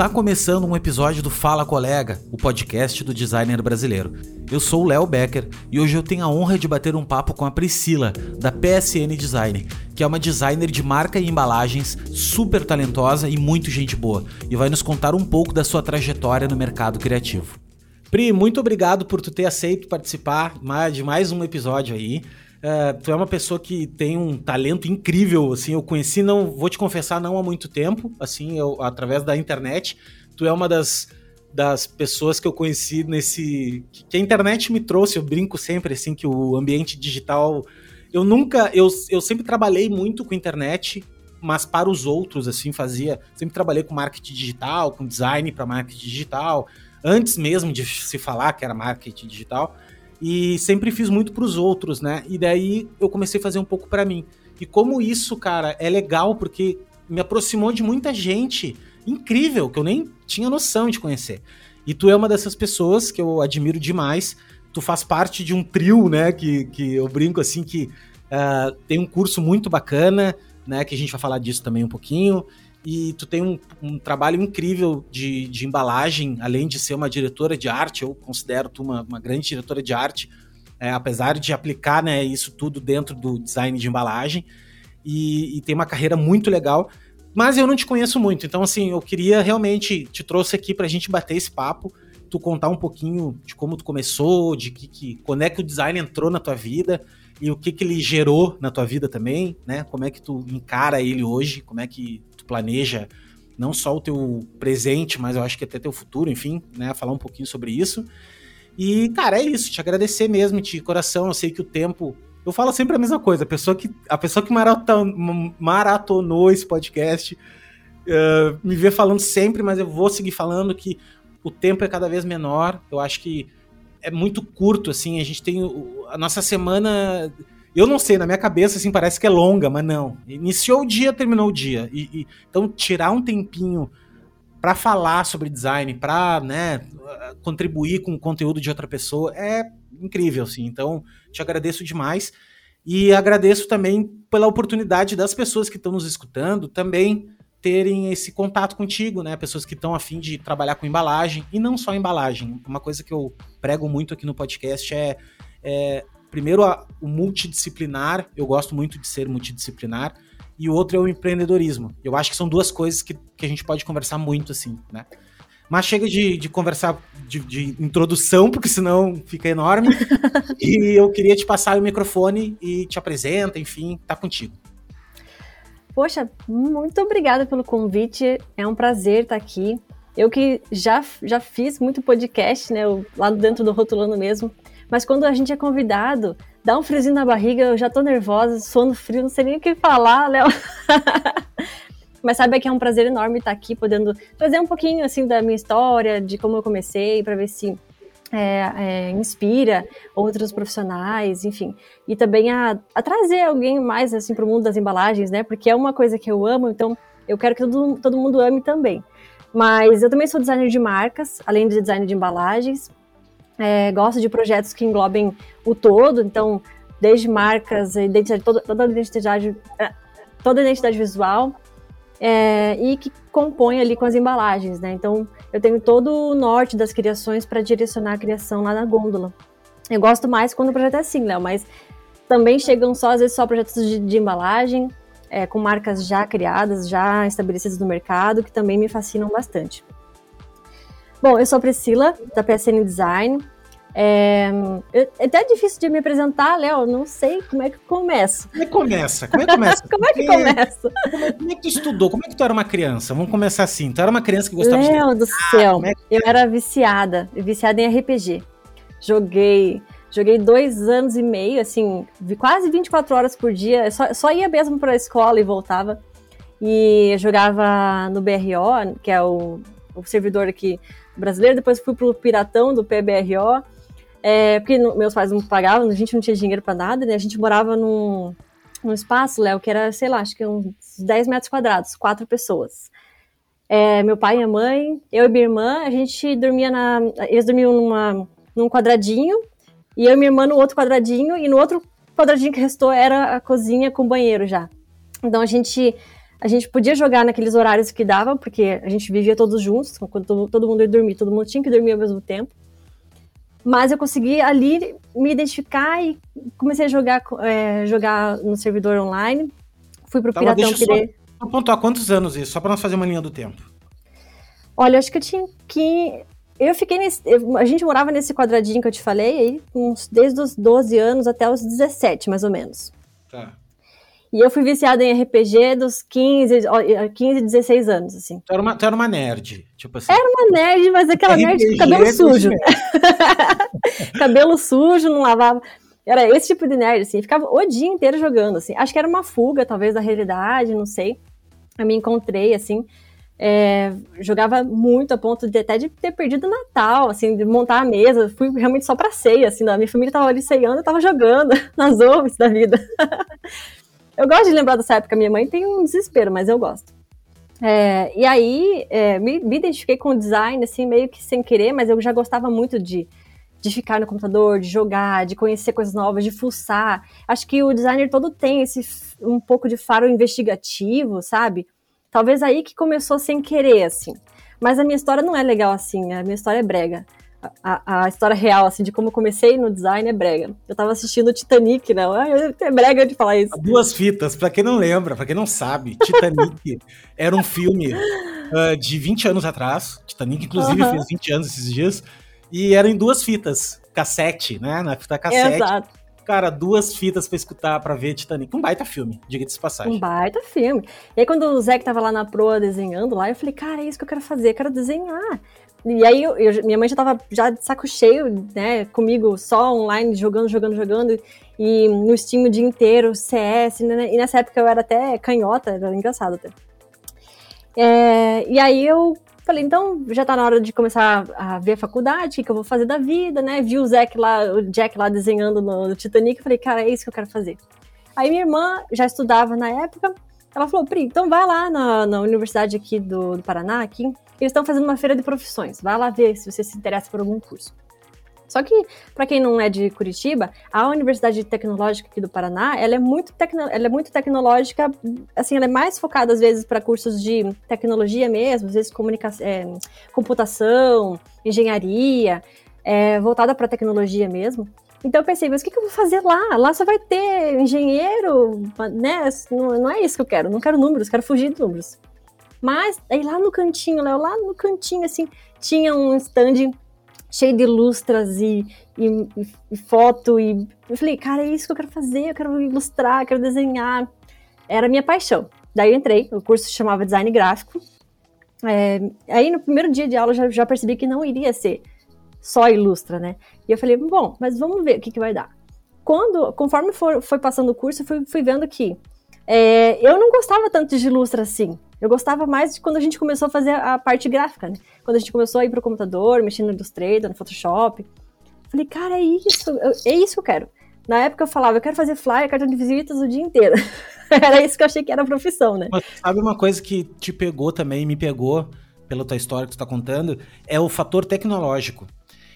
Está começando um episódio do Fala Colega, o podcast do designer brasileiro. Eu sou o Léo Becker e hoje eu tenho a honra de bater um papo com a Priscila, da PSN Design, que é uma designer de marca e embalagens super talentosa e muito gente boa, e vai nos contar um pouco da sua trajetória no mercado criativo. Pri, muito obrigado por tu ter aceito participar de mais um episódio aí. Uh, tu é uma pessoa que tem um talento incrível, assim, eu conheci, não vou te confessar, não há muito tempo, assim, eu, através da internet. Tu é uma das, das pessoas que eu conheci nesse. Que, que a internet me trouxe, eu brinco sempre, assim, que o ambiente digital. Eu nunca. Eu, eu sempre trabalhei muito com internet, mas para os outros, assim, fazia. Sempre trabalhei com marketing digital, com design para marketing digital, antes mesmo de se falar que era marketing digital e sempre fiz muito para os outros, né? E daí eu comecei a fazer um pouco para mim. E como isso, cara, é legal porque me aproximou de muita gente incrível que eu nem tinha noção de conhecer. E tu é uma dessas pessoas que eu admiro demais. Tu faz parte de um trio, né? Que, que eu brinco assim que uh, tem um curso muito bacana, né? Que a gente vai falar disso também um pouquinho e tu tem um, um trabalho incrível de, de, embalagem, além de ser uma diretora de arte, eu considero tu uma, uma grande diretora de arte, é, apesar de aplicar né, isso tudo dentro do design de embalagem, e, e, tem uma carreira muito legal, mas eu não te conheço muito, então assim, eu queria realmente, te trouxe aqui pra gente bater esse papo, tu contar um pouquinho de como tu começou, de que, que quando é que o design entrou na tua vida, e o que que ele gerou na tua vida também, né? Como é que tu encara ele hoje? Como é que planeja não só o teu presente, mas eu acho que até teu futuro, enfim, né? Falar um pouquinho sobre isso. E, cara, é isso, te agradecer mesmo de coração. Eu sei que o tempo. Eu falo sempre a mesma coisa. A pessoa que, a pessoa que maraton, maratonou esse podcast uh, me vê falando sempre, mas eu vou seguir falando que o tempo é cada vez menor. Eu acho que é muito curto, assim. A gente tem. A nossa semana eu não sei, na minha cabeça, assim, parece que é longa, mas não. Iniciou o dia, terminou o dia. E, e então, tirar um tempinho para falar sobre design, para né, contribuir com o conteúdo de outra pessoa, é incrível, assim. Então, te agradeço demais. E agradeço também pela oportunidade das pessoas que estão nos escutando também terem esse contato contigo, né? Pessoas que estão afim de trabalhar com embalagem, e não só embalagem. Uma coisa que eu prego muito aqui no podcast é, é Primeiro, a, o multidisciplinar, eu gosto muito de ser multidisciplinar, e o outro é o empreendedorismo. Eu acho que são duas coisas que, que a gente pode conversar muito, assim, né? Mas chega de, de conversar de, de, introdução, porque senão fica enorme. e eu queria te passar o microfone e te apresenta, enfim, tá contigo. Poxa, muito obrigada pelo convite. É um prazer estar aqui. Eu que já, já fiz muito podcast, né? Lá dentro do Rotulando mesmo. Mas quando a gente é convidado, dá um friozinho na barriga, eu já tô nervosa, sono frio, não sei nem o que falar, Léo. Mas sabe que é um prazer enorme estar aqui, podendo trazer um pouquinho assim da minha história, de como eu comecei, para ver se é, é, inspira outros profissionais, enfim, e também a, a trazer alguém mais assim para o mundo das embalagens, né? Porque é uma coisa que eu amo, então eu quero que todo, todo mundo ame também. Mas eu também sou designer de marcas, além de designer de embalagens. É, gosto de projetos que englobem o todo, então, desde marcas, identidade, toda, toda identidade, é, toda identidade visual, é, e que compõe ali com as embalagens, né? Então, eu tenho todo o norte das criações para direcionar a criação lá na gôndola. Eu gosto mais quando o projeto é assim, Léo, mas também chegam só, às vezes, só projetos de, de embalagem, é, com marcas já criadas, já estabelecidas no mercado, que também me fascinam bastante. Bom, eu sou a Priscila, da PSN Design. É, é até difícil de me apresentar, Léo. Não sei como é que começo. Como é que começa? Como é que começa? como é que começa? Como é, como é, que tu estudou? Como é que tu era uma criança? Vamos começar assim. Tu era uma criança que gostava Léo de. Léo do céu, é que... eu era viciada, viciada em RPG. Joguei, joguei dois anos e meio, assim, quase 24 horas por dia. Só, só ia mesmo para a escola e voltava. E jogava no BRO, que é o, o servidor aqui brasileiro, depois fui pro Piratão do PBRO, é, porque no, meus pais não pagavam, a gente não tinha dinheiro para nada, né? A gente morava num, num espaço, Léo, que era, sei lá, acho que uns 10 metros quadrados, quatro pessoas. É, meu pai e minha mãe, eu e minha irmã, a gente dormia na. Eles dormiam numa, num quadradinho, e eu e minha irmã no outro quadradinho, e no outro quadradinho que restou era a cozinha com banheiro já. Então a gente A gente podia jogar naqueles horários que dava, porque a gente vivia todos juntos, quando todo, mundo ia dormir, todo mundo tinha que dormir ao mesmo tempo. Mas eu consegui ali me identificar e comecei a jogar, é, jogar no servidor online. Fui pro Tá, Piratão eu Pirê. Só pontuar quantos anos isso, só pra nós fazer uma linha do tempo. Olha, acho que eu tinha que. Eu fiquei nesse. eu- a gente morava nesse quadradinho que eu te falei, aí, uns, desde os 12 anos até os 17, mais ou menos. Tá. E eu fui viciada em RPG dos 15, ó, 15 16 anos, assim. Tu era uma, tu era uma nerd, tipo assim. Uma nerd, mas aquela nerd com RPG, cabelo sujo. nerd. cabelo sujo, não lavava. Era esse tipo de nerd, assim. Ficava o dia inteiro jogando, assim. Acho que era uma fuga, talvez, da realidade, não sei. Eu me encontrei, assim. é, jogava muito a ponto de até de ter perdido o Natal, assim, de montar a mesa. Fui realmente só pra ceia, assim. Minha família tava ali ceando, eu tava jogando nas ouves da vida. eu gosto de lembrar dessa época. Minha mãe tem um desespero, mas eu gosto. É, e aí, é, me, me identifiquei com o design, assim, meio que sem querer, mas eu já gostava muito de, de ficar no computador, de jogar, de conhecer coisas novas, de fuçar. Acho que o designer todo tem esse um pouco de faro investigativo, sabe? Talvez aí que começou sem querer, assim. Mas a minha história não é legal assim, a minha história é brega. A, a- história real, assim, de como eu comecei no design é brega. Eu tava assistindo Titanic, não. Ai, É brega de falar isso. Duas fitas, pra quem não lembra, pra quem não sabe, Titanic era um filme ah, de 20 anos atrás. Titanic, inclusive, Aham. fez 20 anos esses dias. E era em duas fitas, cassete, né? Na fita cassete. Exato. Cara, duas fitas pra escutar, pra ver Titanic. Um baita filme, diga-se passagem. Um baita filme. E aí, quando o Zé que tava lá na proa desenhando lá, eu falei, cara, é isso que eu quero fazer, eu quero desenhar. E aí, eu- minha mãe já tava já de saco cheio, né, comigo só online, jogando, jogando, jogando. E no Steam o dia inteiro, CS. né, E nessa época eu era até canhota, era engraçado até. É, e aí eu falei, então já tá na hora de começar a ver a faculdade, o que, que eu vou fazer da vida, né? Vi o Zack lá, o Jack lá desenhando no, no Titanic, falei, cara, é isso que eu quero fazer. Aí minha irmã já estudava na época, ela falou, Pri, então vai lá na, na universidade aqui do, do Paraná, aqui, eles estão fazendo uma feira de profissões, vai lá ver se você se interessa por algum curso. Só que, para quem não é de Curitiba, a Universidade Tecnológica aqui do Paraná, ela é muito, tecno, ela é muito tecnológica, assim, ela é mais focada às vezes para cursos de tecnologia mesmo, às vezes é, computação, engenharia, é, voltada para tecnologia mesmo. Então eu pensei, mas o que, que eu vou fazer lá? Lá só vai ter engenheiro, né? Não, não é isso que eu quero, não quero números, quero fugir de números. Mas aí lá no cantinho, Léo, lá no cantinho, assim, tinha um stand cheio de lustras e, e, e foto. E eu falei, cara, é isso que eu quero fazer, eu quero ilustrar, eu quero desenhar. Era a minha paixão. Daí eu entrei, o curso se chamava Design Gráfico. É, aí no primeiro dia de aula eu já, já percebi que não iria ser só ilustra, né? E eu falei, bom, mas vamos ver o que, que vai dar. Quando, conforme for, foi passando o curso, eu fui, fui vendo que é, eu não gostava tanto de ilustra assim. Eu gostava mais de quando a gente começou a fazer a parte gráfica, né? Quando a gente começou a ir pro computador, mexer no Illustrator, no Photoshop. Falei, cara, é isso, eu- é isso que eu quero. Na época eu falava, eu quero fazer flyer, cartão de visitas o dia inteiro. Era isso que eu achei que era a profissão, né? Mas sabe uma coisa que te pegou também, me pegou pela tua história que tu tá contando, é o fator tecnológico.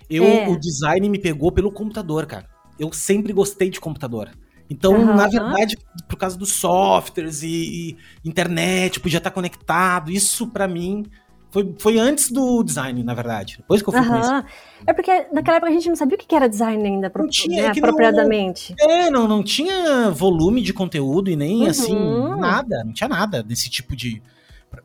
Eu, É. o design me pegou pelo computador, cara. Eu sempre gostei de computador. Então, Aham. na verdade, por causa dos softwares e, e internet, podia estar conectado, isso pra mim foi, foi antes do design, na verdade. Depois que eu fui conhecer. Aham. É porque naquela época a gente não sabia o que era design ainda, pro, Não tinha, né, é que não- apropriadamente. É, não, não tinha volume de conteúdo e nem Uhum. assim, nada. Não tinha nada desse tipo de.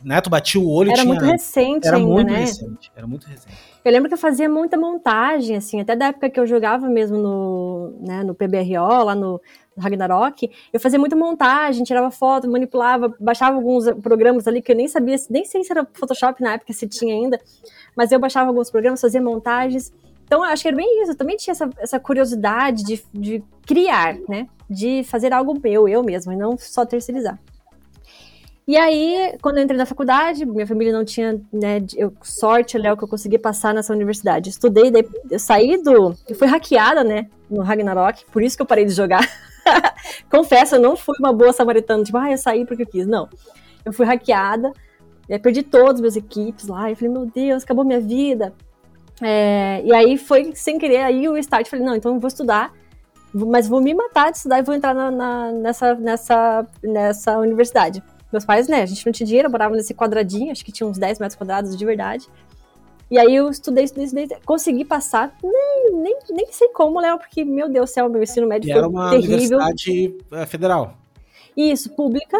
Né, tu batia o olho Era tinha. muito recente Era ainda, muito né? recente. Era muito recente. Eu lembro que eu fazia muita montagem, assim, até da época que eu jogava mesmo no, né, no PBRO, lá no Ragnarok, eu fazia muita montagem, tirava foto, manipulava, baixava alguns programas ali que eu nem sabia, nem sei se era Photoshop na época, se tinha ainda, mas eu baixava alguns programas, fazia montagens. Então, eu acho que era bem isso, eu também tinha essa, essa curiosidade de, de criar, né, de fazer algo meu, eu mesma, e não só terceirizar. E aí, quando eu entrei na faculdade, minha família não tinha, né, eu, sorte, Léo, que eu consegui passar nessa universidade. Estudei, daí eu saí do. Eu fui hackeada, né, no Ragnarok, por isso que eu parei de jogar. Confesso, eu não fui uma boa samaritana, tipo, ah, eu saí porque eu quis. Não. Eu fui hackeada, aí perdi todos os meus equipes lá, e falei, meu Deus, acabou minha vida. É, e aí foi sem querer, aí o start, falei, não, então eu vou estudar, mas vou me matar de estudar e vou entrar na- na- nessa, nessa, nessa universidade. Meus pais, né, a gente não tinha dinheiro, morava nesse quadradinho, acho que tinha uns 10 metros quadrados de verdade. E aí eu estudei, estudei, estudei, consegui passar, nem, nem, nem sei como, Léo, porque, meu Deus do céu, meu ensino médio e foi era uma terrível. universidade é, federal. Isso, pública.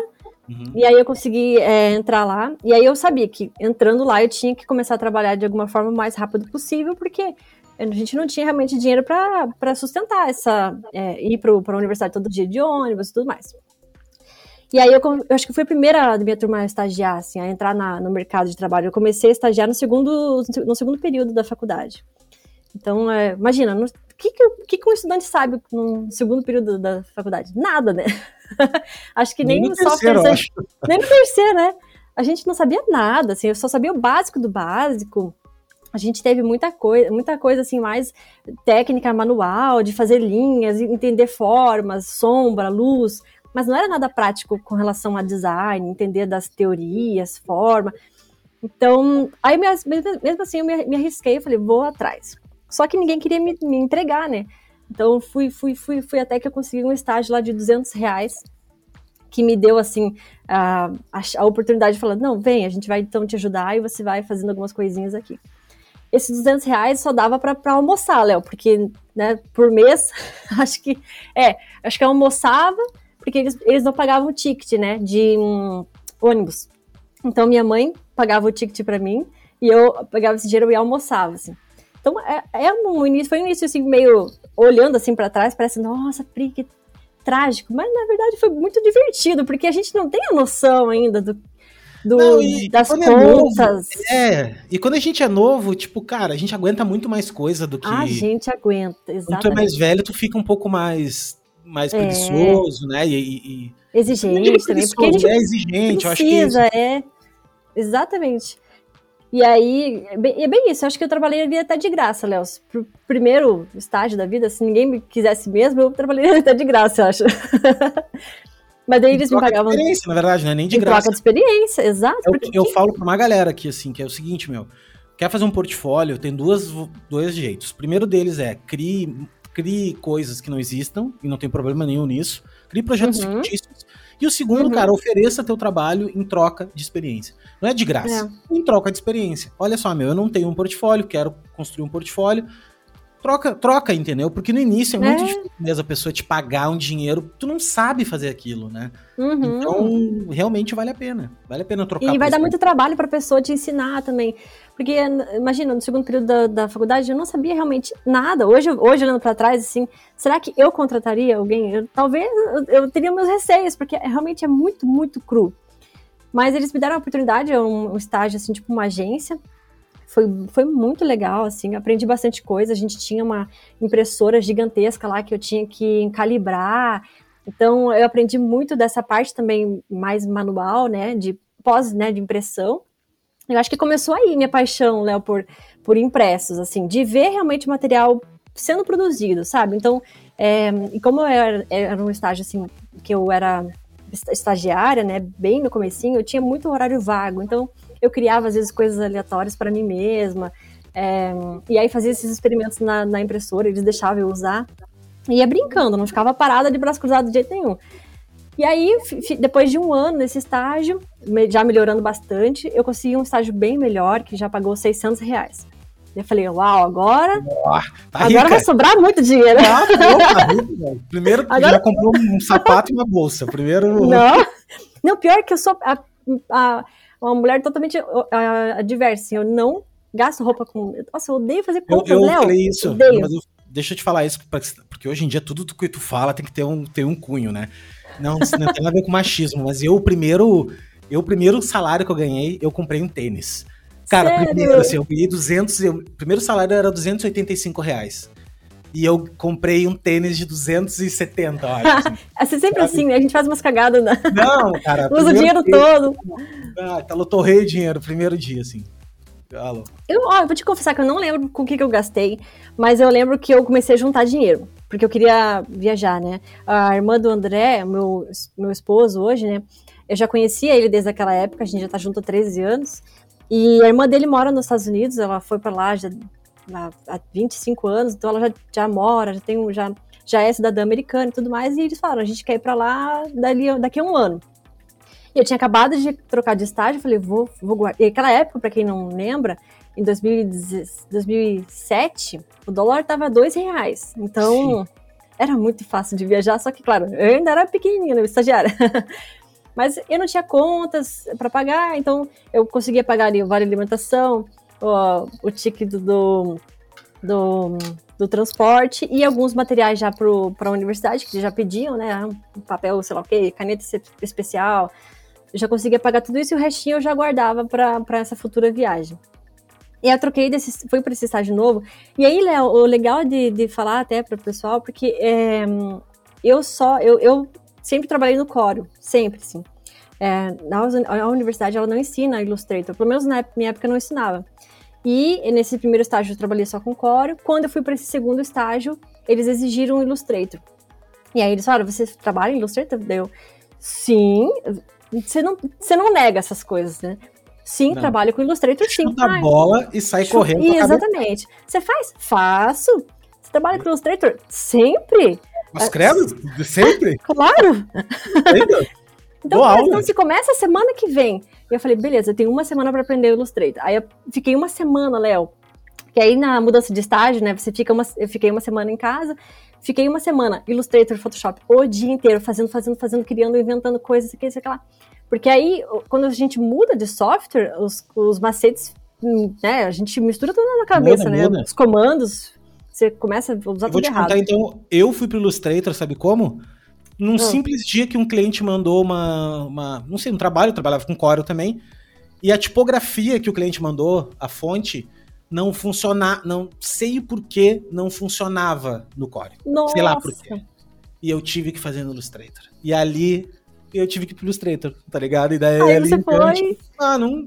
Uhum. E aí eu consegui é, entrar lá. E aí eu sabia que entrando lá eu tinha que começar a trabalhar de alguma forma o mais rápido possível, porque a gente não tinha realmente dinheiro para sustentar essa. É, ir para a universidade todo dia de ônibus e tudo mais. E aí eu, eu, acho que fui a primeira da minha turma a estagiar, assim, a entrar na, no mercado de trabalho. Eu comecei a estagiar no segundo, no segundo período da faculdade. Então, é, imagina, o que, que, que, um estudante sabe no segundo período da faculdade? Nada, né? acho que nem, nem no terceiro, software, nem no terceiro, né? A gente não sabia nada, assim, eu só sabia o básico do básico. A gente teve muita coisa, muita coisa assim mais técnica manual, de fazer linhas, entender formas, sombra, luz mas não era nada prático com relação a design, entender das teorias, forma. Então, aí mesmo assim eu me, arrisquei, eu falei, vou atrás. Só que ninguém queria me, me entregar, né? Então fui, fui, fui, fui até que eu consegui um estágio lá de 200 reais, que me deu assim a, a, a oportunidade de falar, não, vem, a gente vai então te ajudar e você vai fazendo algumas coisinhas aqui. Esses 200 reais só dava para almoçar, Léo, porque né, por mês, acho que é, acho que eu almoçava, porque eles, eles não pagavam o ticket, né, de um ônibus. Então minha mãe pagava o ticket para mim e eu pegava esse dinheiro e almoçava, assim. Então é, é um início, foi um início assim meio olhando assim para trás, parece, nossa, Pri, que trágico, mas na verdade foi muito divertido, porque a gente não tem a noção ainda do, do não, das contas. É, é, e quando a gente é novo, tipo, cara, a gente aguenta muito mais coisa do que. A gente aguenta, exatamente. Quando tu é mais velho, tu fica um pouco mais mais é. preguiçoso, né? E, e, exigente também, porque a gente é exigente, precisa, eu acho que é, é exatamente. E aí, é bem, é bem isso, eu acho que eu trabalhei ali até de graça, Léo. Pro primeiro estágio da vida, se ninguém me quisesse mesmo, eu trabalhei até de graça, eu acho. Mas daí eles me pagavam. De experiência, na verdade, não é nem de graça. troca de experiência, exato. Eu, eu falo pra uma galera aqui, assim, que é o seguinte, meu. Quer fazer um portfólio? Tem duas, dois jeitos. O primeiro deles é crie crie coisas que não existam, e não tem problema nenhum nisso. Crie projetos uhum. fictícios. E o segundo, uhum. cara, ofereça teu trabalho em troca de experiência. Não é de graça, é. em troca de experiência. Olha só, meu, eu não tenho um portfólio, quero construir um portfólio troca, troca, entendeu? Porque no início é muito é. difícil mesmo a pessoa te pagar um dinheiro, tu não sabe fazer aquilo, né? Uhum. Então, realmente vale a pena. Vale a pena trocar. E vai dar muito trabalho para a pessoa te ensinar também. Porque, imagina, no segundo período da, da, faculdade, eu não sabia realmente nada. Hoje, hoje olhando para trás, assim, será que eu contrataria alguém? Eu, talvez eu, eu, teria meus receios, porque realmente é muito, muito cru. Mas eles me deram a oportunidade, um, um estágio, assim, tipo uma agência, foi, foi muito legal, assim, aprendi bastante coisa. A gente tinha uma impressora gigantesca lá que eu tinha que calibrar. Então, eu aprendi muito dessa parte também mais manual, né, de pós, né, de impressão. Eu acho que começou aí minha paixão, Léo, por, por impressos, assim, de ver realmente o material sendo produzido, sabe? Então, é, e como eu era, era um estágio, assim, que eu era estagiária, né, bem no comecinho, eu tinha muito horário vago, então eu criava às vezes coisas aleatórias para mim mesma. É, e aí fazia esses experimentos na, na, impressora, eles deixavam eu usar. E ia brincando, não ficava parada de braço cruzado de jeito nenhum. E aí, depois de um ano nesse estágio, já melhorando bastante, eu consegui um estágio bem melhor, que já pagou 600 reais. Eu falei, uau, agora. tá agora rica. vai sobrar muito dinheiro. Ah, tá Primeiro, agora... já comprou um sapato e uma bolsa. Primeiro. Não, não pior que eu sou. A, a, uma mulher totalmente uh, diversa. Assim, eu não gasto roupa com. Nossa, eu odeio fazer compras, Eu, eu Léo. falei isso, odeio. mas eu, deixa eu te falar isso, porque hoje em dia tudo que tu fala tem que ter um, ter um cunho, né? Não, não tem nada a ver com machismo, mas eu, o primeiro, eu, o primeiro salário que eu ganhei, eu comprei um tênis. Cara, Sério? primeiro, assim, eu ganhei 200, o primeiro salário era 285 reais. E eu comprei um tênis de 270, eu acho. Assim, é sempre sabe? assim, né? A gente faz umas cagadas, né? Não, cara. Usa o dinheiro dia, todo. Ah, tá, torrei o dinheiro, primeiro dia, assim. Alô. Eu, ó, eu vou te confessar que eu não lembro com o que, que eu gastei, mas eu lembro que eu comecei a juntar dinheiro, porque eu queria viajar, né? A irmã do André, meu, meu esposo hoje, né? Eu já conhecia ele desde aquela época, a gente já tá junto há 13 anos. E a irmã dele mora nos Estados Unidos, ela foi para lá já há 25 anos, então ela já, já mora, já tem já, já é cidadã americana e tudo mais, e eles falaram, a gente quer ir para lá dali, daqui a um ano. E eu tinha acabado de trocar de estágio, falei, vou, vou guardar. E aquela época, para quem não lembra, em 2007, o dólar tava dois reais. Então, Sim. era muito fácil de viajar, só que, claro, eu ainda era pequenininha, né, estagiária. Mas eu não tinha contas para pagar, então eu conseguia pagar ali o vale alimentação, o, ticket do, do, do transporte e alguns materiais já para a universidade, que já pediam, né? Um papel, sei lá o quê, caneta especial. Eu já conseguia pagar tudo isso e o restinho eu já guardava para essa futura viagem. E eu troquei desse, fui para esse estágio novo. E aí, Léo, o legal de, de falar até para o pessoal, porque é, eu só, eu, eu sempre trabalhei no Corel, sempre, sim. É, a universidade ela não ensina Illustrator, pelo menos na minha época não ensinava. E nesse primeiro estágio eu trabalhei só com Corel. Quando eu fui para esse segundo estágio, eles exigiram um Illustrator. E aí eles falaram: você trabalha em Illustrator? Deu. Sim. Você não, você não nega essas coisas, né? Sim, não. trabalho com Illustrator, sim. Chuta a bola e sai Chuta, correndo. Exatamente. Você faz? Faço. Você trabalha com Illustrator? Sempre. Mas credo? Sempre? Claro. Então, então, se começa a semana que vem. E eu falei, beleza, eu tenho uma semana para aprender o Illustrator. Aí eu fiquei uma semana, Léo. Que aí na mudança de estágio, né? Você fica uma, eu fiquei uma semana em casa, fiquei uma semana Illustrator, Photoshop, o dia inteiro, fazendo, fazendo, fazendo, criando, inventando coisas, aqui, sei lá. Porque aí, quando a gente muda de software, os, os macetes, hum, né? A gente mistura tudo na cabeça, muda, né? Muda. Os comandos, você começa a usar eu tudo errado. Contar, então, eu fui pro Illustrator, sabe como? Num oh. simples dia que um cliente mandou uma, uma. Não sei, um trabalho, eu trabalhava com Corel também. E a tipografia que o cliente mandou, a fonte, não funcionava. Não sei por que não funcionava no Corel. Nossa. Sei lá por quê. E eu tive que fazer no Illustrator. E ali eu tive que ir pro Illustrator, tá ligado? E daí Aí ali, você foi. Tipo, ah, não.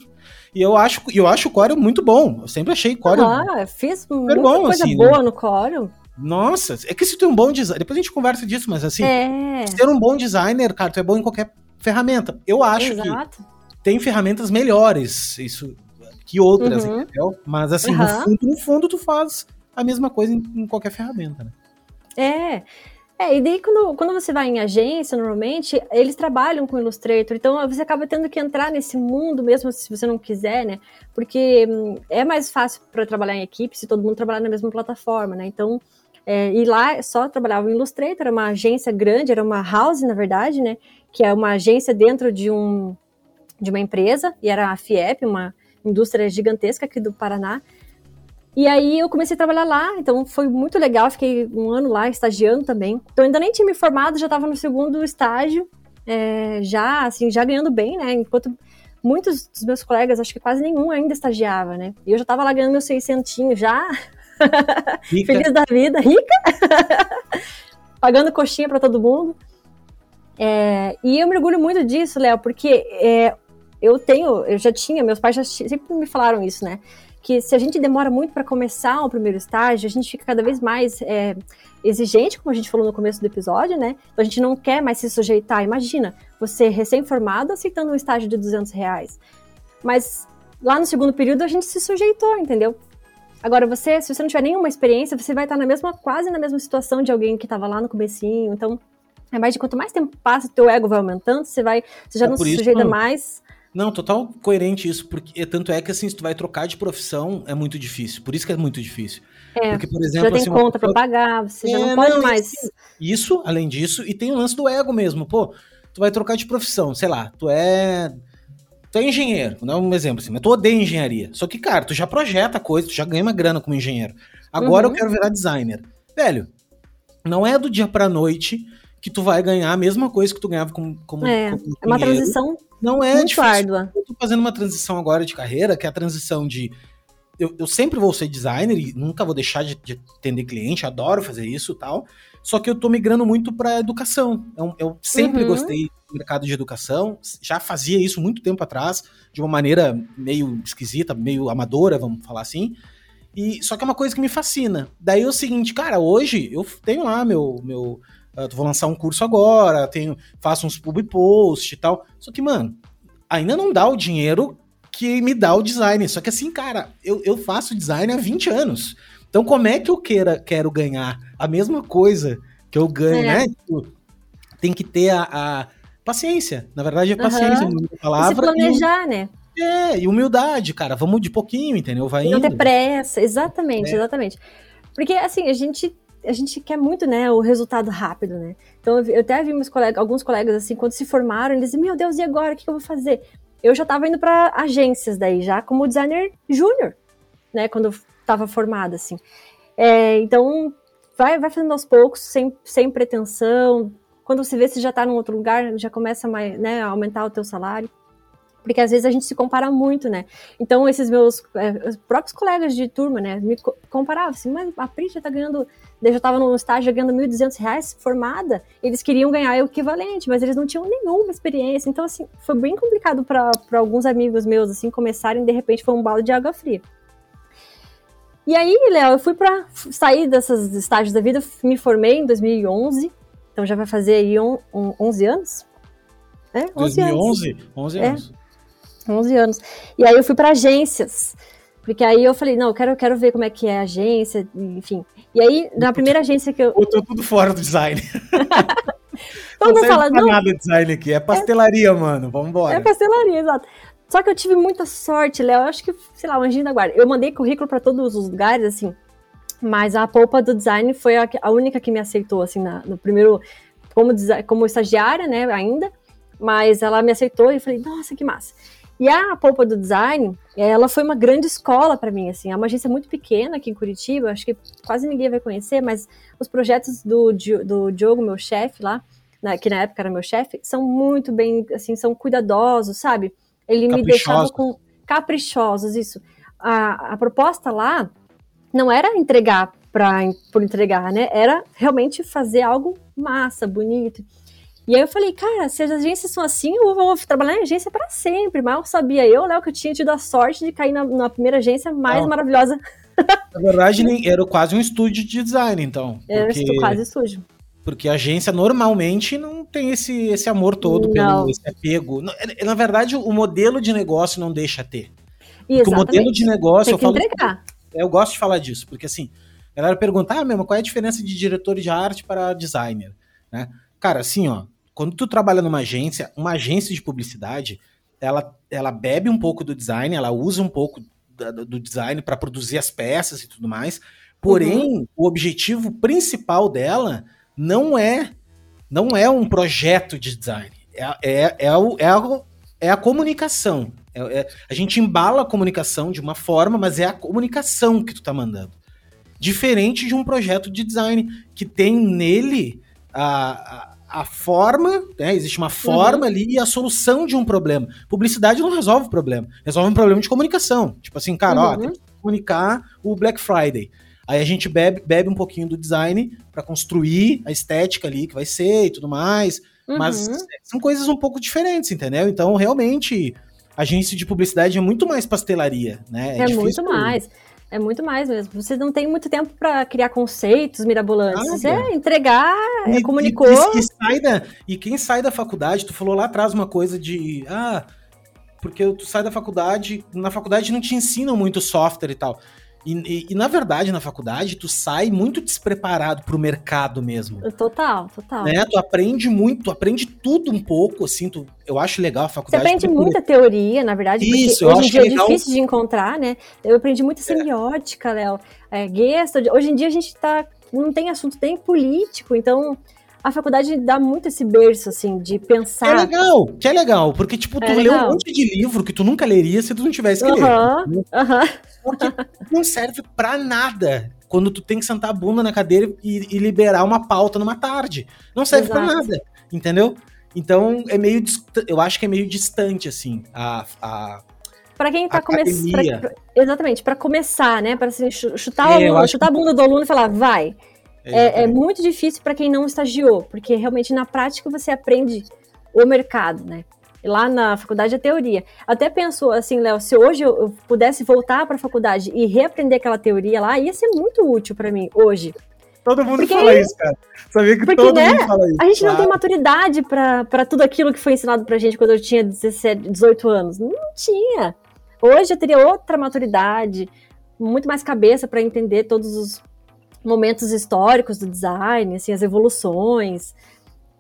E eu acho, eu acho o Corel muito bom. Eu sempre achei Corel. Ah, fiz muita bom, coisa assim, boa né? no Corel. Nossa, é que se tu é um bom designer. Depois a gente conversa disso, mas assim, é. ser um bom designer, cara, tu é bom em qualquer ferramenta. Eu acho Exato. que tem ferramentas melhores isso que outras, uhum. entendeu? Mas assim, uhum. no, fundo, no fundo, tu faz a mesma coisa em, em qualquer ferramenta, né? É. É, e daí quando, quando você vai em agência, normalmente, eles trabalham com Illustrator, então você acaba tendo que entrar nesse mundo mesmo se você não quiser, né? Porque hum, é mais fácil para trabalhar em equipe se todo mundo trabalhar na mesma plataforma, né? Então, é, e lá só trabalhava em Illustrator, era uma agência grande, era uma house, na verdade, né? Que é uma agência dentro de, um, de uma empresa, e era a FIEP, uma indústria gigantesca aqui do Paraná. E aí eu comecei a trabalhar lá, então foi muito legal, fiquei um ano lá estagiando também. Então ainda nem tinha me formado, já estava no segundo estágio, é, já assim, já ganhando bem, né? Enquanto muitos dos meus colegas, acho que quase nenhum ainda estagiava, né? E eu já estava lá ganhando meus seiscentinhos já, Feliz da vida, rica, pagando coxinha para todo mundo. É, e eu me orgulho muito disso, Léo, porque é, eu tenho, eu já tinha, meus pais já sempre me falaram isso, né? Que se a gente demora muito para começar o primeiro estágio, a gente fica cada vez mais é, exigente, como a gente falou no começo do episódio, né? Então a gente não quer mais se sujeitar. Imagina, você recém-formado aceitando um estágio de 200 reais. Mas lá no segundo período a gente se sujeitou, entendeu? Agora, você, se você não tiver nenhuma experiência, você vai estar na mesma, quase na mesma situação de alguém que estava lá no comecinho. Então, é mais de quanto mais tempo passa, teu ego vai aumentando, você vai, você já é não se sujeita mais. Não, total coerente isso, porque tanto é que assim, se tu vai trocar de profissão, é muito difícil. Por isso que é muito difícil. É, porque, por exemplo, já tem assim, conta pessoa... para pagar, você é, já não pode não, mais. Assim, isso, além disso, e tem o lance do ego mesmo. Pô, tu vai trocar de profissão, sei lá, tu é Tu é engenheiro, vou dar um exemplo assim, mas tu odeia engenharia. Só que, cara, tu já projeta coisa, tu já ganha uma grana como engenheiro. Agora uhum. eu quero virar designer. Velho, não é do dia pra noite que tu vai ganhar a mesma coisa que tu ganhava como, como, é, como É uma transição não é muito difícil. árdua. Eu tô fazendo uma transição agora de carreira, que é a transição de eu, eu, sempre vou ser designer e nunca vou deixar de, de atender cliente, adoro fazer isso tal. Só que eu tô migrando muito para educação. Eu, eu sempre uhum. gostei do mercado de educação, já fazia isso muito tempo atrás, de uma maneira meio esquisita, meio amadora, vamos falar assim. E só que é uma coisa que me fascina. Daí é o seguinte, cara, hoje eu tenho lá meu meu uh, vou lançar um curso agora, tenho faço uns pub post e tal. Só que, mano, ainda não dá o dinheiro que me dá o design. Só que assim, cara, eu, eu faço design há 20 anos. Então, como é que eu queira, quero ganhar a mesma coisa que eu ganho, é. né? Tipo, tem que ter a, a, paciência. Na verdade, é paciência. Uhum. Palavra, e se planejar, e, né? É, e humildade, cara. Vamos de pouquinho, entendeu? Vai indo. Não ter pressa, exatamente, é. exatamente. Porque, assim, a gente a gente quer muito, né, o resultado rápido, né? Então eu até vi meus colegas, alguns colegas assim, quando se formaram, eles diziam, meu Deus, e agora? O que eu vou fazer? Eu já estava indo para agências daí, já como designer júnior, né, quando estava formada, assim. É, então, vai, vai fazendo aos poucos, sem, sem pretensão. Quando você vê se já está num outro lugar, já começa mais, né, a aumentar o teu salário porque às vezes a gente se compara muito, né? Então, esses meus é, próprios colegas de turma, né, me comparavam assim, mas a Pri já tá ganhando, eu já tava no estágio ganhando R$ 1.200 formada, eles queriam ganhar o equivalente, mas eles não tinham nenhuma experiência. Então, assim, foi bem complicado para alguns amigos meus, assim, começarem, de repente foi um balde de água fria. E aí, Léo, eu fui para sair desses estágios da vida, me formei em 2011, então já vai fazer aí um, um, 11 anos. É, 11 2011? Anos. 11 anos. É. 11 anos. E aí eu fui para agências. Porque aí eu falei, não, eu quero, quero ver como é que é a agência, enfim. E aí, na primeira agência que eu. Eu tô tudo fora do design. Todo mundo fala, não. nada design aqui, é pastelaria, é... mano. Vamos embora. É pastelaria, exato. Só que eu tive muita sorte, Léo. Eu acho que, sei lá, o anjinho da guarda. Eu mandei currículo para todos os lugares, assim. Mas a polpa do design foi a, a única que me aceitou, assim, na, no primeiro. Como, como estagiária, né, ainda. Mas ela me aceitou e eu falei, nossa, que massa. E a Polpa do Design, ela foi uma grande escola para mim, assim, é uma agência muito pequena aqui em Curitiba, acho que quase ninguém vai conhecer, mas os projetos do, do Diogo, meu chefe lá, na, que na época era meu chefe, são muito bem, assim, são cuidadosos, sabe? Ele me deixava com caprichosos, isso. A, a proposta lá não era entregar pra, por entregar, né? Era realmente fazer algo massa, bonito. E aí eu falei, cara, se as agências são assim, eu vou trabalhar em agência para sempre. Mal sabia eu, Léo, que eu tinha tido a sorte de cair na, na primeira agência mais maravilhosa. Na verdade, era quase um estúdio de design, então. Era porque... quase estúdio. Porque a agência normalmente não tem esse, esse amor todo não. pelo esse apego. É, na verdade, o modelo de negócio não deixa ter. Porque o modelo de negócio. Eu, falo, entregar. eu gosto de falar disso, porque assim, a galera pergunta, ah, mesmo, qual é a diferença de diretor de arte para designer? Né? Cara, assim, ó, quando tu trabalha numa agência, uma agência de publicidade, ela, ela bebe um pouco do design, ela usa um pouco do, do design para produzir as peças e tudo mais. Porém, uhum. o objetivo principal dela não é não é um projeto de design. É, é, é, o, é, a, é a comunicação. É, é, a gente embala a comunicação de uma forma, mas é a comunicação que tu tá mandando. Diferente de um projeto de design que tem nele a, a forma, né? Existe uma forma uhum. ali e a solução de um problema. Publicidade não resolve o problema, resolve um problema de comunicação. Tipo assim, cara, uhum. ó, tem que comunicar o Black Friday. Aí a gente bebe, bebe um pouquinho do design para construir a estética ali que vai ser e tudo mais. Uhum. Mas são coisas um pouco diferentes, entendeu? Então, realmente, agência de publicidade é muito mais pastelaria, né? É, é muito mais. É muito mais mesmo. Você não tem muito tempo para criar conceitos mirabolantes. é entregar, e, comunicou. E, e, da, e quem sai da faculdade, tu falou lá atrás uma coisa de. Ah, porque tu sai da faculdade. Na faculdade não te ensinam muito software e tal. E, e, e, na verdade, na faculdade, tu sai muito despreparado pro mercado mesmo. Total, total. Né? Tu aprende muito, tu aprende tudo um pouco, assim, tu, eu acho legal a faculdade. Você aprende muita teoria, na verdade, Isso, hoje em dia é legal... difícil de encontrar, né? Eu aprendi muita semiótica, é. Léo, é, Gestalt. Hoje em dia a gente tá, não tem assunto nem político, então a faculdade dá muito esse berço, assim, de pensar. É legal, que é legal, porque, tipo, tu é lê um monte de livro que tu nunca leria se tu não tivesse que uhum, ler. Aham. Porque não serve pra nada quando tu tem que sentar a bunda na cadeira e, e liberar uma pauta numa tarde. Não serve pra nada, entendeu? Então, é meio. Eu acho que é meio distante, assim, a. a para quem tá começando. Exatamente, para começar, né? Para assim, chutar, é, aluno, chutar que... a bunda do aluno e falar, vai. É, é, muito difícil para quem não estagiou, porque realmente na prática você aprende o mercado, né? Lá na faculdade é teoria. Até pensou assim, Léo, se hoje eu pudesse voltar para a faculdade e reaprender aquela teoria lá, ia ser muito útil para mim hoje. Todo mundo porque, fala isso, cara. Sabia que porque, todo né, mundo fala isso. A gente claro. não tem maturidade para tudo aquilo que foi ensinado pra gente quando eu tinha 17, 18 anos. Não tinha. Hoje eu teria outra maturidade, muito mais cabeça para entender todos os momentos históricos do design, assim, as evoluções.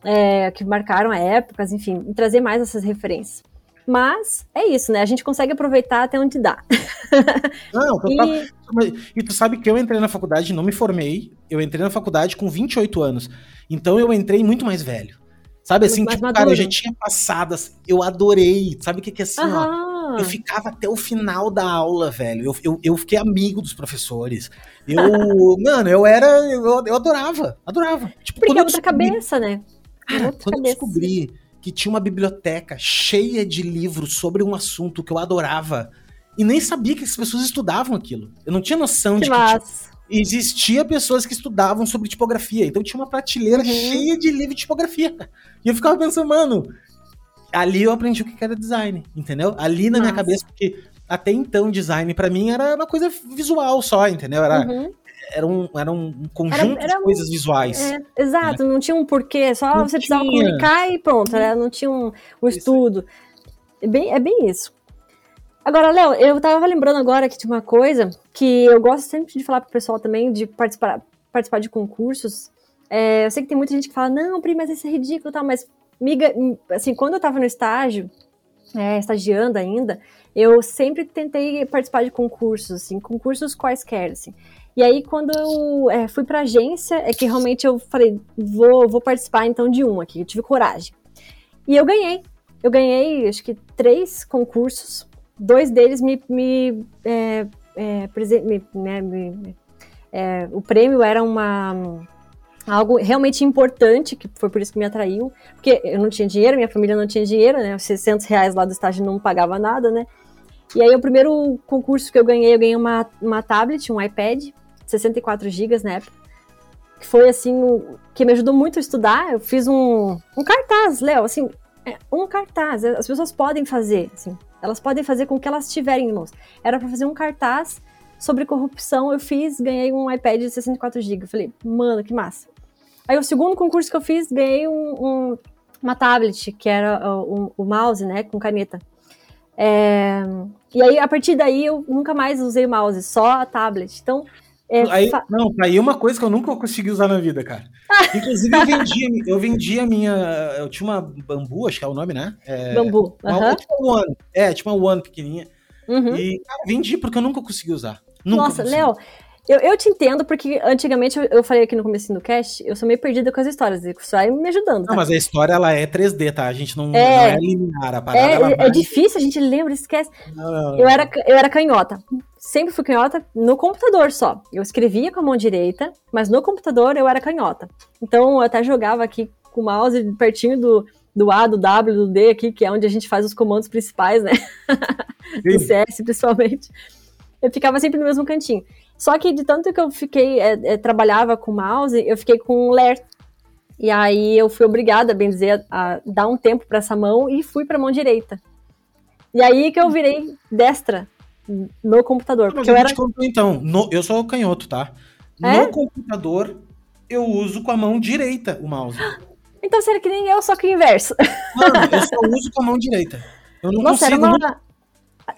É, que marcaram épocas, enfim, e trazer mais essas referências. Mas é isso, né? A gente consegue aproveitar até onde dá. Não, total. E... e tu sabe que eu entrei na faculdade, não me formei, eu entrei na faculdade com 28 anos. Então eu entrei muito mais velho. Sabe assim, tipo, maduro. cara, eu já tinha passado, assim, eu adorei. Sabe o que, que é assim, ó? Eu ficava até o final da aula, velho. Eu, eu, eu fiquei amigo dos professores. Eu, mano, eu era. Eu, eu adorava, adorava. Tipo, Porque é outra cabeça, né? Cara, quando eu descobri que tinha uma biblioteca cheia de livros sobre um assunto que eu adorava e nem sabia que as pessoas estudavam aquilo. Eu não tinha noção que de que tipo, existia pessoas que estudavam sobre tipografia. Então tinha uma prateleira uhum. cheia de livro de tipografia. E eu ficava pensando, mano, ali eu aprendi o que era design, entendeu? Ali na Nossa. minha cabeça, porque até então design para mim era uma coisa visual só, entendeu? Era, uhum. Era, um, era um conjunto era, era de coisas visuais. É, exato, né? não tinha um porquê, só não você tinha. precisava comunicar e pronto, né? não tinha um, um estudo. É bem, é bem isso. Agora, Léo, eu tava lembrando agora que tinha uma coisa que eu gosto sempre de falar pro pessoal também, de participar, participar de concursos. É, eu sei que tem muita gente que fala, não, Pri, mas isso é ridículo e tal, mas, miga, assim, quando eu tava no estágio, é, estagiando ainda, eu sempre tentei participar de concursos, assim, concursos quaisquer, assim. E aí, quando eu é, fui pra agência, é que realmente eu falei, vou, vou participar então de um aqui, eu tive coragem. E eu ganhei. Eu ganhei, acho que, três concursos dois deles me, me, é, é, me, né, me é, o prêmio era uma algo realmente importante, que foi por isso que me atraiu, porque eu não tinha dinheiro, minha família não tinha dinheiro, né, os 600 reais lá do estágio não pagava nada, né, e aí o primeiro concurso que eu ganhei, eu ganhei uma, uma tablet, um iPad, 64 GB na época, que foi assim, que me ajudou muito a estudar, eu fiz um, um cartaz, Léo, assim, é, um cartaz, as pessoas podem fazer, assim, elas podem fazer com o que elas tiverem em mãos. Era para fazer um cartaz sobre corrupção, eu fiz, ganhei um iPad de 64 GB. Falei, mano, que massa. Aí o segundo concurso que eu fiz, ganhei um, um, uma tablet, que era o, o mouse, né, com caneta. É, e aí, a partir daí, eu nunca mais usei o mouse, só a tablet. Então, aí, não, tá aí uma coisa que eu nunca consegui usar na vida, cara. Inclusive, eu vendi, eu vendi a minha. Eu tinha uma bambu, acho que é o nome, né? É, bambu. Uma, uhum. tipo uma One. É, tipo uma One pequenininha. Uhum. E cara, vendi porque eu nunca consegui usar. Nunca Nossa, Léo, eu, eu te entendo, porque antigamente eu, eu falei aqui no começo do cast, eu sou meio perdida com as histórias, isso vai me ajudando. Tá? Não, mas a história ela é 3D, tá? A gente não é, não é linear, a parada. É, é difícil, a gente lembra, esquece. Não, não, eu, era, eu era canhota. Sempre fui canhota no computador só. Eu escrevia com a mão direita, mas no computador eu era canhota. Então eu até jogava aqui com o mouse pertinho do, do A, do W, do D aqui, que é onde a gente faz os comandos principais, né? do CS principalmente. Eu ficava sempre no mesmo cantinho. Só que de tanto que eu fiquei, é, é, trabalhava com mouse, eu fiquei com ler. E aí eu fui obrigada, bem dizer, a dar um tempo para essa mão e fui para a mão direita. E aí que eu virei destra no computador. Porque eu era... Conto, então, no, eu sou canhoto, tá? É? No computador eu uso com a mão direita o mouse. Então será que nem eu, só que o inverso? Mano, eu só uso com a mão direita. Eu não Nossa, consigo. Uma...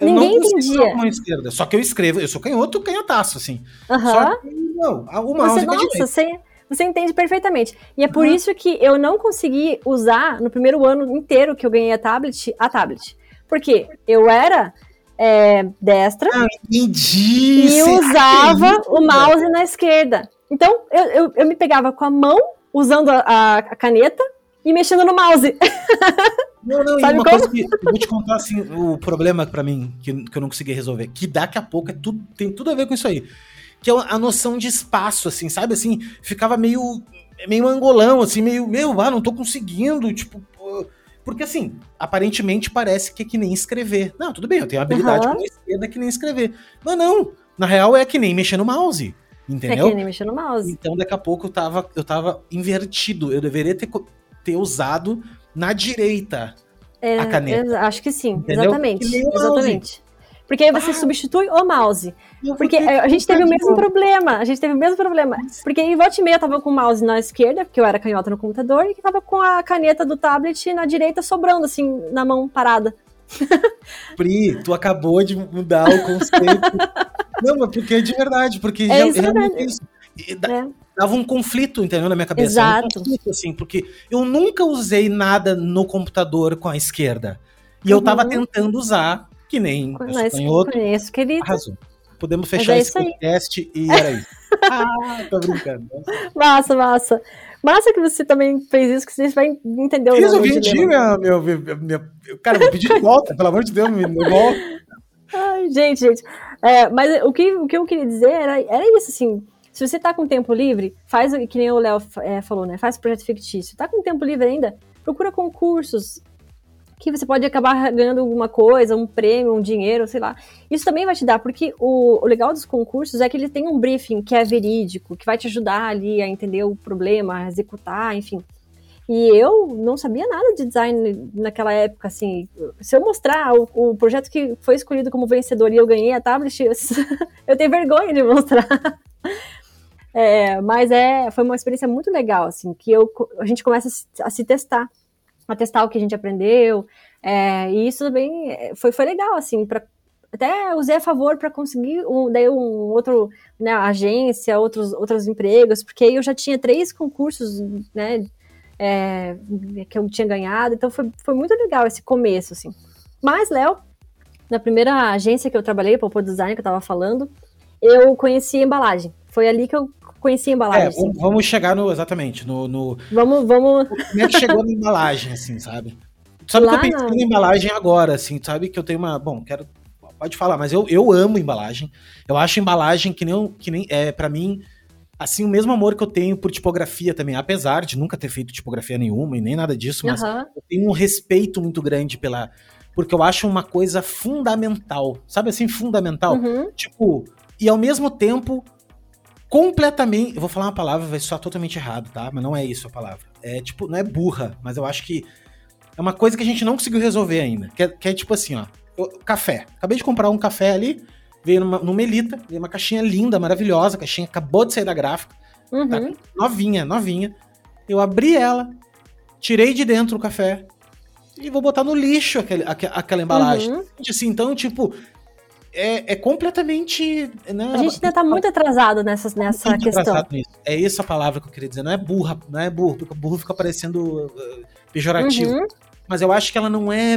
Eu Ninguém entendia. Mão esquerda. Só que eu escrevo, eu sou canhoto, canhotaço, assim. Uhum. Só que, não, o mouse você, nossa, você, você entende perfeitamente. E é por uhum. isso que eu não consegui usar no primeiro ano inteiro que eu ganhei a tablet, a tablet. Porque eu era é, destra ah, entendi. e usava o mouse na esquerda. Então, eu, eu, eu, me pegava com a mão, usando a, a caneta, e mexendo no mouse. Não, não, Sabe e uma como? coisa que eu vou te contar assim, o problema para mim que, que eu não consegui resolver, que daqui a pouco é tudo, tem tudo a ver com isso aí. Que é a noção de espaço, assim, sabe? Assim, ficava meio meio angolão, assim, meio, meu, ah, não tô conseguindo, tipo, porque assim, aparentemente parece que é que nem escrever. Não, tudo bem, eu tenho habilidade uhum. com a esquerda que nem escrever. Mas não, na real é que nem mexer no mouse. Entendeu? É que nem mexer no mouse. Então, daqui a pouco eu tava, eu tava invertido. Eu deveria ter, ter usado na direita é, a caneta. Acho que sim, Entendeu? exatamente. Exatamente. Porque aí você ah, substitui o mouse. Porque a gente teve o mesmo problema. A gente teve o mesmo problema. Porque em volta e meia eu tava com o mouse na esquerda, porque eu era canhota no computador, e tava com a caneta do tablet na direita sobrando, assim, na mão parada. Pri, tu acabou de mudar o conceito. Não, mas porque é de verdade, porque é isso, verdade. isso. É. dava um conflito, entendeu, na minha cabeça. Exato. Um conflito, assim, porque eu nunca usei nada no computador com a esquerda. E eu tava Uhum. tentando usar, que nem eu sou Conheço, canhoto, conheço, querido. arrasou. Podemos fechar é esse aí. podcast e era isso. ah, tô brincando. Massa, massa. Massa que você também fez isso, que você vai entender o Fiz, eu minha, meu, meu, minha- Cara, vou pedir de volta, pelo amor de Deus, me devolve. Ai, gente, gente. É, mas o que, o que eu queria dizer era, era isso, assim. Se você tá com tempo livre, faz o que nem o Léo é, falou, né? Faz projeto fictício. Tá com tempo livre ainda? Procura concursos que você pode acabar ganhando alguma coisa, um prêmio, um dinheiro, sei lá. Isso também vai te dar, porque o, o legal dos concursos é que ele tem um briefing que é verídico, que vai te ajudar ali a entender o problema, a executar, enfim. E eu não sabia nada de design naquela época, assim. Se eu mostrar o, o projeto que foi escolhido como vencedor e eu ganhei a tablet, eu, tenho vergonha de mostrar. É, mas é, foi uma experiência muito legal, assim, que eu, a gente começa a se, a se testar, a testar o que a gente aprendeu, é, e isso também foi, foi legal, assim, pra, até usei a favor para conseguir um, daí um outro, né, agência, outros, outros empregos, porque eu já tinha três concursos, né, é, que eu tinha ganhado, então foi, foi muito legal esse começo, assim. Mas, Léo, na primeira agência que eu trabalhei, para o Design, que eu estava falando, eu conheci a embalagem. Foi ali que eu conheci a embalagem. É, assim. vamos chegar no, exatamente, no, no... Vamos, vamos... Como é que chegou na embalagem, assim, sabe? Sabe Lá que eu pensei na- embalagem agora, assim, sabe que eu tenho uma... Bom, quero... Pode falar, mas eu, eu amo embalagem. Eu acho embalagem que nem, que nem é, para mim, assim, o mesmo amor que eu tenho por tipografia também, apesar de nunca ter feito tipografia nenhuma e nem nada disso, mas Aham. eu tenho um respeito muito grande pela... Porque eu acho uma coisa fundamental, sabe assim, fundamental? Uhum. Tipo, e ao mesmo tempo, completamente. Eu vou falar uma palavra, vai soar totalmente errado, tá? Mas não é isso a palavra. É tipo, não é burra, mas eu acho que é uma coisa que a gente não conseguiu resolver ainda. Que é, que é tipo assim, ó. eu- café. Acabei de comprar um café ali, veio numa, no Melita, veio uma caixinha linda, maravilhosa, a caixinha acabou de sair da gráfica, Uhum. tá novinha, novinha. Eu abri ela, tirei de dentro o café e vou botar no lixo aquele, aque- aquela embalagem. Uhum. Gente, Assim, então, tipo, é, é completamente. Né, A gente ainda tá muito atrasado nessa, nessa muito questão. atrasado nisso. É essa a palavra que eu queria dizer. Não é burra, não é burro, porque burro fica parecendo uh, pejorativo. Uhum. Mas eu acho que ela não é.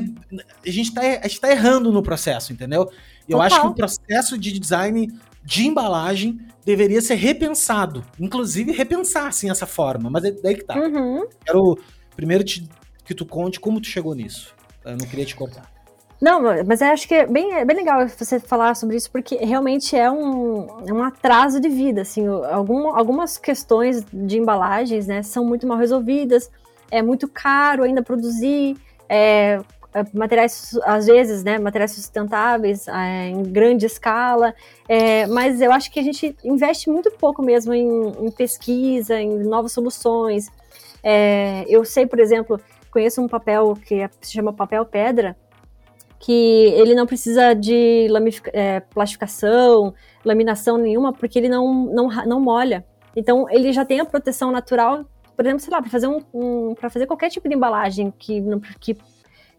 A gente tá, a gente tá errando no processo, entendeu? Eu Total. acho que o processo de design de embalagem deveria ser repensado. Inclusive, repensar assim essa forma. Mas é daí que tá. Uhum. Quero primeiro te- que tu conte como tu chegou nisso. Eu não queria te cortar. Não, mas acho que é bem, é bem legal você falar sobre isso, porque realmente é um, é um atraso de vida, assim, algum, algumas questões de embalagens, né, são muito mal resolvidas, é muito caro ainda produzir, é, é, materiais, às vezes, né, materiais sustentáveis é, em grande escala, é, mas eu acho que a gente investe muito pouco mesmo em, em pesquisa, em novas soluções. Eu sei, por exemplo, conheço um papel que se chama papel pedra, que ele não precisa de é, plastificação, laminação nenhuma, porque ele não, não, não molha. Então, ele já tem a proteção natural, por exemplo, sei lá, para fazer, um, um, pra fazer qualquer tipo de embalagem que não, que,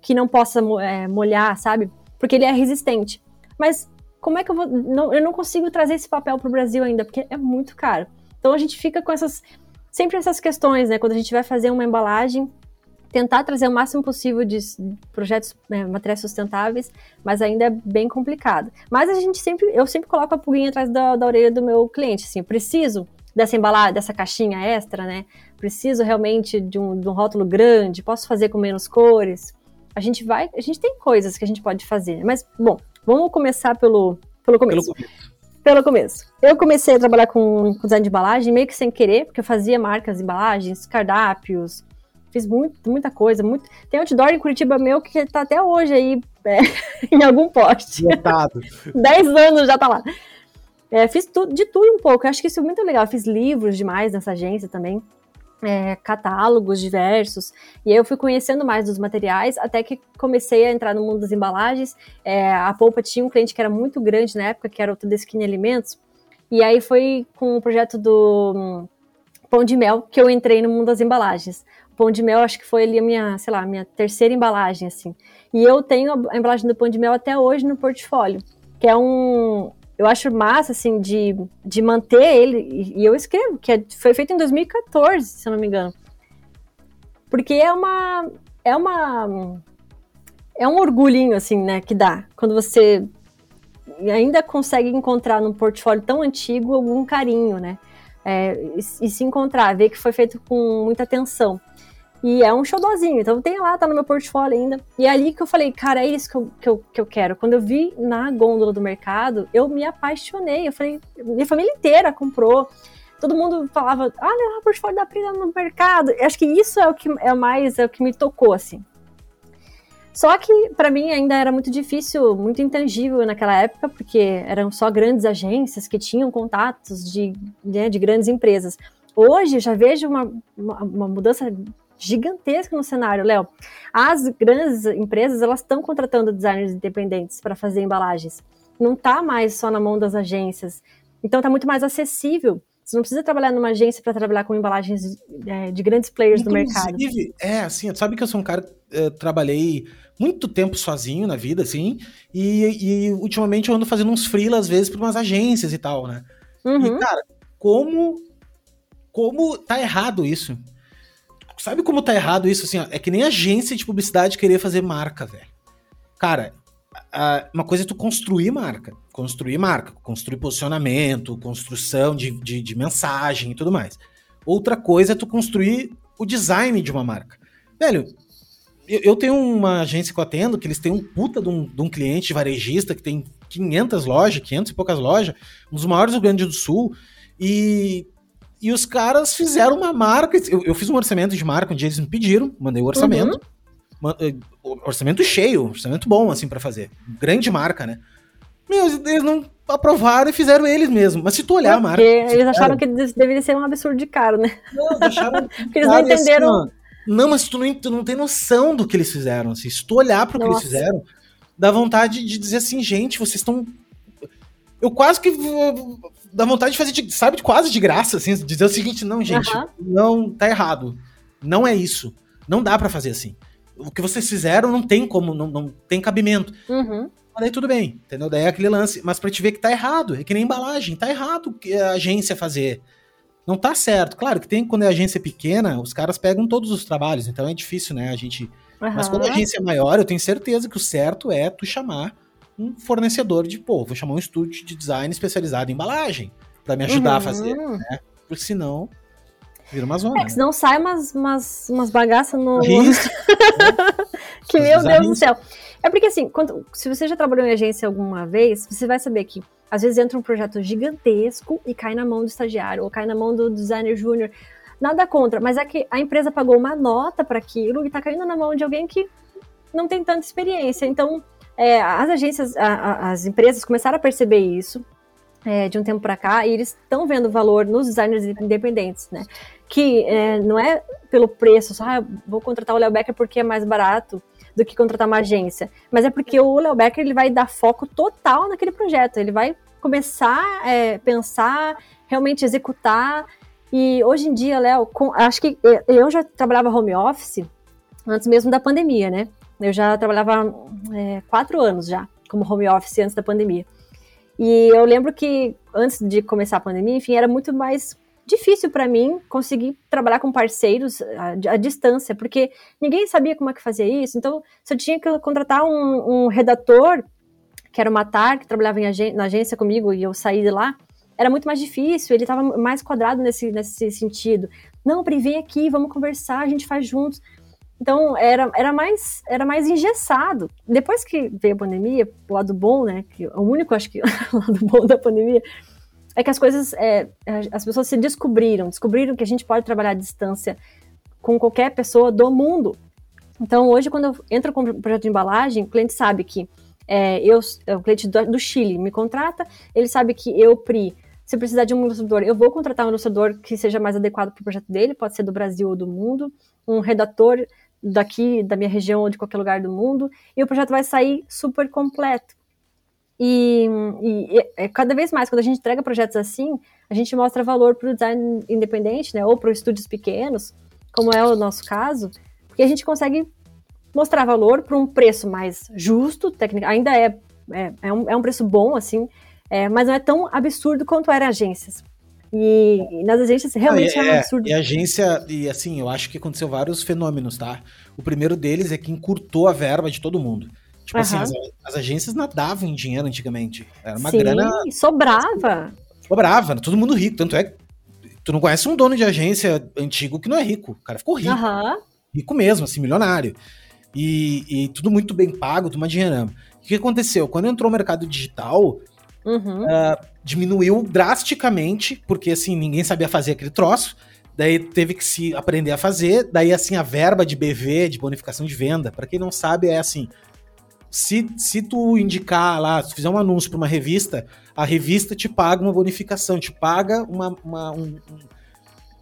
que não possa é, molhar, sabe? Porque ele é resistente. Mas como é que eu vou. Não, eu não consigo trazer esse papel para o Brasil ainda, porque é muito caro. Então, a gente fica com essas. Sempre essas questões, né? Quando a gente vai fazer uma embalagem, tentar trazer o máximo possível de projetos, né, materiais sustentáveis, mas ainda é bem complicado. Mas a gente sempre, eu sempre coloco a pulguinha atrás da, da orelha do meu cliente, assim, preciso dessa embalagem, dessa caixinha extra, né? Preciso realmente de um, de um rótulo grande, posso fazer com menos cores. A gente vai, a gente tem coisas que a gente pode fazer, mas bom, vamos começar pelo pelo Pelo começo pelo começo. Eu comecei a trabalhar com, com design de embalagem meio que sem querer, porque eu fazia marcas de embalagens, cardápios, fiz muito, muita coisa. Muito... Tem outdoor em Curitiba meu que tá até hoje aí é, em algum poste. Lotado. 10 anos já tá lá. É, fiz tu, de tudo um pouco. Eu acho que isso é muito legal. Eu fiz livros demais nessa agência também. é, catálogos diversos. E aí eu fui conhecendo mais dos materiais, até que comecei a entrar no mundo das embalagens. É, a Polpa tinha um cliente que era muito grande na época, que era o Tedesquini Alimentos. E aí foi com o projeto do hum, Pão de Mel que eu entrei no mundo das embalagens. Pão de Mel, acho que foi ali a minha, sei lá, minha terceira embalagem, assim. E eu tenho a embalagem do Pão de Mel até hoje no portfólio, que é um, eu acho massa, assim, de, de manter ele, e, e eu escrevo, que é, foi feito em 2014, se eu não me engano. Porque é uma. É uma. É um orgulhinho, assim, né, que dá. Quando você ainda consegue encontrar num portfólio tão antigo algum carinho, né? É, e, e, se encontrar, ver que foi feito com muita atenção. E é um showzinho, então tem lá, tá no meu portfólio ainda. E é ali que eu falei, cara, é isso que eu, que eu, que eu quero. Quando eu vi na gôndola do mercado, eu me apaixonei. Eu falei, minha família inteira comprou. Todo mundo falava, ah, o portfólio da Prida no mercado. Eu acho que isso é o que é mais é o que me tocou, assim. Só que para mim ainda era muito difícil, muito intangível naquela época, porque eram só grandes agências que tinham contatos de, né, de grandes empresas. Hoje eu já vejo uma, uma, uma mudança gigantesca no cenário, Léo. As grandes empresas, elas estão contratando designers independentes para fazer embalagens. Não está mais só na mão das agências. Então está muito mais acessível. Você não precisa trabalhar numa agência para trabalhar com embalagens é, de grandes players Inclusive, do mercado. É, assim, sabe que eu sou um cara é, trabalhei muito tempo sozinho na vida, assim, e, e ultimamente eu ando fazendo uns freela, às vezes, para umas agências e tal, né? Uhum. E, cara, como, como tá errado isso? Sabe como tá errado isso? Assim, ó, é que nem agência de publicidade querer fazer marca, velho. Cara, uma coisa é tu construir marca. Construir marca, construir posicionamento, construção de, de, de mensagem e tudo mais. Outra coisa é tu construir o design de uma marca. Velho, eu, eu, tenho uma agência que eu atendo, que eles têm um puta de um, de um cliente varejista que tem 500 lojas, 500 e poucas lojas, um dos maiores do Rio Grande do Sul, e e os caras fizeram uma marca. Eu, eu, fiz um orçamento de marca, um dia eles me pediram, mandei o orçamento. Uhum. Orçamento cheio, orçamento bom, assim, para fazer. Grande marca, né? Meu, eles não aprovaram e fizeram eles mesmos. Mas se tu olhar a marca. Eles acharam que deveria ser um absurdo de caro, né? Não, deixaram. Porque eles não assim, entenderam. Assim, não, mas tu não, tu não tem noção do que eles fizeram. Assim. Se tu olhar pro que eles fizeram, dá vontade de dizer assim, gente, vocês estão. Eu quase que dá vontade de fazer, de, sabe, quase de graça, assim, dizer o seguinte, não, gente, uhum. não, tá errado. Não é isso. Não dá para fazer assim. O que vocês fizeram não tem como, não, não tem cabimento. Uhum. Mas daí tudo bem, entendeu? Daí é aquele lance. Mas pra te ver que tá errado, é que nem embalagem, tá errado que a agência fazer. Não tá certo. Claro que tem quando a agência é pequena, os caras pegam todos os trabalhos, então é difícil, né? A gente. Uhum. Mas quando a agência é maior, eu tenho certeza que o certo é tu chamar um fornecedor de, pô, vou chamar um estúdio de design especializado em embalagem para me ajudar uhum. a fazer, né? Porque senão vira uma zona. É, que senão sai umas, umas, umas bagaças no. Né? que meu Deus do céu. É porque assim, quando, se você já trabalhou em agência alguma vez, você vai saber que às vezes entra um projeto gigantesco e cai na mão do estagiário, ou cai na mão do designer júnior. Nada contra, mas é que a empresa pagou uma nota para aquilo e tá caindo na mão de alguém que não tem tanta experiência. Então, é, as agências, a, a, as empresas começaram a perceber isso é, de um tempo para cá e eles estão vendo valor nos designers independentes, né? Que é, não é pelo preço, só ah, vou contratar o Léo Becker porque é mais barato do que contratar uma agência, mas é porque o Léo Becker ele vai dar foco total naquele projeto, ele vai começar a é, pensar, realmente executar. E hoje em dia, Léo, acho que é, eu já trabalhava home office antes mesmo da pandemia, né? Eu já trabalhava é, quatro anos já como home office antes da pandemia. E eu lembro que antes de começar a pandemia, enfim, era muito mais difícil para mim conseguir trabalhar com parceiros à, à, distância, porque ninguém sabia como é que fazia isso. Então, se eu tinha que contratar um, um redator, que era o Matar, que trabalhava ag na agência comigo e eu saí de lá, era muito mais difícil, ele estava mais quadrado nesse, nesse sentido. Não, Pri, vem aqui, vamos conversar, a gente faz juntos. Então era, era, mais, era mais engessado. Depois que veio a pandemia, o lado bom, né? Que é o único, acho que, lado bom da pandemia é que as coisas, é, as pessoas se descobriram, descobriram que a gente pode trabalhar à distância com qualquer pessoa do mundo. Então hoje, quando eu entro com um projeto de embalagem, o cliente sabe que é, eu, é o cliente do, do Chile me contrata, ele sabe que eu, Pri, se precisar de um ilustrador, eu vou contratar um ilustrador que seja mais adequado para o projeto dele, pode ser do Brasil ou do mundo, um redator daqui, da minha região ou de qualquer lugar do mundo, e o projeto vai sair super completo. E, e, e é cada vez mais, quando a gente entrega projetos assim, a gente mostra valor para o design independente, né, ou para estúdios pequenos, como é o nosso caso, porque a gente consegue mostrar valor para um preço mais justo, técnico, ainda é, é, é, um, é um preço bom, assim, É, mas não é tão absurdo quanto eram agências. E, nas agências realmente ah, é, é, um absurdo. E agência, e assim, eu acho que aconteceu vários fenômenos, tá? O primeiro deles é que encurtou a verba de todo mundo. Tipo uhum. assim, as, as, agências nadavam em dinheiro antigamente. Era uma Sim, grana. Sobrava. Sobrava, todo mundo rico. Tanto é que tu não conhece um dono de agência antigo que não é rico. O cara ficou rico. Uhum. Rico mesmo, assim, milionário. E, e tudo muito bem pago, tudo uma dinheirama. O que aconteceu? Quando entrou o mercado digital, Uhum. Uh, diminuiu drasticamente, porque assim, ninguém sabia fazer aquele troço. Daí teve que se aprender a fazer. Daí, assim, a verba de BV, de bonificação de venda, para quem não sabe, é assim: se, se tu indicar lá, se fizer um anúncio para uma revista, a revista te paga uma bonificação, te paga uma. uma um,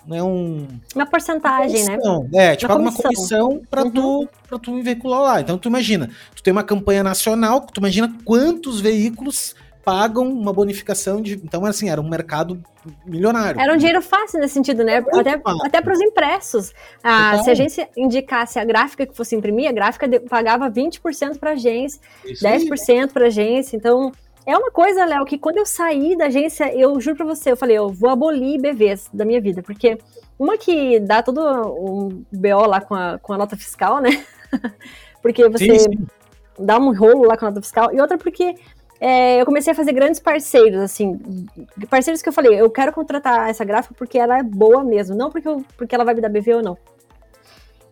não é um. Uma porcentagem, uma né? É, te uma paga comissão. uma comissão para uhum. tu, pra tu veicular lá. Então, tu imagina, tu tem uma campanha nacional, tu imagina quantos veículos pagam uma bonificação de. Então, assim, era um mercado milionário. Era um dinheiro fácil nesse sentido, né? Até, até para os impressos. Ah, então, se a agência indicasse a gráfica que fosse imprimir, a gráfica pagava 20% para a agência, 10% para a agência. Então, é uma coisa, Léo, que quando eu saí da agência, eu juro para você, eu falei, eu vou abolir BVs da minha vida, porque uma que dá todo um BO lá com a, com a nota fiscal, né? porque você sim, sim. dá um rolo lá com a nota fiscal, e outra porque é, eu comecei a fazer grandes parceiros, assim, parceiros que eu falei, eu quero contratar essa gráfica porque ela é boa mesmo, não porque, eu, porque ela vai me dar BV ou não.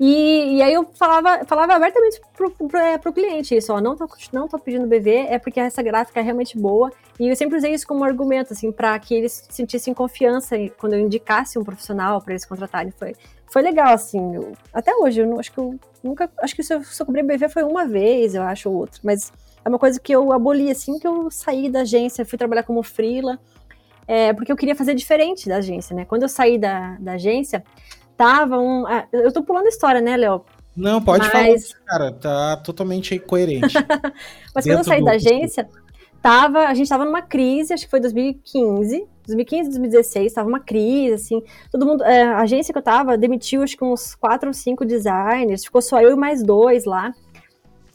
E, e aí eu falava, falava abertamente pro, pro, é, pro cliente isso, ó, não tô, não tô pedindo BV, é porque essa gráfica é realmente boa, e eu sempre usei isso como argumento, assim, para que eles sentissem confiança quando eu indicasse um profissional para eles contratarem, foi, foi legal, assim, eu, até hoje, eu não, acho que eu nunca, acho que se eu, se eu BV foi uma vez, eu acho, ou outra, mas é uma coisa que eu aboli assim que eu saí da agência, fui trabalhar como freela, é, porque eu queria fazer diferente da agência, né? Quando eu saí da, da agência, tava um. Ah, eu tô pulando história, né, Léo? Não, pode Mas... falar, cara, tá totalmente coerente. Mas quando eu saí da agência, tava, a gente tava numa crise, acho que foi 2015, 2015, 2016, tava uma crise, assim, todo mundo, é, a agência que eu tava demitiu acho que uns quatro ou cinco designers, ficou só eu e mais dois lá.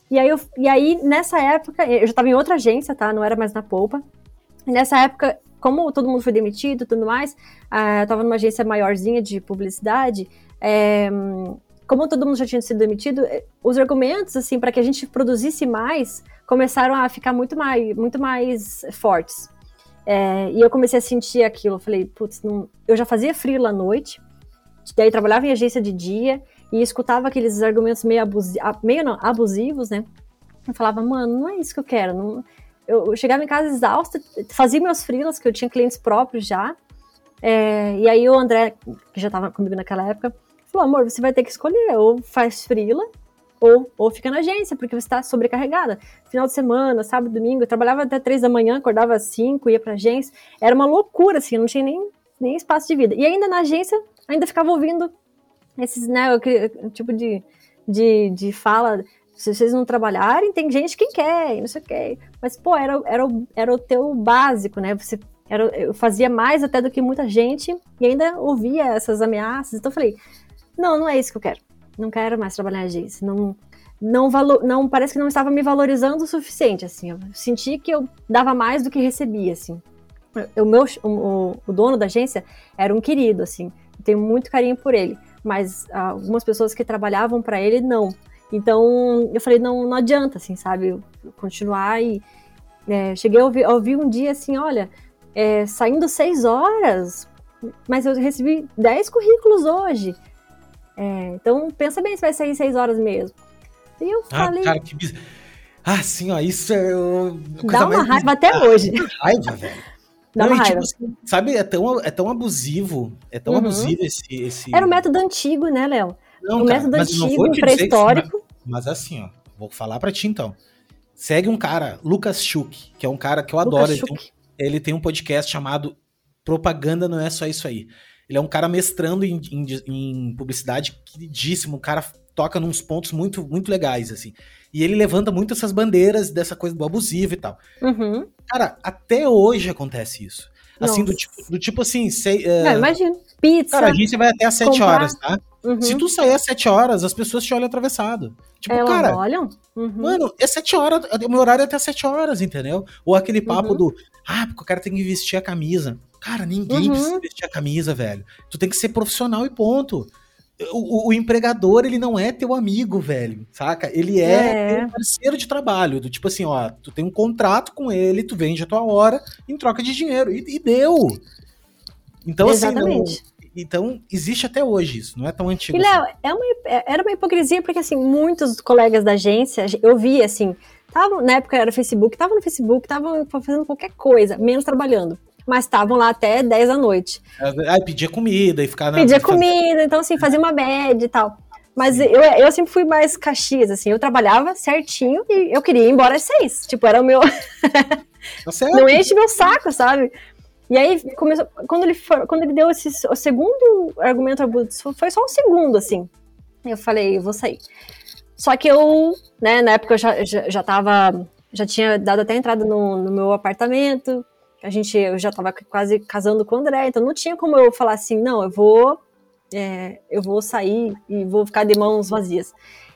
E aí, eu, e aí, nessa época, eu já estava em outra agência, tá? Não era mais na Polpa. E nessa época, como todo mundo foi demitido e tudo mais, uh, eu estava numa agência maiorzinha de publicidade. É, como todo mundo já tinha sido demitido, eh, os argumentos, assim, para que a gente produzisse mais, começaram a ficar muito mais, muito mais fortes. É, e eu comecei a sentir aquilo. Eu falei, putz, eu já fazia frio à noite, daí trabalhava em agência de dia, e escutava aqueles argumentos meio, abusi meio não, abusivos, né? Eu falava, mano, não é isso que eu quero. Não... Eu, chegava em casa exausta, fazia meus freelas, que eu tinha clientes próprios já. É, e aí o André, que já estava comigo naquela época, falou, amor, você vai ter que escolher, ou faz freela, ou, ou fica na agência, porque você está sobrecarregada. Final de semana, sábado, domingo, eu trabalhava até três da manhã, acordava às cinco, ia pra agência. Era uma loucura, assim, não tinha nem, nem espaço de vida. E ainda na agência, ainda ficava ouvindo esses, né, tipo de, de, de fala, se vocês não trabalharem, tem gente que quer, não sei o quê. Mas, pô, era, era, era o teu básico, né? Você, era, eu fazia mais até do que muita gente e ainda ouvia essas ameaças. Então eu falei, não, não é isso que eu quero. Não quero mais trabalhar agência. Não, não, valor, não parece que não estava me valorizando o suficiente, assim. Eu senti que eu dava mais do que recebia, assim. O meu, o, o dono da agência era um querido, assim. Eu tenho muito carinho por ele mas algumas pessoas que trabalhavam para ele não. Então eu falei, não, não adianta, assim, sabe, continuar e é, cheguei a ouvir, a ouvir, um dia assim, olha, é, saindo seis horas, mas eu recebi dez currículos hoje. É, então pensa bem se vai sair seis horas mesmo. E eu ah, falei. Cara, que biz... Ah, sim, ó, isso é. Dá uma raiva até hoje. Raiva, velho. Dá não, tipo, assim, sabe, é tão, é tão abusivo, é tão uhum. abusivo esse, esse... Era o método antigo, né, Léo? o cara, método antigo, pré-histórico. Mas, mas, assim, ó, vou falar pra ti então. Segue um cara, Lucas Schuch, que é um cara que eu adoro. Ele tem, um, ele tem, um podcast chamado Propaganda Não É Só Isso Aí. Ele é um cara mestrando em, em, em publicidade, queridíssimo, um cara toca nos pontos muito, muito legais, assim. E ele levanta muito essas bandeiras dessa coisa do abusivo e tal. Uhum. Cara, até hoje acontece isso. Assim, do tipo, do tipo assim, sei. Uh... Não, imagino. Pizza. Cara, a gente vai até às 7 comprar... horas, tá? Uhum. Se tu sair às 7 horas, as pessoas te olham atravessado. Tipo, Elas cara. olham? Uhum. Mano, é 7 horas, o meu horário é até 7 horas, entendeu? Ou aquele papo uhum. do, ah, porque o cara tem que vestir a camisa. Cara, ninguém uhum. precisa vestir a camisa, velho. Tu tem que ser profissional e ponto. O, o, empregador, ele não é teu amigo, velho, saca? Ele é, é. parceiro de trabalho. Do tipo assim, ó, tu tem um contrato com ele, tu vende a tua hora em troca de dinheiro. E, e deu. Então, Exatamente. assim, não, então, existe até hoje isso, não é tão antigo. E, Léo, assim. é uma, é, era uma hipocrisia, porque assim, muitos colegas da agência, eu vi assim, tavam, na época era Facebook, estavam no Facebook, estavam fazendo qualquer coisa, menos trabalhando. Mas estavam lá até 10 da noite. Aí pedia comida e ficava. Pedia comida, então assim, fazia uma bad e tal. Mas eu, eu sempre fui mais caxias, assim, eu trabalhava certinho e eu queria ir embora às seis. Tipo, era o meu. Tá não enche meu saco, sabe? E aí começou, quando ele for, quando ele deu esse o segundo argumento foi só um segundo assim. Eu falei, eu vou sair. Só que eu, né, na época eu já, já, já tava, já tinha dado até entrada no, no meu apartamento. A gente, eu já tava quase casando com o André, então não tinha como eu falar assim, não, eu vou, é, eu vou sair e vou ficar de mãos vazias.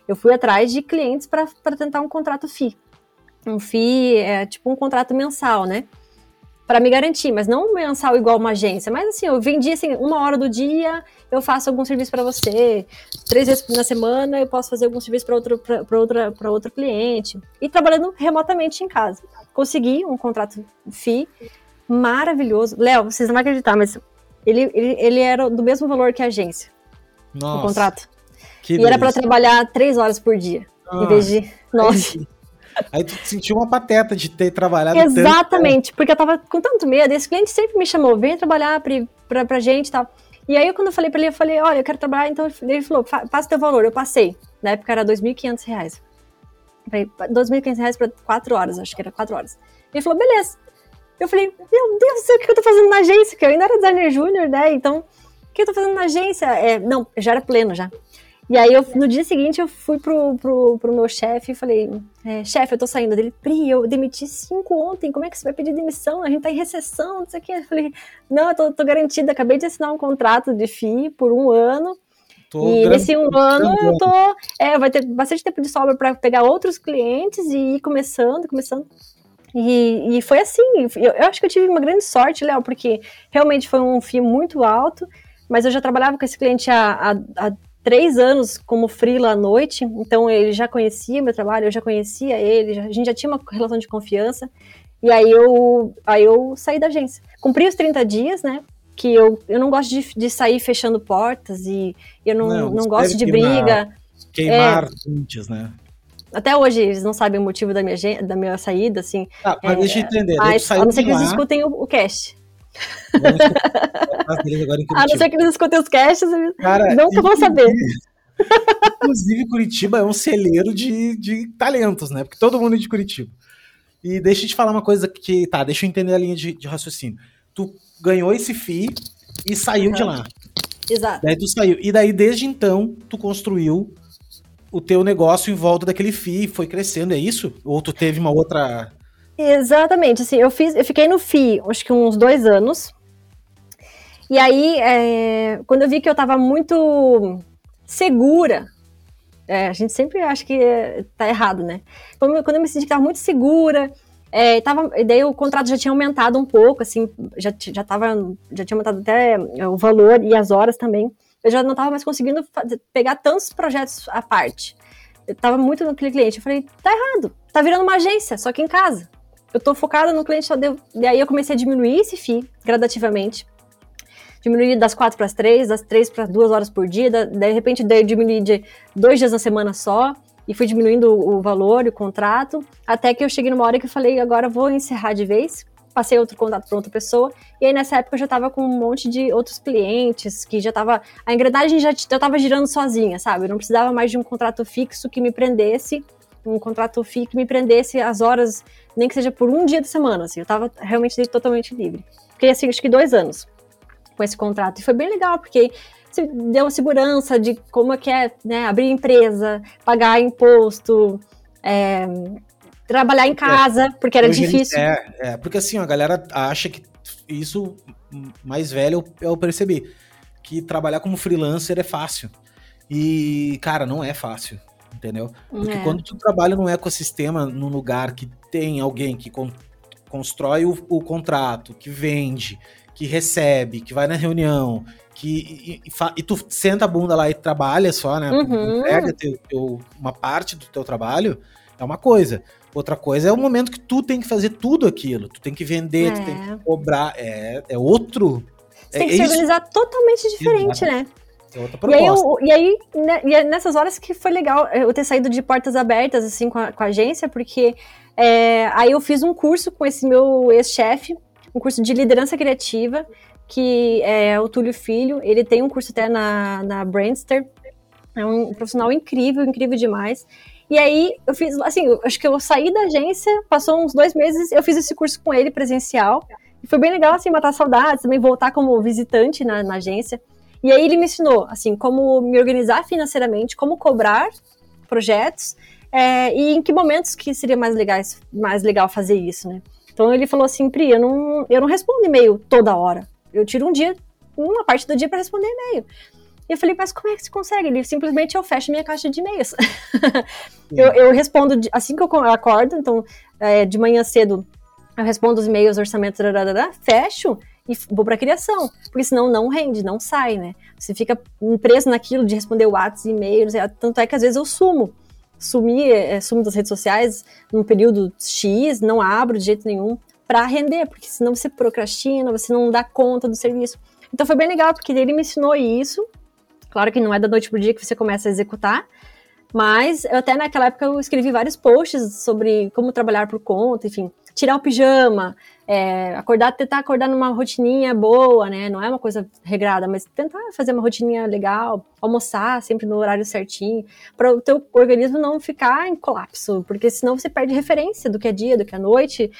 Eu fui atrás de clientes para tentar um contrato FI. Um FI é tipo um contrato mensal, né? Para me garantir, mas não mensal igual uma agência, mas assim, eu vendi assim, uma hora do dia, eu faço algum serviço para você, três vezes na semana eu posso fazer algum serviço para outro, para outra, para outro cliente, e trabalhando remotamente em casa. Consegui um contrato FI maravilhoso. Léo, vocês não vão acreditar, mas ele, ele, ele era do mesmo valor que a agência. Nossa. O contrato. e delícia. era para trabalhar três horas por dia, ah, em vez de nove. Aí tu sentiu uma pateta de ter trabalhado Exatamente, tanto. porque eu tava com tanto medo. Esse cliente sempre me chamou, vem trabalhar pra, pra, pra gente e tal. E aí, quando eu falei pra ele, eu falei, olha, eu quero trabalhar, então ele falou, passa teu valor. Eu passei. Na época era 2.500 reais. 2.500 reais pra 4 horas, acho que era 4 horas. Ele falou, beleza. Eu falei, meu Deus do céu, o que eu tô fazendo na agência? Porque eu ainda era designer júnior, né? Então, o que eu tô fazendo na agência? É, não, já era pleno já. E aí, eu, no dia seguinte, eu fui pro, pro, pro meu chefe e falei: é, chefe, eu tô saindo dele. Pri, eu demiti cinco ontem, como é que você vai pedir demissão? A gente tá em recessão, não sei o quê. Eu falei: não, eu tô, tô garantida, acabei de assinar um contrato de FII por um ano. Tô e nesse um ano eu tô. É, vai ter bastante tempo de sobra para pegar outros clientes e ir começando, começando. E, e foi assim. Eu, eu, acho que eu tive uma grande sorte, Léo, porque realmente foi um FII muito alto, mas eu já trabalhava com esse cliente há, há, há três anos como freela à noite, então ele já conhecia meu trabalho, eu já conhecia ele, já, a gente já tinha uma relação de confiança, e aí eu, aí eu saí da agência. Cumpri os 30 dias, né? Que eu, eu não gosto de, de sair fechando portas e eu não, não, não gosto de queimar, briga. Queimar é, né? Até hoje eles não sabem o motivo da minha, da minha saída, assim. Ah, mas é, deixa eu entender. Mas, a não ser que eles escutem o, o cast. A não ser que eles escutem os casts, Cara, nunca vão saber. Inclusive, Curitiba é um celeiro de, de talentos, né? Porque todo mundo é de Curitiba. E deixa eu te falar uma coisa que. Tá, deixa eu entender a linha de, de raciocínio. Tu ganhou esse FII e saiu uhum. de lá. Exato. Daí tu saiu. E daí, desde então, tu construiu o teu negócio em volta daquele FII, foi crescendo, é isso? Ou tu teve uma outra Exatamente, assim, eu fiz, eu fiquei no FI, acho que uns dois anos. E aí, é, quando eu vi que eu tava muito segura, é, a gente sempre acha que tá errado, né? Quando, quando eu me senti que tava muito segura, é, tava, daí o contrato já tinha aumentado um pouco, assim, já, já, tava, já tinha aumentado até o valor e as horas também. Eu já não tava mais conseguindo fazer, pegar tantos projetos à parte. Eu tava muito naquele cliente. Eu falei, tá errado, tá virando uma agência, só que em casa eu tô focada no cliente só deu. E aí eu comecei a diminuir esse FII gradativamente. Diminuir das quatro para as três, das três para duas horas por dia. Da, de repente, daí eu diminuí de dois dias na semana só. E fui diminuindo o, o valor, o contrato. Até que eu cheguei numa hora que eu falei, agora vou encerrar de vez passei outro contato para outra pessoa. E aí nessa época eu já tava com um monte de outros clientes que já tava. A engrenagem já, já tava girando sozinha, sabe? Eu não precisava mais de um contrato fixo que me prendesse um contrato FII que me prendesse as horas, nem que seja por um dia da semana, assim, eu tava realmente totalmente livre. Fiquei, assim, acho que dois anos com esse contrato, e foi bem legal, porque deu segurança de como é que é, né, abrir empresa, pagar imposto, é, trabalhar em casa, é, porque era difícil. É, é, porque assim, a galera acha que isso, mais velho, eu percebi, que trabalhar como freelancer é fácil. E, cara, não é fácil, entendeu? Porque É. quando tu trabalha num ecossistema, num lugar que tem alguém que con- constrói o, o contrato, que vende, que recebe, que vai na reunião, que e, e e tu senta a bunda lá e trabalha só, né? Uhum. Entrega teu- teu- uma parte do teu trabalho, é uma coisa. Outra coisa é o momento que tu tem que fazer tudo aquilo. Tu tem que vender, tu tem que É. cobrar. É, é outro. Você tem é que se isso, organizar totalmente diferente, Exato. né? é outra E aí, eu, e aí né, e é nessas horas que foi legal eu ter saído de portas abertas, assim, com a, com a agência, porque é, aí eu fiz um curso com esse meu ex-chefe, um curso de liderança criativa, que é o Túlio Filho, ele tem um curso até na, na Brandster, é um profissional incrível, incrível demais. E aí eu fiz, assim, eu acho que eu saí da agência, passou uns dois meses, eu fiz esse curso com ele presencial, e foi bem legal, assim, matar saudades, também voltar como visitante na, na agência. E aí ele me ensinou, assim, como me organizar financeiramente, como cobrar projetos é, e em que momentos que seria mais, legais, mais legal fazer isso, né? Então ele falou assim, Pri, eu não, eu não respondo e-mail toda hora. Eu tiro um dia, uma parte do dia para responder e-mail. E eu falei, mas como é que você consegue? Ele simplesmente eu fecho minha caixa de e-mails. eu, eu respondo assim que eu acordo, então é, de manhã cedo eu respondo os e-mails, orçamentos, fecho e vou para criação, porque senão não rende, não sai, né? Você fica preso naquilo de responder WhatsApp, e-mails, é, tanto é que às vezes eu sumo. Sumi, é, sumo das redes sociais num período X, não abro de jeito nenhum para render, porque senão você procrastina, você não dá conta do serviço. Então foi bem legal, porque ele me ensinou isso. Claro que não é da noite pro dia que você começa a executar, mas eu até naquela época eu escrevi vários posts sobre como trabalhar por conta, enfim, tirar o pijama, é, acordar, tentar acordar numa rotininha boa, né? Não é uma coisa regrada, mas tentar fazer uma rotininha legal, almoçar sempre no horário certinho, para o teu organismo não ficar em colapso, porque senão você perde referência do que é dia, do que é noite,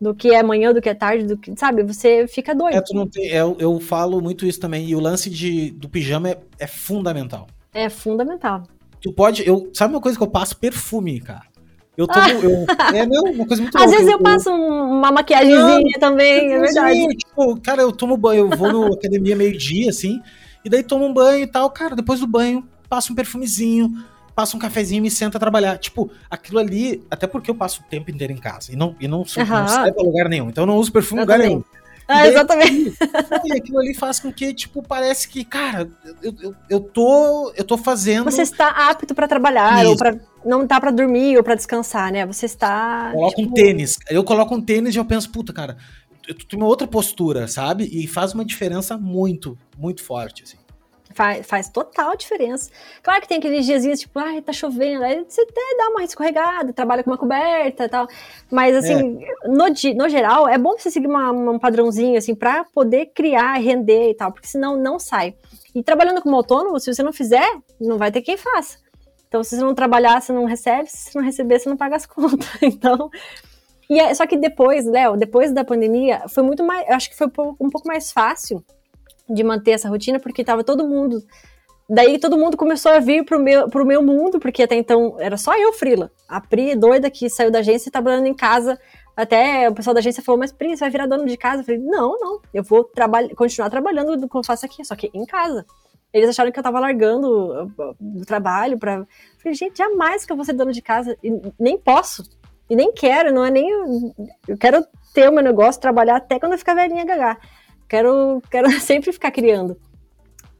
do que é manhã, do que é tarde, do que, sabe? Você fica doido. É, tem- eu, eu falo muito isso também. E o lance de, do pijama é, é fundamental. É fundamental. Tu pode. Eu, sabe uma coisa que eu passo? Perfume, cara. Eu tomo. Eu, é, não, uma coisa muito Às louca, vezes eu passo um- uma maquiagemzinha também, é verdade. Sim, tipo, cara, eu tomo banho, eu vou no academia meio-dia, assim, e daí tomo um banho e tal, cara, depois do banho, passo um perfumezinho, passo um cafezinho e me sento a trabalhar. Tipo, aquilo ali, até porque eu passo o tempo inteiro em casa e não, e não, sou- Aham. não saio pra lugar nenhum, então eu não uso perfume em Eu lugar também. nenhum. Ah, exatamente. E aquilo ali faz com que, tipo, parece que, cara, eu, eu, eu tô, eu tô fazendo... Você está apto para trabalhar, Isso. ou para não tá para dormir ou para descansar, né? Você está. Coloco um tipo, tênis. Eu coloco um tênis e eu penso, puta, cara, eu tenho uma outra postura, sabe? E faz uma diferença muito, muito forte, assim. Faz, faz total diferença. Claro que tem aqueles diazinhos, tipo, ai, tá chovendo. Aí você até dá uma escorregada, trabalha com uma coberta e tal. Mas, assim, no, di- no geral, é bom você seguir uma- um padrãozinho, assim, pra poder criar, render e tal, porque senão não sai. E trabalhando como autônomo, se você não fizer, não vai ter quem faça. Então, se você não trabalhar, você não recebe. Se você não receber, você não paga as contas. Então. E é, só que depois, Léo, depois da pandemia, foi muito mais. Eu acho que foi um pouco mais fácil de manter essa rotina, porque tava todo mundo. Daí todo mundo começou a vir pro meu, pro meu mundo, porque até então era só eu, Frila. A Pri, doida, que saiu da agência e tá trabalhando em casa. Até o pessoal da agência falou, mas Pri, você vai virar dono de casa? Eu falei, não, não, eu vou trabalhar, continuar trabalhando do que eu faço aqui, só que em casa. Eles acharam que eu tava largando uh, o trabalho. Eu falei, gente, jamais que eu vou ser dona de casa. E nem posso. E nem quero, não é nem. Eu quero ter o meu negócio, trabalhar até quando eu ficar velhinha gagá. Quero, quero sempre ficar criando.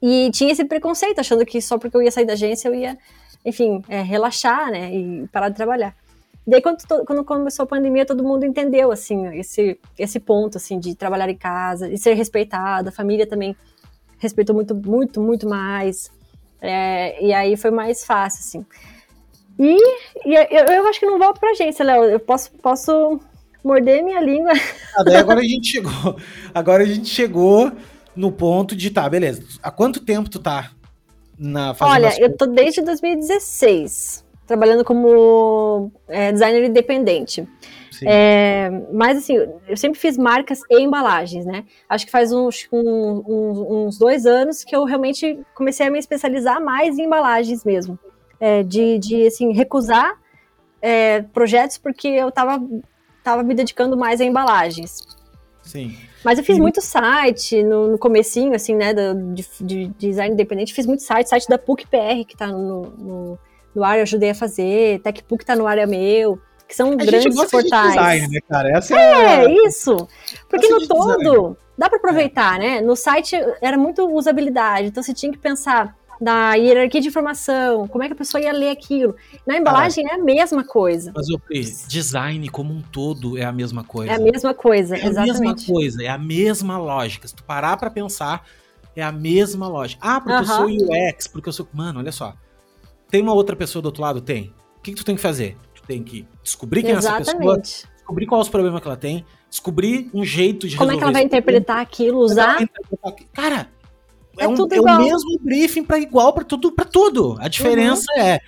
E tinha esse preconceito, achando que só porque eu ia sair da agência eu ia, enfim, é, relaxar, né? E parar de trabalhar. Daí, quando, quando começou a pandemia, todo mundo entendeu, assim, esse, esse ponto, assim, de trabalhar em casa, de ser respeitado, a família também respeitou muito, muito, muito mais. É, e aí foi mais fácil, assim. E, e eu, eu acho que não volto pra agência, Léo. Eu posso, posso morder minha língua. Ah, daí agora a gente chegou. Agora a gente chegou no ponto de tá, beleza. Há quanto tempo tu tá na Olha, eu tô desde 2016 trabalhando como é, designer independente. É, mas assim, eu sempre fiz marcas e embalagens, né? Acho que faz uns, um- uns dois anos que eu realmente comecei a me especializar mais em embalagens mesmo. É, de, de assim, recusar é, projetos porque eu tava, tava me dedicando mais a embalagens. Sim. Mas eu fiz muito site no, no comecinho, assim, né, do, de, de, design independente, fiz muito site, site da PUC PR, que tá no, no, no ar, eu ajudei a fazer, TechPUC tá no ar, é meu, que são a grandes portais. De design, né, cara? Essa é, é isso. Porque no todo, design. dá para aproveitar, é. né? No site era muito usabilidade, então você tinha que pensar da hierarquia de informação, como é que a pessoa ia ler aquilo. Na embalagem é a mesma coisa. Mas, o design como um todo é a mesma coisa. É a mesma coisa, é exatamente. É a mesma coisa, é a mesma lógica. Se tu parar pra pensar, é a mesma lógica. Ah, porque uh -huh. eu sou UX, porque eu sou... Mano, olha só. Tem uma outra pessoa do outro lado? Tem. O que, que tu tem que fazer? Tu tem que descobrir quem exatamente. é essa pessoa, descobrir qual é os problemas que ela tem, descobrir um jeito de Como resolver. Como é que ela vai interpretar aquilo, usar? Cara, é, é, um, é o mesmo briefing para igual para tudo, para tudo. A diferença uhum. é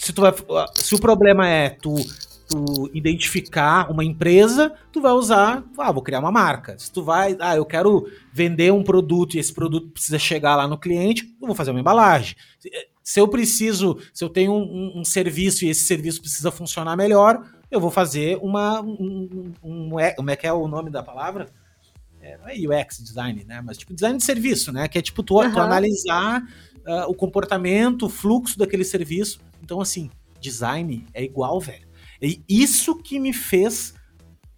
se tu vai, se o problema é tu, tu identificar uma empresa, tu vai usar, ah, vou criar uma marca. Se tu vai, ah, eu quero vender um produto e esse produto precisa chegar lá no cliente, eu vou fazer uma embalagem. Se eu preciso, se eu tenho um, um, um serviço e esse serviço precisa funcionar melhor, eu vou fazer uma um, um, um, como é que é o nome da palavra? É, não é UX design, né? Mas tipo design de serviço, né? Que é tipo tu, uhum. tu analisar uh, o comportamento, o fluxo daquele serviço. Então, assim, design é igual, velho. E isso que me fez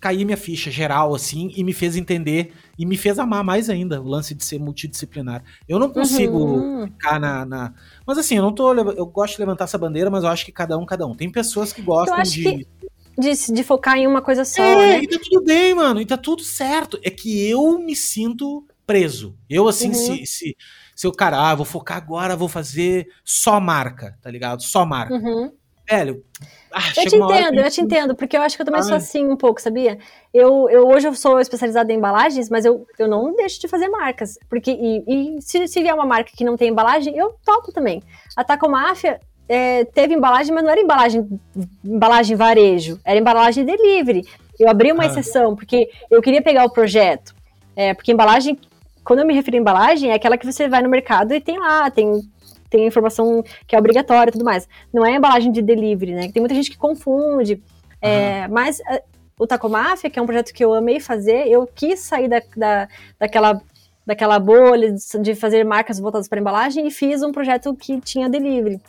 cair minha ficha geral, assim, e me fez entender e me fez amar mais ainda o lance de ser multidisciplinar. Eu não consigo uhum. ficar na, na, Mas assim, eu não tô. Eu gosto de levantar essa bandeira, mas eu acho que cada um, cada um. Tem pessoas que gostam de. Que de, de focar em uma coisa só, é, né? E tá tudo bem, mano, e tá tudo certo. É que eu me sinto preso. Eu, assim, uhum. se, se, se eu, cara, ah, vou focar agora, vou fazer só marca, tá ligado? Só marca. Uhum. Velho. Ah, eu te entendo, eu te entendo, porque eu acho que eu também Ai. sou assim um pouco, sabia? Eu, eu hoje eu sou especializada em embalagens, mas eu, eu não deixo de fazer marcas. Porque, e, e se, se vier uma marca que não tem embalagem, eu topo também. A Tacomáfia, é, teve embalagem, mas não era embalagem, embalagem varejo, era embalagem delivery. Eu abri uma ah. exceção, porque eu queria pegar o projeto. É, porque embalagem, quando eu me refiro a embalagem, é aquela que você vai no mercado e tem lá, tem, tem informação que é obrigatória e tudo mais. Não é embalagem de delivery, né? Tem muita gente que confunde. É, mas é, o Tacomáfia, que é um projeto que eu amei fazer, eu quis sair da, da, daquela daquela bolha de fazer marcas voltadas para embalagem e fiz um projeto que tinha delivery.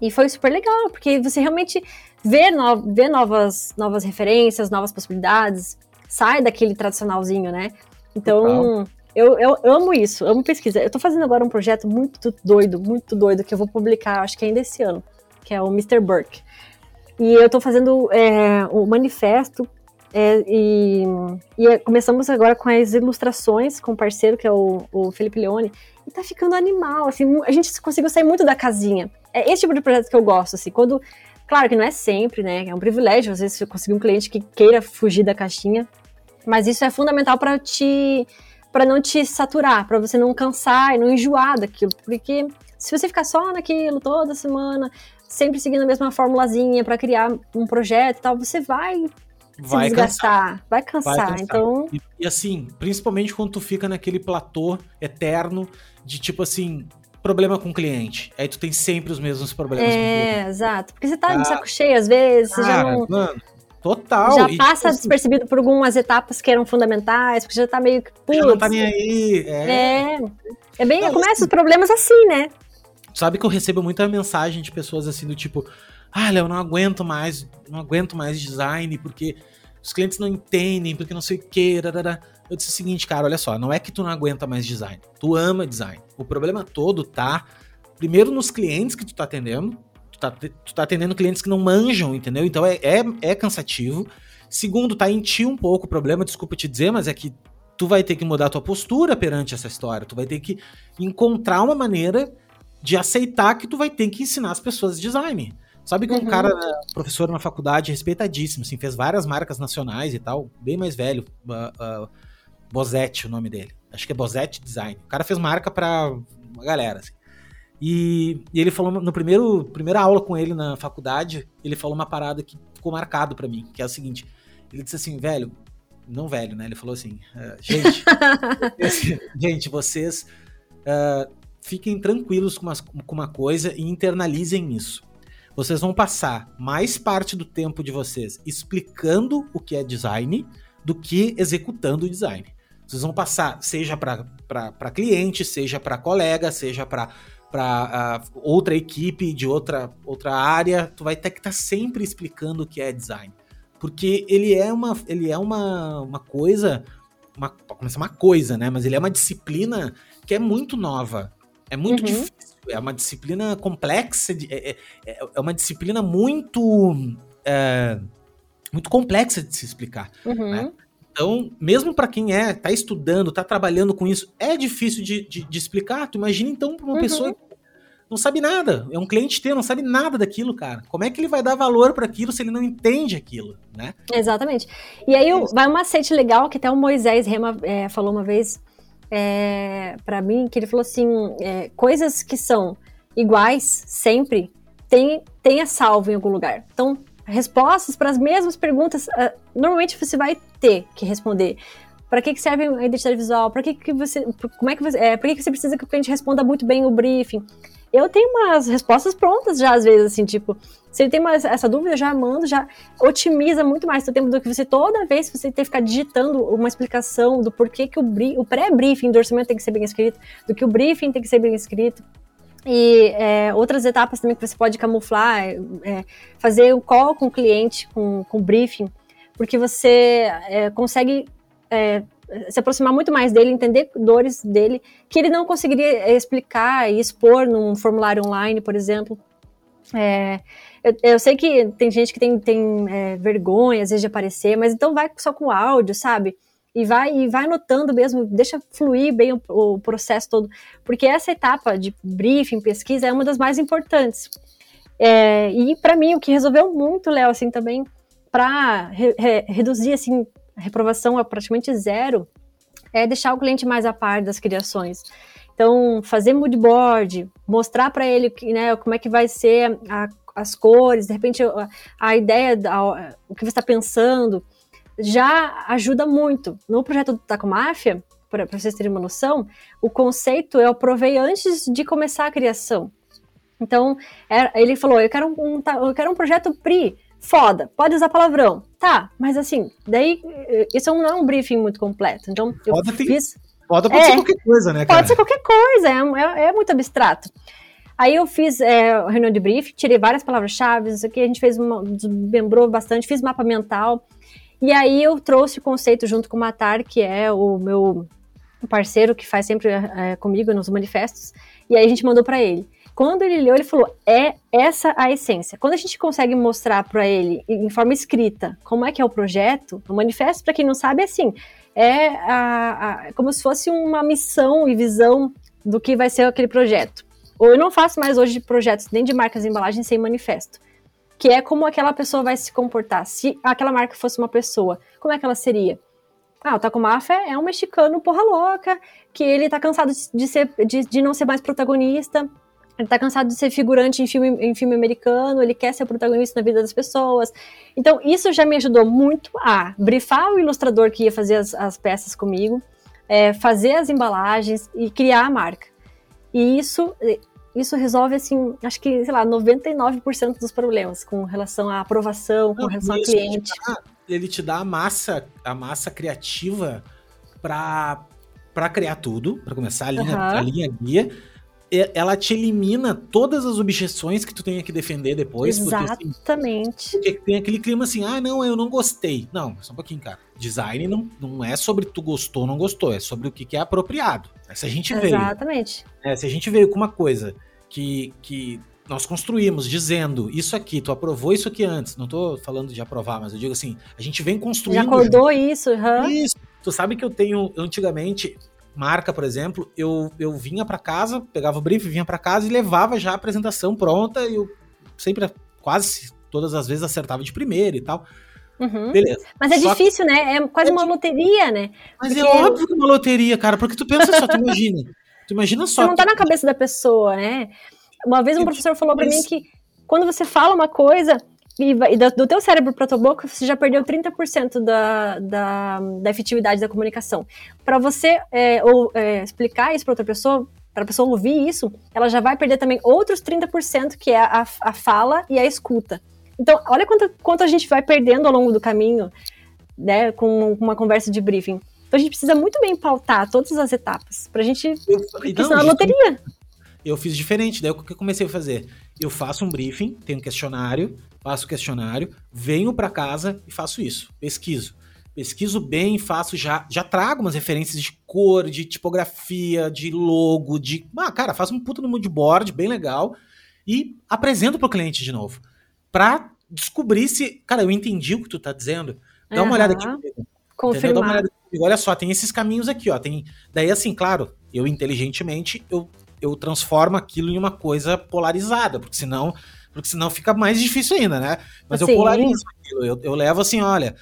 E foi super legal, porque você realmente vê, no, vê novas, novas referências, novas possibilidades, sai daquele tradicionalzinho, né? Então, eu, eu, amo isso, amo pesquisa. Eu tô fazendo agora um projeto muito doido, muito doido, que eu vou publicar, acho que ainda esse ano, que é o Mr. Burke. E eu tô fazendo é, o manifesto é, e, e, começamos agora com as ilustrações com o parceiro, que é o, o Felipe Leone, e tá ficando animal, assim, a gente conseguiu sair muito da casinha. É esse tipo de projeto que eu gosto, assim, quando, claro que não é sempre, né, é um privilégio, vezes, conseguir um cliente que queira fugir da caixinha, mas isso é fundamental para te, para não te saturar, para você não cansar e não enjoar daquilo, porque se você ficar só naquilo toda semana, sempre seguindo a mesma formulazinha para criar um projeto e tal, você vai vai desgastar, vai cansar. Vai cansar. Então. E, e, assim, principalmente quando tu fica naquele platô eterno de tipo assim. Problema com o cliente. Aí tu tem sempre os mesmos problemas é, com o é, cliente. exato. Porque você tá ah, de saco cheio às vezes, você já não. Mano, total. Já e, passa tipo, despercebido por algumas etapas que eram fundamentais, porque já tá meio que. Putz, já não tá nem aí. É. É, é bem. Não, começa assim, os problemas assim, né? Sabe que eu recebo muita mensagem de pessoas assim do tipo ah, Léo, não aguento mais, não aguento mais design, porque os clientes não entendem, porque não sei o que. Eu disse o seguinte, cara, olha só, não é que tu não aguenta mais design, tu ama design. O problema todo tá, primeiro, nos clientes que tu tá atendendo, tu tá, tu tá atendendo clientes que não manjam, entendeu? Então é, é, é cansativo. Segundo, tá em ti um pouco o problema, desculpa te dizer, mas é que tu vai ter que mudar tua postura perante essa história, tu vai ter que encontrar uma maneira de aceitar que tu vai ter que ensinar as pessoas design. Sabe que um uhum. cara, professor na faculdade, respeitadíssimo, assim, fez várias marcas nacionais e tal, bem mais velho, uh, uh, Bozetti, o nome dele. Acho que é Bozetti Design. O cara fez marca pra uma galera, assim. E, e, ele falou, no primeiro primeira aula com ele na faculdade, ele falou uma parada que ficou marcado para mim, que é o seguinte, ele disse assim, velho, não velho, né? Ele falou assim, uh, gente, gente, vocês uh, fiquem tranquilos com uma, com uma coisa e internalizem isso vocês vão passar mais parte do tempo de vocês explicando o que é design do que executando o design. Vocês vão passar, seja para cliente, seja para colega, seja para para uh, outra equipe de outra, outra área, tu vai ter que estar tá sempre explicando o que é design. Porque ele é uma, ele é uma, uma coisa, uma, começar uma coisa, né? Mas ele é uma disciplina que é muito nova. É muito uhum. difícil. É uma disciplina complexa. De, é, é, é, uma disciplina muito. É, muito complexa de se explicar. Uhum. Né? Então, mesmo para quem é, tá estudando, tá trabalhando com isso, é difícil de, de, de explicar. Tu imagina então para uma uhum. pessoa que não sabe nada, é um cliente teu, não sabe nada daquilo, cara. Como é que ele vai dar valor para aquilo se ele não entende aquilo, né? Exatamente. E aí é vai um macete legal que até o Moisés Rema é, falou uma vez é, para mim, que ele falou assim, é, coisas que são iguais sempre, tem, tenha salvo em algum lugar. Então, respostas para as mesmas perguntas, uh, normalmente você vai ter que responder. Para que, que serve a identidade visual? Para que, que você, como é que você, é, que, que você precisa que o cliente responda muito bem o briefing? Eu tenho umas respostas prontas já às vezes, assim, tipo, se ele tem uma, essa dúvida, já mando, já otimiza muito mais o tempo do que você toda vez você ter que ficar digitando uma explicação do porquê que o, o pré-briefing do orçamento tem que ser bem escrito, do que o briefing tem que ser bem escrito. E é, outras etapas também que você pode camuflar, é, fazer o call com o cliente, com, com o briefing, porque você é, consegue é, se aproximar muito mais dele, entender dores dele, que ele não conseguiria explicar e expor num formulário online, por exemplo. É, eu, eu, sei que tem gente que tem, tem é, vergonha, às vezes, de aparecer, mas então vai só com áudio, sabe? e vai e vai anotando mesmo, deixa fluir bem o, o processo todo, porque essa etapa de briefing, pesquisa é uma das mais importantes. É, e para mim o que resolveu muito, Léo, assim também para re, re, reduzir assim a reprovação a praticamente zero, é deixar o cliente mais a par das criações. Então, fazer mood board, mostrar para ele né, como é que vai ser a, as cores, de repente a, a ideia, a, o que você está pensando, já ajuda muito. No projeto do Taco Máfia, para vocês terem uma noção, o conceito eu provei antes de começar a criação. Então, é, ele falou: eu quero um, eu quero um projeto PRI, foda, pode usar palavrão. Tá, mas assim, daí isso não é um briefing muito completo. Então, eu foda fiz. Foda pode é, ser qualquer coisa, né, cara? Pode ser qualquer coisa, é, é, é muito abstrato. Aí eu fiz é, reunião de briefing, tirei várias palavras-chave, isso aqui a gente fez, uma, desmembrou bastante, fiz mapa mental. E aí eu trouxe o conceito junto com o Matar, que é o meu parceiro que faz sempre é, comigo nos manifestos, e aí a gente mandou para ele. Quando ele leu, ele falou: é essa a essência. Quando a gente consegue mostrar para ele, em forma escrita, como é que é o projeto, o manifesto, para quem não sabe, é assim: é a, a, como se fosse uma missão e visão do que vai ser aquele projeto. Ou eu não faço mais hoje projetos nem de marcas de embalagem sem manifesto que é como aquela pessoa vai se comportar. Se aquela marca fosse uma pessoa, como é que ela seria? Ah, o Taco Mafia é um mexicano porra louca, que ele tá cansado de, ser, de, de não ser mais protagonista, ele tá cansado de ser figurante em filme, em filme americano, ele quer ser protagonista na vida das pessoas. Então, isso já me ajudou muito a brifar o ilustrador que ia fazer as, as peças comigo, é, fazer as embalagens e criar a marca. E isso isso resolve, assim, acho que, sei lá, 99% dos problemas com relação à aprovação, com Não, relação ao cliente. Ele te, dá, ele te dá a massa, a massa criativa para para criar tudo, para começar a linha, uhum. a linha guia, ela te elimina todas as objeções que tu tenha que defender depois. Exatamente. Porque, assim, porque tem aquele clima assim, ah, não, eu não gostei. Não, só um pouquinho, cara. Design não, não é sobre tu gostou ou não gostou, é sobre o que, que é apropriado. Se a gente veio. Exatamente. É, se a gente veio com uma coisa que, que nós construímos dizendo isso aqui, tu aprovou isso aqui antes. Não tô falando de aprovar, mas eu digo assim, a gente vem construindo. Já acordou isso, uhum. Isso. Tu sabe que eu tenho, antigamente, marca, por exemplo, eu, eu vinha para casa, pegava o brief, vinha para casa e levava já a apresentação pronta e eu sempre, quase todas as vezes, acertava de primeira e tal. Uhum. Beleza. Mas é só difícil, que... né? É quase é uma loteria, né? Mas é porque... é óbvio que é uma loteria, cara, porque tu pensa só, tu imagina. Tu imagina só. Você não tá na cabeça da pessoa, né? Uma vez um professor falou para mim que quando você fala uma coisa e, e do teu cérebro para tua boca, você já perdeu 30% da, da, da efetividade da comunicação. Para você é, ou, é, explicar isso para outra pessoa, para a pessoa ouvir isso, ela já vai perder também outros 30%, que é a, a fala e a escuta. Então, olha quanto, quanto a gente vai perdendo ao longo do caminho né, com uma conversa de briefing. Então a gente precisa muito bem pautar todas as etapas pra gente. Eu, não, é loteria. Eu fiz diferente, daí o que eu comecei a fazer? Eu faço um briefing, tenho um questionário, faço o questionário, venho para casa e faço isso, pesquiso. Pesquiso bem, faço já, já trago umas referências de cor, de tipografia, de logo, de. Ah, cara, faço um puta no moodboard bem legal e apresento pro cliente de novo. Pra descobrir se. Cara, eu entendi o que tu tá dizendo. Dá uhum. uma olhada aqui. Confirmar. Dá uma olhada comigo. Olha só, tem esses caminhos aqui, ó. Tem. Daí, assim, claro, eu inteligentemente, eu, eu transformo aquilo em uma coisa polarizada, porque senão. Porque senão fica mais difícil ainda, né? Mas Sim. eu polarizo aquilo. Eu, eu levo assim, olha,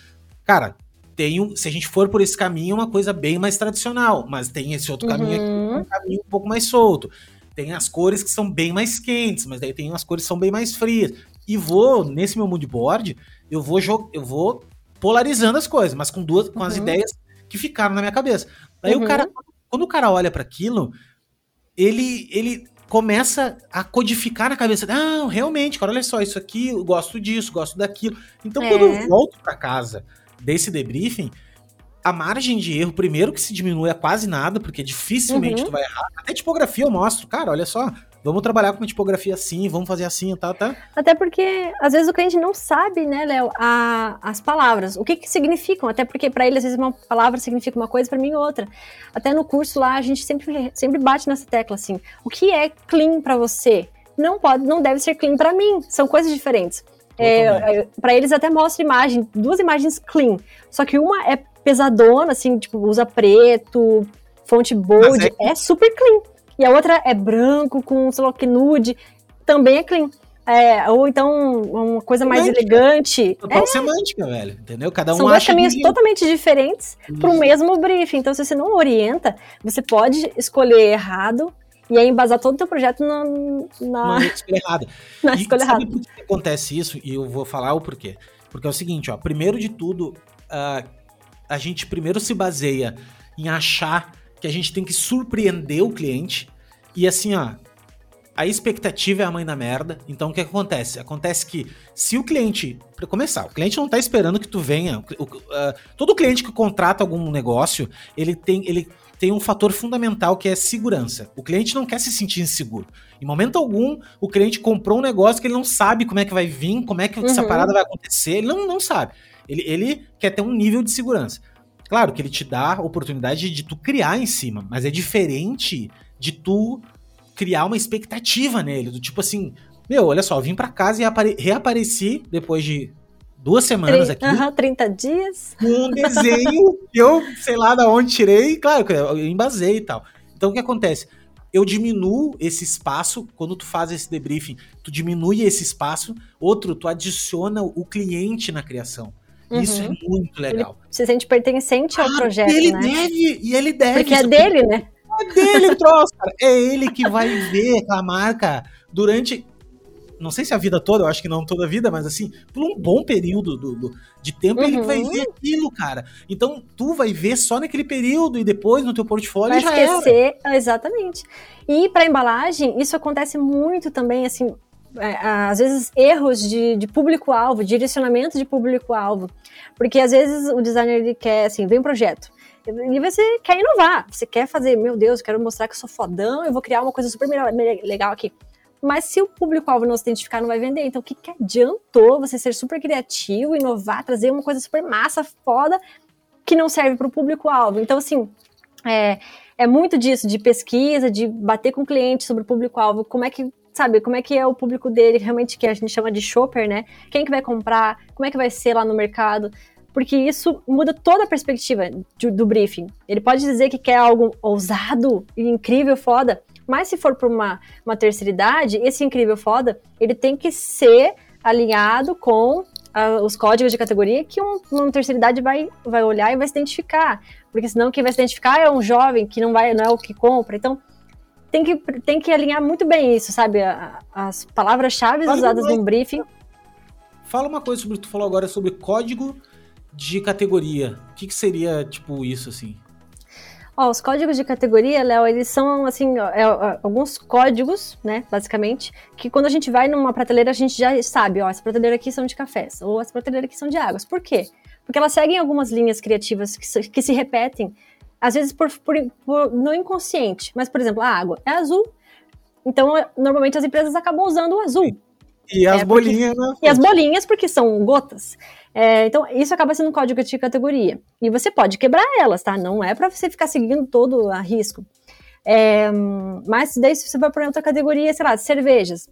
cara, tem um, se a gente for por esse caminho, é uma coisa bem mais tradicional, mas tem esse outro uhum. caminho aqui, é um caminho um pouco mais solto. Tem as cores que são bem mais quentes, mas daí tem as cores que são bem mais frias. E vou, nesse meu mood board, eu vou, eu vou polarizando as coisas, mas com duas, com uhum. as ideias que ficaram na minha cabeça. Aí uhum. o cara, quando o cara olha para aquilo, ele, ele começa a codificar na cabeça. Não, realmente, cara, olha só, isso aqui, eu gosto disso, gosto daquilo. Então, é. quando eu volto para casa desse debriefing, a margem de erro, primeiro que se diminui a quase nada, porque dificilmente uhum. tu vai errar. Até tipografia eu mostro, cara, olha só, vamos trabalhar com uma tipografia assim, vamos fazer assim, tá, tá. Até porque, às vezes, o cliente não sabe, né, Léo, as palavras, o que que significam, até porque para ele, às vezes, uma palavra significa uma coisa, para mim outra. Até no curso lá, a gente sempre, sempre bate nessa tecla, assim, o que é clean para você? Não pode, não deve ser clean para mim, são coisas diferentes. É, é para eles até mostra imagem, duas imagens clean. Só que uma é pesadona, assim, tipo, usa preto, fonte bold, é... é... super clean. E a outra é branco, com, sei lá, que nude, também é clean. É, ou então uma coisa mais elegante. Total é. semântica, velho. Entendeu? Cada um São dois caminhos que... totalmente diferentes para o mesmo briefing. Então, se você não orienta, você pode escolher errado e aí embasar todo o teu projeto na, na... na escolha errada. na e escolha errada. por que acontece isso? E eu vou falar o porquê. Porque é o seguinte, ó, primeiro de tudo, uh, a gente primeiro se baseia em achar que a gente tem que surpreender o cliente. E assim, ó, a expectativa é a mãe da merda. Então o que acontece? Acontece que se o cliente, para começar, o cliente não tá esperando que tu venha. O, uh, todo cliente que contrata algum negócio, ele tem, ele tem um fator fundamental que é segurança. O cliente não quer se sentir inseguro. Em momento algum, o cliente comprou um negócio que ele não sabe como é que vai vir, como é que uhum. essa parada vai acontecer, ele não, não sabe. Ele, ele quer ter um nível de segurança. Claro que ele te dá a oportunidade de tu criar em cima, mas é diferente de tu criar uma expectativa nele, do tipo assim, meu, olha só, eu vim para casa e reapareci depois de duas semanas aqui. Uhum, 30 dias. Um desenho que eu, sei lá da onde tirei, claro, eu embasei e tal. Então o que acontece? Eu diminuo esse espaço, quando tu faz esse debriefing, tu diminui esse espaço, outro, tu adiciona o cliente na criação. Uhum. Isso é muito legal. Ele se sente pertencente ao ah, projeto, ele né? deve, e ele deve. Porque é dele, né? É dele o troço, cara. É ele que vai ver a marca durante não sei se a vida toda, eu acho que não toda a vida, mas assim, por um bom período do, do de tempo, uhum. ele vai ver aquilo, cara. Então, tu vai ver só naquele período e depois no teu portfólio vai já esquecer, era. exatamente. E para embalagem, isso acontece muito também, assim, é, às vezes erros de, de público-alvo, direcionamento de público-alvo. Porque às vezes o designer ele quer, assim, vem um projeto. E você quer inovar, você quer fazer, meu Deus, quero mostrar que eu sou fodão, eu vou criar uma coisa super legal aqui. Mas se o público-alvo não se identificar, não vai vender. Então, o que, que adiantou você ser super criativo, inovar, trazer uma coisa super massa, foda, que não serve para o público-alvo? Então, assim, é, é muito disso, de pesquisa, de bater com o cliente sobre o público-alvo, como é que sabe, como é que é o público dele, realmente que a gente chama de shopper, né? Quem que vai comprar, como é que vai ser lá no mercado, porque isso muda toda a perspectiva do, do briefing. Ele pode dizer que quer algo ousado, incrível, foda, mas se for para uma, uma terceira idade, esse incrível foda, ele tem que ser alinhado com uh, os códigos de categoria que um, uma terceira idade vai, vai olhar e vai se identificar. Porque senão quem vai se identificar é um jovem que não, vai, não é o que compra. Então, tem que, tem que alinhar muito bem isso, sabe? as palavras-chave usadas num briefing. Fala uma coisa sobre o que tu falou agora sobre código de categoria. O que, que seria, tipo, isso, assim? Ó, os códigos de categoria, Léo, eles são, assim, é, é, alguns códigos, né, basicamente, que quando a gente vai numa prateleira, a gente já sabe, ó, essa prateleira aqui são de cafés, ou essa prateleira aqui são de águas. Por quê? Porque elas seguem algumas linhas criativas que se, que se repetem, às vezes por, por, por, no inconsciente. Mas, por exemplo, a água é azul, então normalmente as empresas acabam usando o azul. E as é, bolinhas, porque, né? E as bolinhas, porque são gotas. É, então, isso acaba sendo um código de categoria. E você pode quebrar elas, tá? Não é para você ficar seguindo todo a risco. É, mas daí, se você vai para outra categoria, sei lá, cervejas.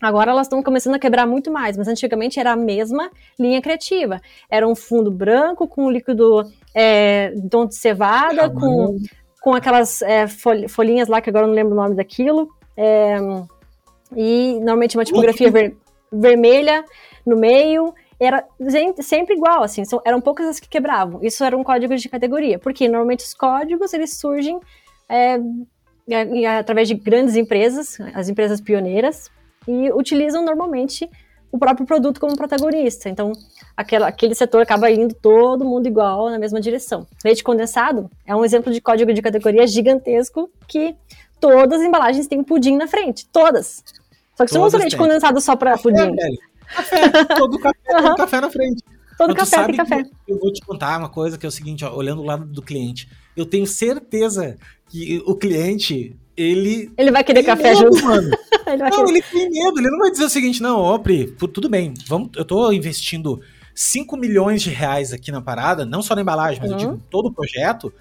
Agora elas estão começando a quebrar muito mais, mas antigamente era a mesma linha criativa. Era um fundo branco com líquido é, tom de cevada, com, com aquelas é, folhinhas lá, que agora eu não lembro o nome daquilo. É, e normalmente uma tipografia ver, vermelha no meio. Era sempre igual, assim, são, eram poucas as que quebravam. Isso era um código de categoria, porque normalmente os códigos eles surgem é, através de grandes empresas, as empresas pioneiras, e utilizam normalmente o próprio produto como protagonista. Então, aquela, aquele setor acaba indo todo mundo igual na mesma direção. Leite condensado é um exemplo de código de categoria gigantesco que todas as embalagens têm pudim na frente. Todas. Só que você não usa leite condensado só para pudim. Café, todo café tem café na frente. Todo Mas café tem café. Eu vou te contar uma coisa que é o seguinte, ó, olhando o lado do cliente. Eu tenho certeza que o cliente ele. Ele vai querer café medo, junto. Mano. ele não, querer. ele tem medo. Ele não vai dizer o seguinte: não, ó, Pri, tudo bem, vamos, eu tô investindo 5 milhões de reais aqui na parada, não só na embalagem, mas uhum. eu digo todo o projeto,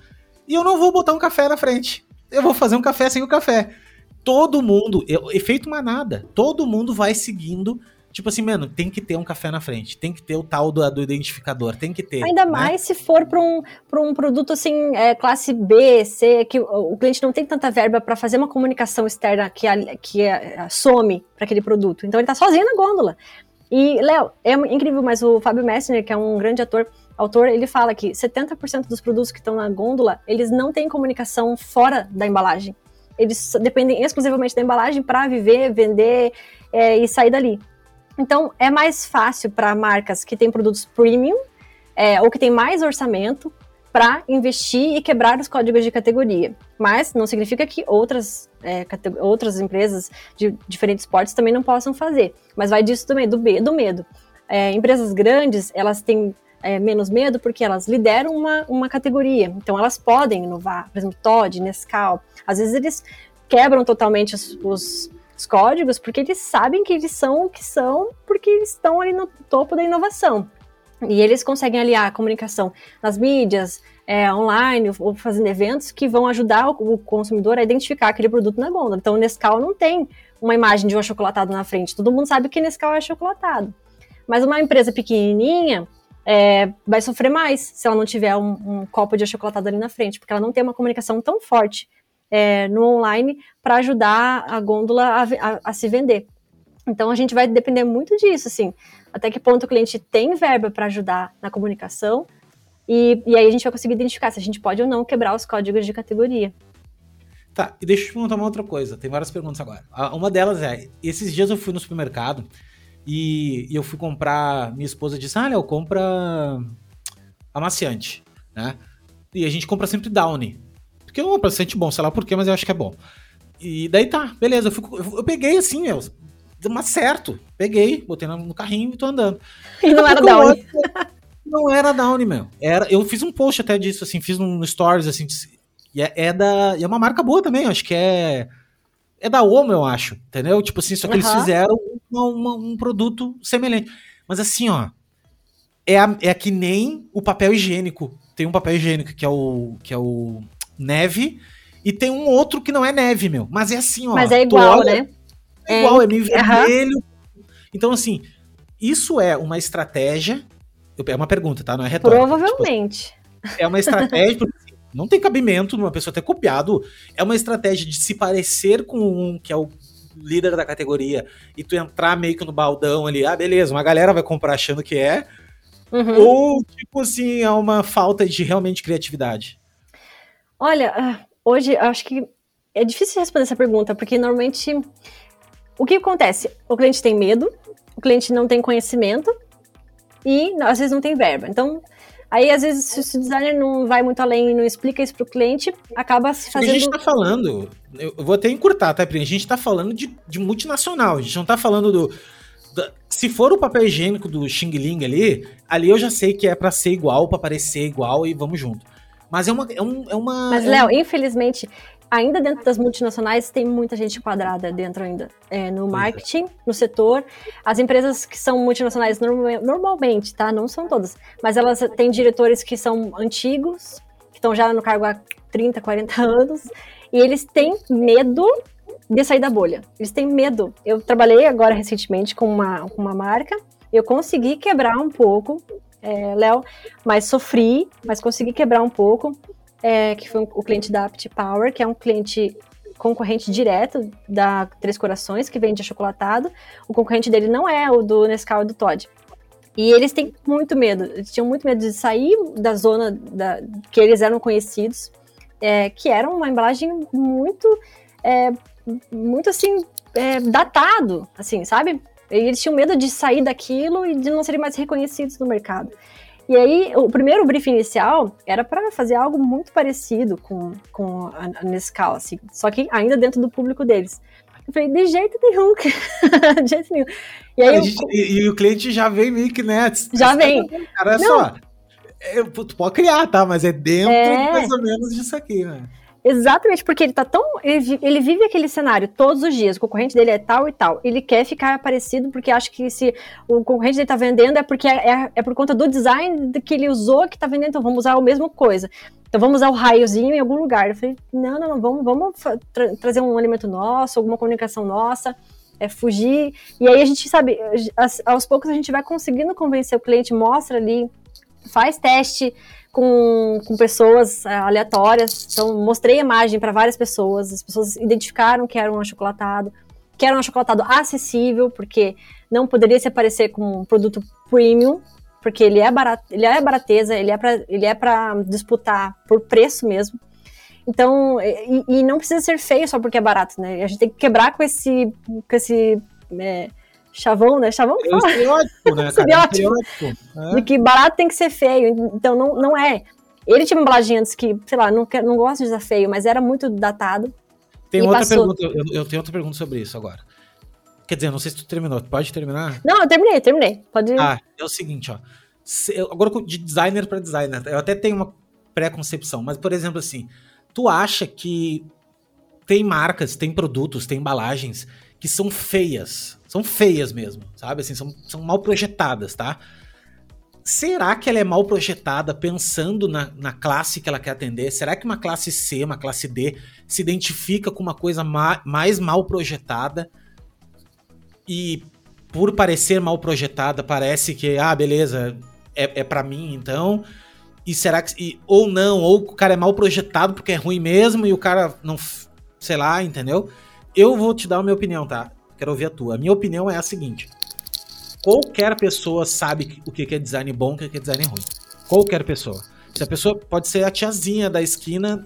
e eu não vou botar um café na frente. Eu vou fazer um café sem o café. Todo mundo, eu, efeito manada, todo mundo vai seguindo Tipo assim, mano, tem que ter um café na frente, tem que ter o tal do, do identificador, tem que ter. Ainda né? mais se for para um, um produto assim, é, classe B, C, que o, o cliente não tem tanta verba para fazer uma comunicação externa que, a, que a, a some para aquele produto. Então ele tá sozinho na gôndola. E, Léo, é incrível, mas o Fábio Messner, que é um grande ator, autor, ele fala que 70% dos produtos que estão na gôndola, eles não têm comunicação fora da embalagem. Eles dependem exclusivamente da embalagem para viver, vender é, e sair dali. Então, é mais fácil para marcas que têm produtos premium é, ou que têm mais orçamento para investir e quebrar os códigos de categoria. Mas não significa que outras, é, outras empresas de diferentes portes também não possam fazer. Mas vai disso também, do, do medo. É, empresas grandes, elas têm é, menos medo porque elas lideram uma, uma categoria. Então, elas podem inovar. Por exemplo, Todd, Nescau. Às vezes, eles quebram totalmente os, os os códigos, porque eles sabem que eles são o que são, porque eles estão ali no topo da inovação. E eles conseguem aliar a comunicação nas mídias, é, online, ou fazendo eventos que vão ajudar o, o, consumidor a identificar aquele produto na gôndola. Então, o Nescau não tem uma imagem de um achocolatado na frente. Todo mundo sabe que Nescau é achocolatado. Mas uma empresa pequenininha é, vai sofrer mais se ela não tiver um, um copo de achocolatado ali na frente, porque ela não tem uma comunicação tão forte é, no online para ajudar a gôndola a, a, a, se vender. Então a gente vai depender muito disso, assim, até que ponto o cliente tem verba para ajudar na comunicação e, e aí a gente vai conseguir identificar se a gente pode ou não quebrar os códigos de categoria. Tá, e deixa eu te perguntar uma outra coisa. Tem várias perguntas agora. Uma delas é: esses dias eu fui no supermercado e, e eu fui comprar. Minha esposa disse: Ah, Léo, compra amaciante, né? E a gente compra sempre Downy. Porque é um paciente bom, sei lá por quê, mas eu acho que é bom. E daí tá, beleza. Eu, fico, eu, eu peguei assim, meu, mas certo. Peguei, botei no, no carrinho e tô andando. E não era Downy. Não era Downy, meu. Era, eu fiz um post até disso, assim, fiz um stories, assim, e é, é da. E é uma marca boa também, acho que é. É da Omo, eu acho, entendeu? Tipo assim, só que uhum. eles fizeram uma, uma, um produto semelhante. Mas assim, ó. É, a, é que nem o papel higiênico. Tem um papel higiênico que é o. que é o neve, e tem um outro que não é neve, meu. Mas é assim, ó. Mas é igual, olha, né? É igual, é, é meio vermelho. Uhum. Então, assim, isso é uma estratégia. É uma pergunta, tá? Não é retórica. Provavelmente. Tipo, é uma estratégia, assim, não tem cabimento numa pessoa ter copiado. É uma estratégia de se parecer com um que é o líder da categoria e tu entrar meio que no baldão ali. Ah, beleza, uma galera vai comprar achando que é. Uhum. Ou, tipo assim, é uma falta de realmente criatividade. Olha, ah, hoje acho que é difícil responder essa pergunta, porque normalmente o que acontece? O cliente tem medo, o cliente não tem conhecimento e às vezes não tem verba. Então, aí às vezes se o designer não vai muito além e não explica isso para o cliente, acaba se fazendo. A gente está falando, eu vou até encurtar, tá, Pri? A gente está falando de, de multinacional, a gente não está falando do Se for o papel higiênico do Xing Ling ali, ali eu já sei que é para ser igual, para parecer igual e vamos junto. Mas é uma. É, um, é uma Mas, é Léo, um... infelizmente, ainda dentro das multinacionais tem muita gente quadrada dentro ainda. É, no é. marketing, no setor. As empresas que são multinacionais normalmente, tá? Não são todas. Mas elas têm diretores que são antigos, que estão já no cargo há 30, 40 anos. E eles têm medo de sair da bolha. Eles têm medo. Eu trabalhei agora recentemente com uma, com uma marca, eu consegui quebrar um pouco, é, Léo, mas sofri, mas consegui quebrar um pouco, é, que foi o cliente da Apt Power, que é um cliente concorrente direto da Três Corações, que vende achocolatado. O concorrente dele não é o do Nescau e do Todd. E eles têm muito medo, eles tinham muito medo de sair da zona da, que eles eram conhecidos, é, que era uma embalagem muito é, muito assim, é, datado, assim, sabe? Eles tinham medo de sair daquilo e de não serem mais reconhecidos no mercado. E aí, o primeiro brief inicial era para fazer algo muito parecido com, com a Nescau, assim, só que ainda dentro do público deles. Eu falei, de jeito nenhum, de jeito nenhum. E, aí, eu... e, e, o cliente já vem meio que, né? Já vem. Cara, é só, tu pode criar, tá? Mas é dentro é... mais ou menos disso aqui, né? Exatamente, porque ele tá tão. Ele, ele, vive aquele cenário todos os dias, o concorrente dele é tal e tal. Ele quer ficar parecido porque acha que se o concorrente dele tá vendendo é porque é, é, é por conta do design que ele usou que tá vendendo, então vamos usar a mesma coisa. Então vamos usar o raiozinho em algum lugar. Eu falei, não, não, não, vamos, vamos tra trazer um elemento nosso, alguma comunicação nossa, é fugir. E aí a gente sabe, aos poucos a gente vai conseguindo convencer o cliente, mostra ali, faz teste com, com pessoas é, aleatórias. Então, mostrei a imagem para várias pessoas, as pessoas identificaram que era um achocolatado, que era um achocolatado acessível, porque não poderia se aparecer como um produto premium, porque ele é barato, ele é barateza, ele é para é disputar por preço mesmo. Então, e, e, não precisa ser feio só porque é barato, né? A gente tem que quebrar com esse com esse é, chavão, né? Chavão é estereótipo, né? estereótipo. É. De que barato tem que ser feio. Então não, não é. Ele tinha uma embalagem antes que, sei lá, não, não gosto de usar feio, mas era muito datado. Tem outra passou... pergunta, eu, eu, tenho outra pergunta sobre isso agora. Quer dizer, não sei se tu terminou. Pode terminar? Não, eu terminei, terminei. Pode. Ah, é o seguinte, ó. Se, agora de designer para designer, eu até tenho uma pré-concepção, mas por exemplo assim, tu acha que tem marcas, tem produtos, tem embalagens que são feias. São feias mesmo, sabe? Assim, são, são mal projetadas, tá? Será que ela é mal projetada pensando na, na classe que ela quer atender? Será que uma classe C, uma classe D, se identifica com uma coisa ma mais mal projetada e por parecer mal projetada, parece que, ah, beleza, é, é para mim então. E será que. E, ou não, ou o cara é mal projetado porque é ruim mesmo e o cara não. Sei lá, entendeu? Eu vou te dar a minha opinião, tá? Quero ouvir a tua. A minha opinião é a seguinte: qualquer pessoa sabe o que é design bom o que é design ruim. Qualquer pessoa. Se a pessoa pode ser a tiazinha da esquina,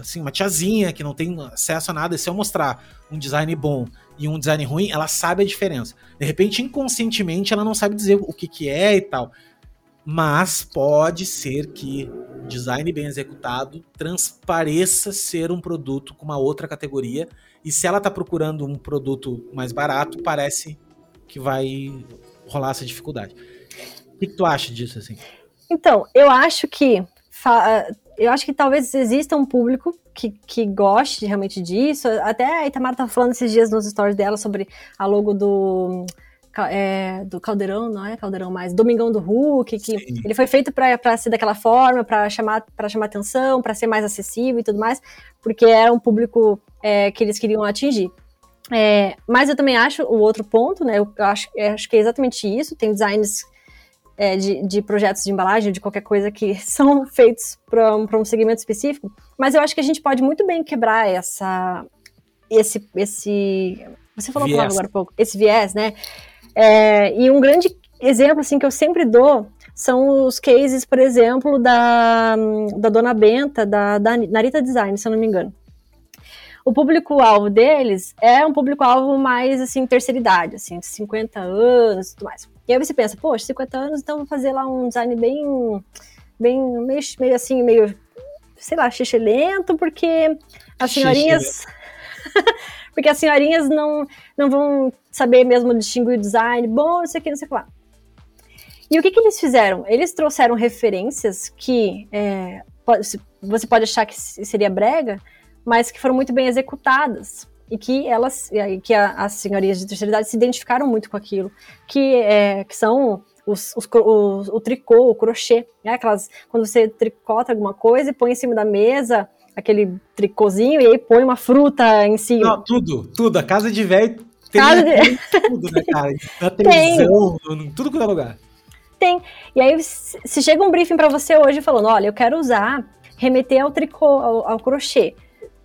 assim, uma tiazinha que não tem acesso a nada, e se eu mostrar um design bom e um design ruim, ela sabe a diferença. De repente, inconscientemente, ela não sabe dizer o que, que é e tal. Mas pode ser que design bem executado transpareça ser um produto com uma outra categoria e se ela tá procurando um produto mais barato, parece que vai rolar essa dificuldade. O que, que tu acha disso, assim? Então, eu acho que eu acho que talvez exista um público que, que goste realmente disso. Até a Itamara tá falando esses dias nos stories dela sobre a logo do é, do Caldeirão, não é Caldeirão mais, Domingão do Hulk, que Sim. ele foi feito para ser daquela forma, para chamar para chamar atenção, para ser mais acessível e tudo mais, porque era um público é, que eles queriam atingir. É, mas eu também acho o outro ponto, né? Eu acho, eu acho que é exatamente isso. Tem designs é, de, de, projetos de embalagem, de qualquer coisa que são feitos para um, um segmento específico, mas eu acho que a gente pode muito bem quebrar essa, esse, esse, você falou viés. agora há pouco, esse viés, né? É, e um grande exemplo assim que eu sempre dou são os cases, por exemplo, da, da Dona Benta, da, da Narita Design, se eu não me engano. O público-alvo deles é um público-alvo mais, assim, terceira idade, assim, 50 anos e tudo mais. E aí você pensa, poxa, 50 anos, então vou fazer lá um design bem, bem, meio, meio assim, meio, sei lá, xixi lento, porque as senhorinhas... porque as senhorinhas não, não vão saber mesmo distinguir o design, bom, isso aqui, não sei o que lá. E o que, que eles fizeram? Eles trouxeram referências que é, você pode achar que seria brega, mas que foram muito bem executadas e que elas, que as senhorias de terceira idade se identificaram muito com aquilo, que, é, que são os, os, o, o, tricô, o crochê, né? Aquelas, quando você tricota alguma coisa e põe em cima da mesa aquele tricôzinho e aí põe uma fruta em cima. Não, tudo, tudo. A casa de velho tem casa de... tudo, né, cara? Na televisão, tudo que é lugar. Tem. E aí, se chega um briefing para você hoje falando, olha, eu quero usar, remeter ao tricô, ao, ao crochê.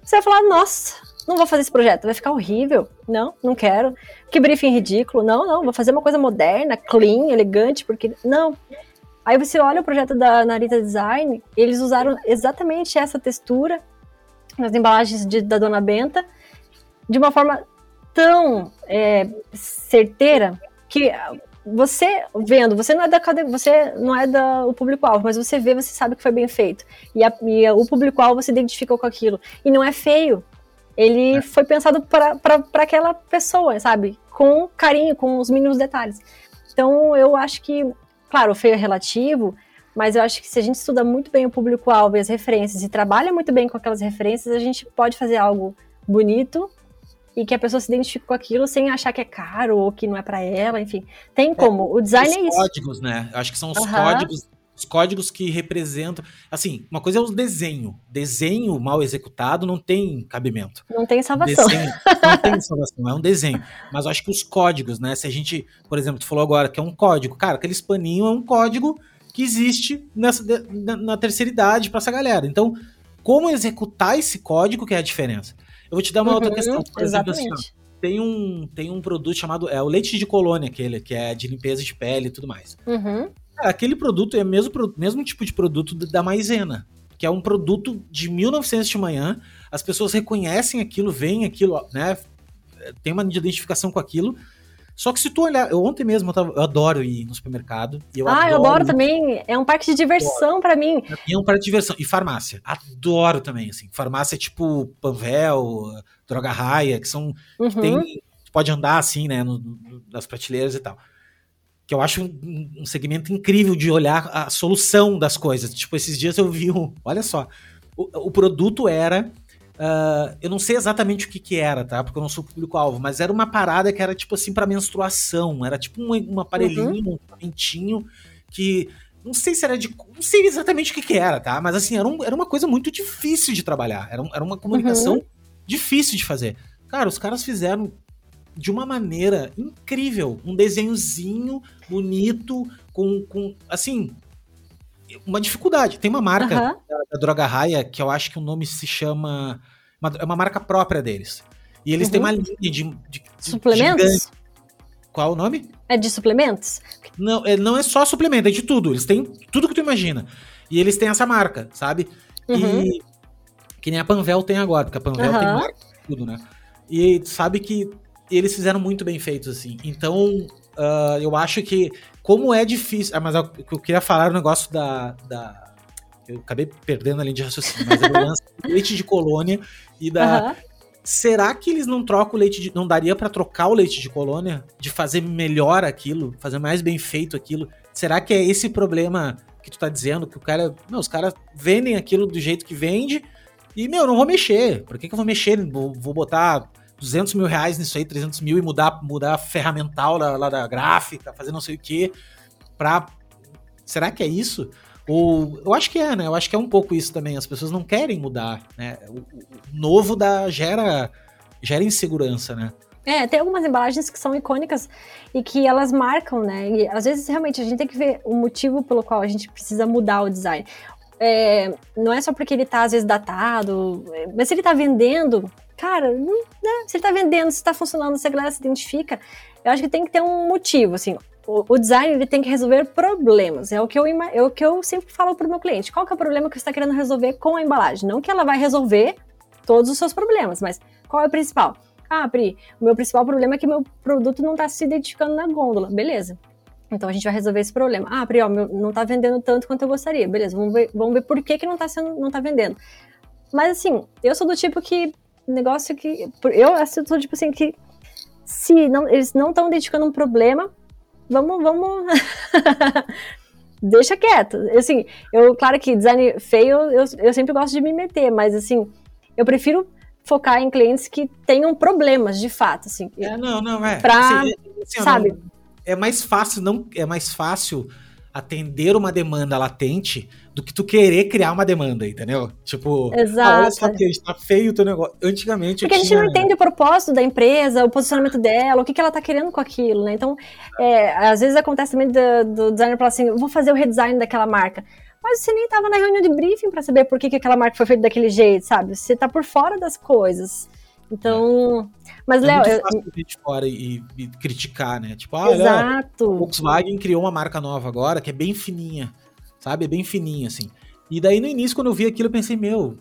Você vai falar, nossa, não vou fazer esse projeto, vai ficar horrível. Não, não quero. Que briefing ridículo. Não, não, vou fazer uma coisa moderna, clean, elegante, porque. Não. Aí você olha o projeto da Narita Design, eles usaram exatamente essa textura nas embalagens de, da Dona Benta, de uma forma tão é, certeira que você vendo, você não é da você não é da o público-alvo, mas você vê, você sabe que foi bem feito. E, a, e o público-alvo se identificou com aquilo. E não é feio. Ele é. foi pensado para aquela pessoa, sabe? Com carinho, com os mínimos detalhes. Então, eu acho que, claro, o feio é relativo, mas eu acho que se a gente estuda muito bem o público-alvo e as referências e trabalha muito bem com aquelas referências, a gente pode fazer algo bonito e que a pessoa se identifique com aquilo sem achar que é caro ou que não é para ela, enfim. Tem é, como. É, o design é isso. Os códigos, né? Acho que são os uhum. códigos os códigos que representam. Assim, uma coisa é o desenho. Desenho mal executado não tem cabimento. Não tem salvação. Desenho, não tem salvação, é um desenho. Mas eu acho que os códigos, né? Se a gente, por exemplo, tu falou agora que é um código. Cara, aquele paninho é um código que existe nessa, na, na terceira idade para essa galera. Então, como executar esse código que é a diferença? Eu vou te dar uma uhum, outra questão. Por exemplo, assim, ó, tem um, tem um produto chamado é o leite de colônia, aquele, que é de limpeza de pele e tudo mais. Uhum aquele produto é o mesmo, mesmo tipo de produto da maisena, que é um produto de 1900 de manhã. As pessoas reconhecem aquilo, veem aquilo, né? Tem uma identificação com aquilo. Só que se tu olhar, eu ontem mesmo eu, tava, eu adoro ir no supermercado. Eu ah, adoro, eu adoro também. É um parque de diversão para mim. É um parque de diversão. E farmácia. Adoro também, assim. Farmácia tipo Panvel, Droga Raia, que são. Uhum. Que tem, pode andar assim, né? No, no, nas prateleiras e tal que eu acho um, um, segmento incrível de olhar a solução das coisas. Tipo, esses dias eu vi um. Olha só. O, o produto era. Uh, eu não sei exatamente o que que era, tá? Porque eu não sou público-alvo, mas era uma parada que era tipo assim para menstruação. Era tipo um, um aparelhinho, uhum. um equipamentinho que. Não sei se era de. Não sei exatamente o que que era, tá? Mas assim, era, um, era uma coisa muito difícil de trabalhar. Era, era uma comunicação uhum. difícil de fazer. Cara, os caras fizeram de uma maneira incrível. Um desenhozinho bonito, com, com assim, uma dificuldade. Tem uma marca uhum. da, da, Droga Raia que eu acho que o nome se chama. Uma, é uma marca própria deles. E eles uhum. têm uma linha de. de, de suplementos? Qual o nome? É de suplementos? Não, é, não é só suplemento, é de tudo. Eles têm tudo que tu imagina. E eles têm essa marca, sabe? Uhum. E. Que nem a Panvel tem agora, porque a Panvel tem marca tudo, né? E sabe que eles fizeram muito bem feitos, assim. Então, uh, eu acho que, como é difícil. Ah, mas eu, eu queria falar o negócio da, da. Eu acabei perdendo a linha de raciocínio, mas é lance do leite de colônia e da. Uhum. Será que eles não trocam o leite de. Não daria para trocar o leite de colônia? De fazer melhor aquilo? Fazer mais bem feito aquilo? Será que é esse problema que tu tá dizendo? Que o cara. Não, os caras vendem aquilo do jeito que vende. E, meu, não vou mexer. Por que, que eu vou mexer? Vou, vou botar 200 mil reais nisso aí, 300 mil e mudar, mudar a ferramental lá, lá da gráfica, fazer não sei o que, pra. Será que é isso? Ou eu acho que é, né? Eu acho que é um pouco isso também. As pessoas não querem mudar, né? O, o novo da gera gera insegurança, né? É, tem algumas embalagens que são icônicas e que elas marcam, né? E às vezes realmente a gente tem que ver o motivo pelo qual a gente precisa mudar o design. É, não é só porque ele tá às vezes datado, mas se ele tá vendendo, cara, não, né? se ele tá vendendo, se tá funcionando, se a galera se identifica, eu acho que tem que ter um motivo, assim. O, o design ele tem que resolver problemas. É o que eu, é o que eu sempre falo pro meu cliente. Qual que é o problema que você está querendo resolver com a embalagem? Não que ela vai resolver todos os seus problemas, mas qual é o principal? Ah, Pri, o meu principal problema é que meu produto não está se identificando na gôndola. Beleza. Então a gente vai resolver esse problema. Ah, Pri, ó, meu, não está vendendo tanto quanto eu gostaria. Beleza, vamos ver, vamos ver por que, que não está não tá vendendo. Mas assim, eu sou do tipo que negócio que. Eu assisto, tipo assim, que se não, eles não estão identificando um problema, vamos, vamos. Deixa quieto. Assim, eu, claro que design feio, eu, eu sempre gosto de me meter, mas assim, eu prefiro focar em clientes que tenham problemas de fato, assim. É, não, não, é. Pra, assim, assim, sabe? Não, é mais fácil, não, é mais fácil atender uma demanda latente do que tu querer criar uma demanda, entendeu? Tipo, Exato. Ah, olha só que está feio o teu negócio. Antigamente Porque a gente não entende o propósito da empresa, o posicionamento dela, o que, que ela tá querendo com aquilo, né? Então, é, às vezes acontece também do, do designer falar assim, vou fazer o redesign daquela marca. Mas você nem estava na reunião de briefing para saber por que, que aquela marca foi feita daquele jeito, sabe? Você tá por fora das coisas. Então, mas, é Léo. É muito fácil eu... de fora e, e, criticar, né? Tipo, ah, Exato. Olha, Volkswagen criou uma marca nova agora que é bem fininha, sabe? É bem fininha, assim. E daí no início, quando eu vi aquilo, eu pensei, meu,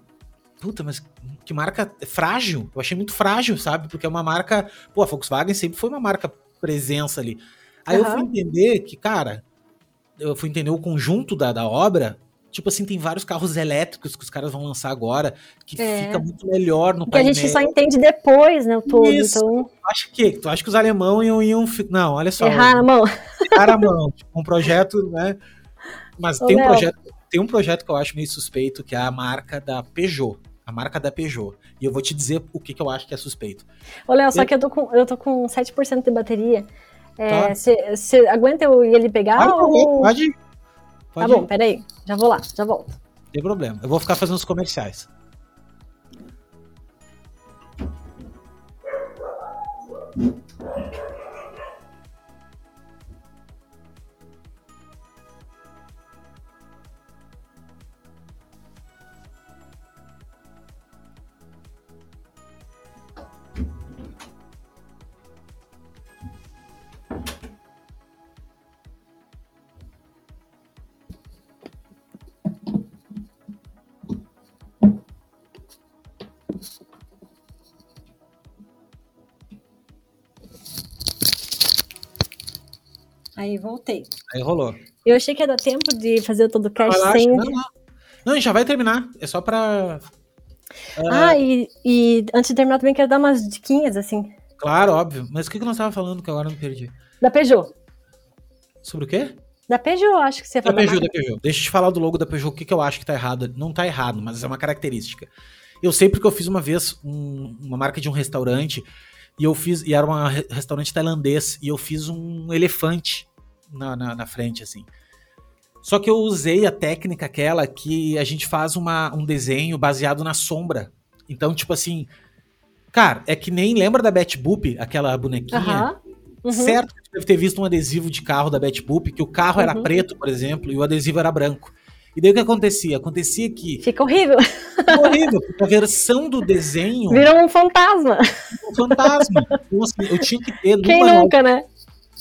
puta, mas que marca frágil. Eu achei muito frágil, sabe? Porque é uma marca. Pô, a Volkswagen sempre foi uma marca presença ali. Aí uhum. eu fui entender que, cara, eu fui entender o conjunto da, da obra Tipo assim, tem vários carros elétricos que os caras vão lançar agora, que é. fica muito melhor no que painel. Que a gente só entende depois, né, o todo. Isso. Então... Tu acha que? Tu acha que os alemão iam, iam... Não, olha só. Errar a mão. Errar a mão. Tipo, um projeto, né? Mas Ô, tem um projeto, tem um projeto que eu acho meio suspeito, que é a marca da Peugeot. A marca da Peugeot. E eu vou te dizer o que, que eu acho que é suspeito. Ô, Léo, só que eu tô com, eu tô com 7% de bateria. Você é, tá. aguenta eu ir ele pegar? Pode, ou... pode Pode tá bom, ir. peraí. Já vou lá, já volto. Não tem problema. Eu vou ficar fazendo os comerciais. Aí voltei. Aí rolou. Eu achei que ia dar tempo de fazer todo o cast ah, sem. Não, não. não, a gente já vai terminar. É só pra. Uh... Ah, e, e, antes de terminar também quero dar umas diquinhas, assim. Claro, óbvio. Mas o que, que nós tava falando que agora eu me perdi? Da Peugeot. Sobre o quê? Da Peugeot, acho que você falou. Da Peugeot, da Peugeot. Deixa eu te falar do logo da Peugeot, o que, que eu acho que tá errado. Não tá errado, mas é uma característica. Eu sei porque eu fiz uma vez um, uma marca de um restaurante e eu fiz, e era um restaurante tailandês, e eu fiz um elefante na, na, na, frente, assim. Só que eu usei a técnica aquela que a gente faz uma, um desenho baseado na sombra. Então, tipo assim, cara, é que nem lembra da Betty Boop, aquela bonequinha? Uhum. Certo que deve ter visto um adesivo de carro da Betty Boop, que o carro uhum. era preto, por exemplo, e o adesivo era branco. E daí o que acontecia? Acontecia que. Fica horrível. Fica horrível, porque a versão do desenho. Virou um fantasma. Um fantasma. Então, assim, eu tinha que ter. Quem nunca, né?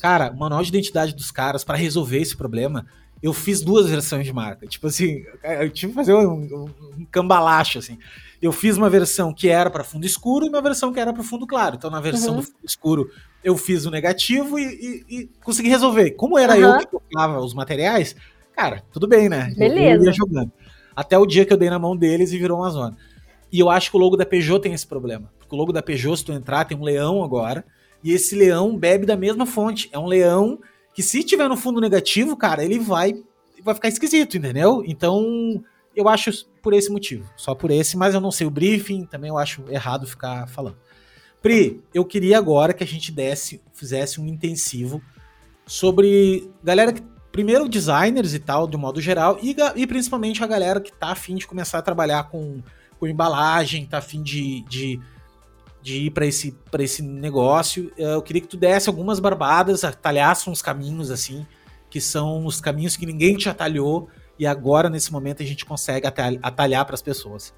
Cara, manual de identidade dos caras, para resolver esse problema, eu fiz duas versões de marca. Tipo assim, eu tive que fazer um, um, um cambalacho, assim. Eu fiz uma versão que era para fundo escuro e uma versão que era para fundo claro. Então, na versão uhum. do fundo escuro, eu fiz o negativo e, e, e consegui resolver. Como era uhum. eu que tocava os materiais, cara, tudo bem, né? Beleza. Eu ia jogando. Até o dia que eu dei na mão deles e virou uma zona. E eu acho que o logo da Peugeot tem esse problema. Porque o logo da Peugeot, se tu entrar, tem um leão agora. E esse leão bebe da mesma fonte. É um leão que, se tiver no fundo negativo, cara, ele vai, vai ficar esquisito, entendeu? Então, eu acho por esse motivo. Só por esse, mas eu não sei o briefing, também eu acho errado ficar falando. Pri, eu queria agora que a gente desse, fizesse um intensivo sobre galera que. Primeiro, designers e tal, um modo geral, e, e principalmente a galera que tá afim de começar a trabalhar com, com embalagem, tá afim de, de de ir para esse, esse negócio. Eu queria que tu desse algumas barbadas, atalhasse uns caminhos assim, que são os caminhos que ninguém te atalhou e agora nesse momento a gente consegue atalhar para as pessoas.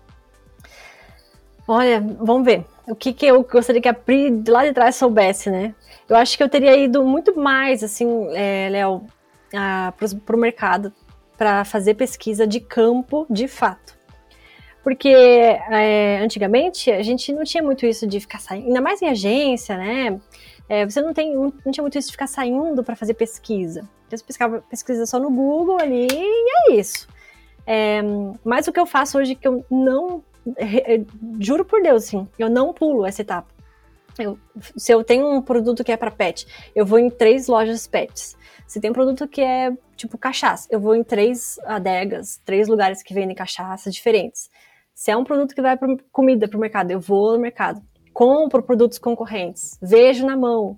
Olha, vamos ver. O que, que eu gostaria que a Pri lá de trás soubesse, né? Eu acho que eu teria ido muito mais, assim, é, Léo, para o mercado para fazer pesquisa de campo de fato. Porque é, antigamente a gente não tinha muito isso de ficar saindo, ainda mais em agência, né? É, você não, tem, não, tinha muito isso de ficar saindo para fazer pesquisa. Você pescava pesquisa só no Google ali e é isso. É, mas o que eu faço hoje que eu não juro por Deus, assim, eu não pulo essa etapa. Eu, se eu tenho um produto que é para pet, eu vou em três lojas pets. Se tem um produto que é tipo cachaça, eu vou em três adegas, três lugares que vendem cachaça diferentes. Se é um produto que vai para comida para o mercado, eu vou no mercado, compro produtos concorrentes, vejo na mão.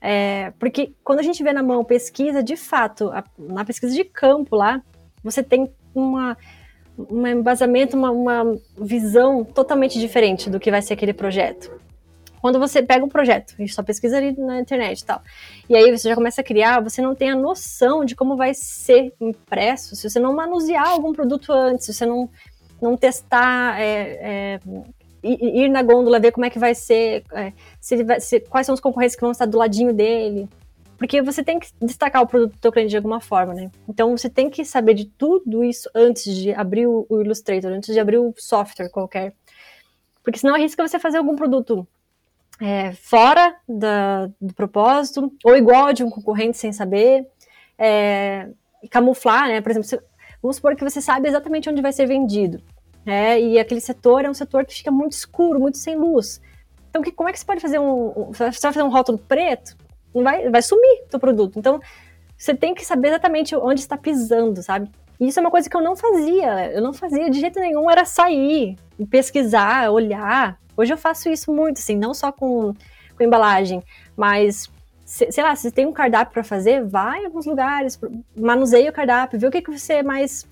É, porque quando a gente vê na mão pesquisa, de fato, a, na pesquisa de campo lá, você tem uma, um embasamento, uma, uma visão totalmente diferente do que vai ser aquele projeto. Quando você pega um projeto, a gente só pesquisa ali na internet e tal, e aí você já começa a criar, você não tem a noção de como vai ser impresso, se você não manusear algum produto antes, se você não, não testar, é, é, ir na gôndola, ver como é que vai ser, é, se vai, se, quais são os concorrentes que vão estar do ladinho dele, porque você tem que destacar o produto do teu cliente de alguma forma, né? Então você tem que saber de tudo isso antes de abrir o, Illustrator, antes de abrir o software qualquer. Porque senão arrisca você fazer algum produto é, fora da, do propósito, ou igual de um concorrente sem saber, é, camuflar, né? Por exemplo, se, vamos supor que você sabe exatamente onde vai ser vendido, né? E aquele setor é um setor que fica muito escuro, muito sem luz. Então, que, como é que você pode fazer um, você vai fazer um rótulo preto? não vai, vai sumir teu produto. Então, você tem que saber exatamente onde está pisando, sabe? E isso é uma coisa que eu não fazia. Eu não fazia de jeito nenhum, era sair, pesquisar, olhar. Hoje eu faço isso muito, assim, não só com, com embalagem, mas sei lá, se tem um cardápio para fazer, vai em alguns lugares, manuseia o cardápio, vê o que, que você mais.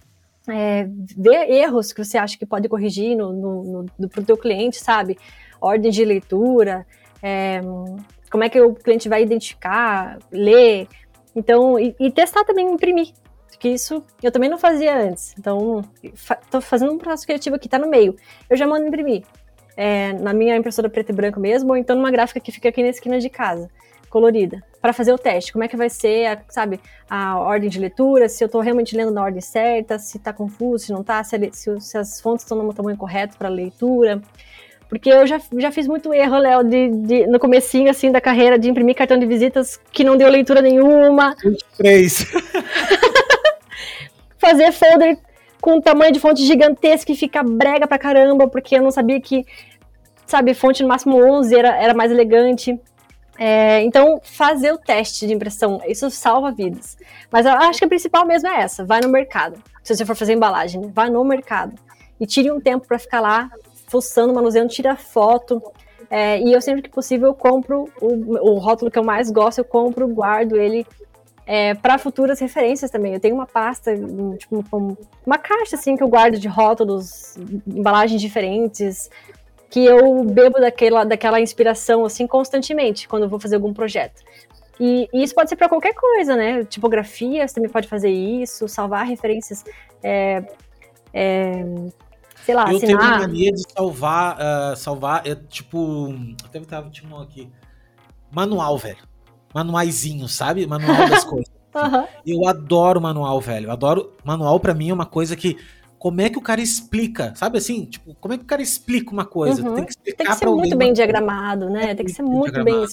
É, vê erros que você acha que pode corrigir no, no, no, pro teu cliente, sabe? Ordem de leitura, é, como é que o cliente vai identificar, ler, então, e, e testar também imprimir, porque isso eu também não fazia antes, então, estou fazendo um processo criativo aqui, tá no meio, eu já mando imprimir, é, na minha impressora preto e branco mesmo, ou então numa gráfica que fica aqui na esquina de casa, colorida, para fazer o teste, como é que vai ser, a, sabe, a ordem de leitura, se eu estou realmente lendo na ordem certa, se está confuso, se não está, se, se, se, as fontes estão no tamanho correto para leitura, porque eu já, já fiz muito erro, Léo, de, de, no comecinho, assim, da carreira, de imprimir cartão de visitas que não deu leitura nenhuma. 23. Fazer folder com tamanho de fonte gigantesca e fica brega pra caramba, porque eu não sabia que, sabe, fonte no máximo 11 era, era mais elegante. É, então, fazer o teste de impressão, isso salva vidas. Mas eu acho que a principal mesmo é essa: vai no mercado. Se você for fazer embalagem, né? vai no mercado. E tire um tempo para ficar lá fuçando, manuseando, tira foto. É, e eu sempre que possível eu compro o, o, rótulo que eu mais gosto, eu compro, guardo ele é, para futuras referências também. Eu tenho uma pasta, tipo, uma caixa assim que eu guardo de rótulos, embalagens diferentes, que eu bebo daquela, daquela inspiração assim constantemente quando eu vou fazer algum projeto. E, e isso pode ser para qualquer coisa, né? Tipografia, você também pode fazer isso, salvar referências. É, é, sei lá, eu assinar. tenho uma mania de salvar, uh, salvar, é tipo, até tava tinha um aqui, manual, velho, manuaizinho, sabe, manual das coisas. Uhum. Eu adoro manual, velho, eu adoro, manual para mim é uma coisa que, como é que o cara explica, sabe assim, tipo, como é que o cara explica uma coisa, uhum. tem que explicar Tem que ser muito bem diagramado, né, tem que ser muito bem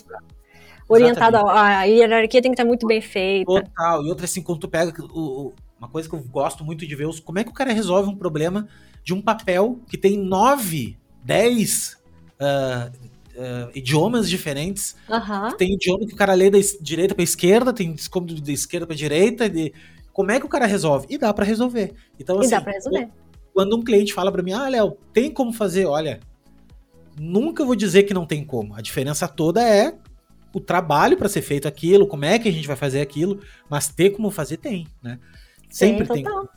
orientado, a, a hierarquia tem que estar muito bem feita. Total, e outra assim, quando tu pega o, uma coisa que eu gosto muito de ver, como é que o cara resolve um problema de um papel que tem nove, dez uh, uh, idiomas diferentes. Uhum. Tem idioma que o cara lê da direita para esquerda, tem como da esquerda para direita. De... Como é que o cara resolve? E dá para resolver. Então, assim, e dá pra resolver. Quando um cliente fala para mim, ah, Léo, tem como fazer? Olha, nunca vou dizer que não tem como. A diferença toda é o trabalho para ser feito aquilo, como é que a gente vai fazer aquilo, mas ter como fazer tem, né? Sempre tem. Total.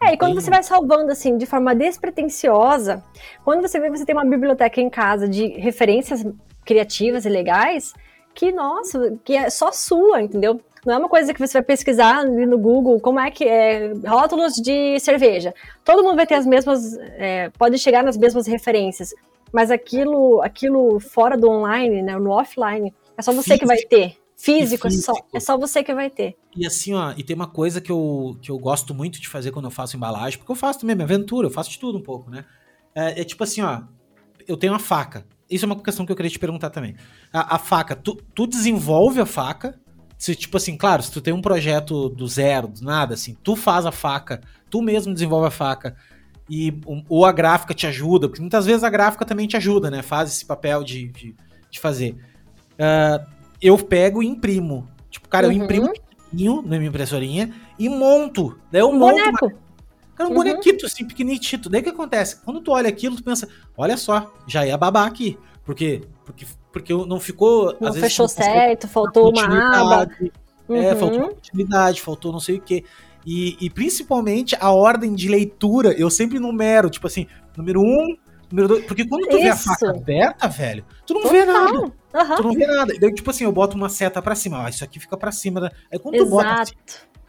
É, e quando você vai salvando assim de forma despretensiosa, quando você vê que você tem uma biblioteca em casa de referências criativas e legais, que nossa, que é só sua, entendeu? Não é uma coisa que você vai pesquisar no Google como é que é rótulos de cerveja. Todo mundo vai ter as mesmas, é, pode chegar nas mesmas referências, mas aquilo, aquilo fora do online, né, no offline, é só você que vai ter. Físico, é só, é só você que vai ter. E assim, ó, e tem uma coisa que eu, que eu gosto muito de fazer quando eu faço embalagem, porque eu faço também minha aventura, eu faço de tudo um pouco, né? É, é tipo assim, ó, eu tenho uma faca. Isso é uma questão que eu queria te perguntar também. A, a faca, tu, tu desenvolve a faca, se, tipo assim, claro, se tu tem um projeto do zero, do nada, assim, tu faz a faca, tu mesmo desenvolve a faca, e ou a gráfica te ajuda, porque muitas vezes a gráfica também te ajuda, né? Faz esse papel de, de, de fazer. Uh, eu pego e imprimo. Tipo, cara, uhum. eu imprimo pequenininho na minha impressorinha e monto. Daí eu um monto. Boneco. Uma... Cara, um uhum. bonequito, assim, pequenitito. Daí o que acontece? Quando tu olha aquilo, tu pensa, olha só, já ia babar aqui. Porque, porque, porque não ficou. Não fechou vezes, certo, faltou uma aba. É, uhum. faltou continuidade, faltou não sei o quê. E, e, principalmente a ordem de leitura, eu sempre numero, tipo assim, número um, número dois. Porque quando tu Isso. vê a faca aberta, velho, tu não Total. vê nada. Uhum. Tu não vê nada. Daí, tipo assim, eu boto uma seta pra cima. Ah, isso aqui fica pra cima. Né? Aí quando Exato. tu bota assim,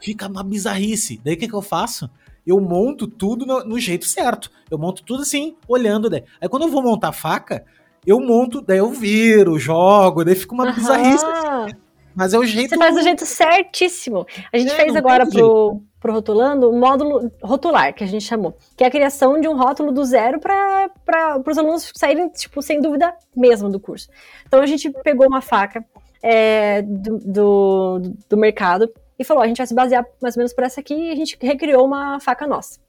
fica uma bizarrice. Daí o que, que eu faço? Eu monto tudo no, no, jeito certo. Eu monto tudo assim, olhando. Daí. Aí quando eu vou montar a faca, eu monto, daí eu viro, jogo, daí fica uma uhum. bizarrice. Assim. Mas é o jeito. Você faz do jeito certíssimo. A gente é, fez agora pro, pro Rotulando o módulo rotular, que a gente chamou. Que é a criação de um rótulo do zero para os alunos saírem, tipo, sem dúvida mesmo do curso. Então a gente pegou uma faca é, do, do, do mercado e falou: a gente vai se basear mais ou menos por essa aqui e a gente recriou uma faca nossa.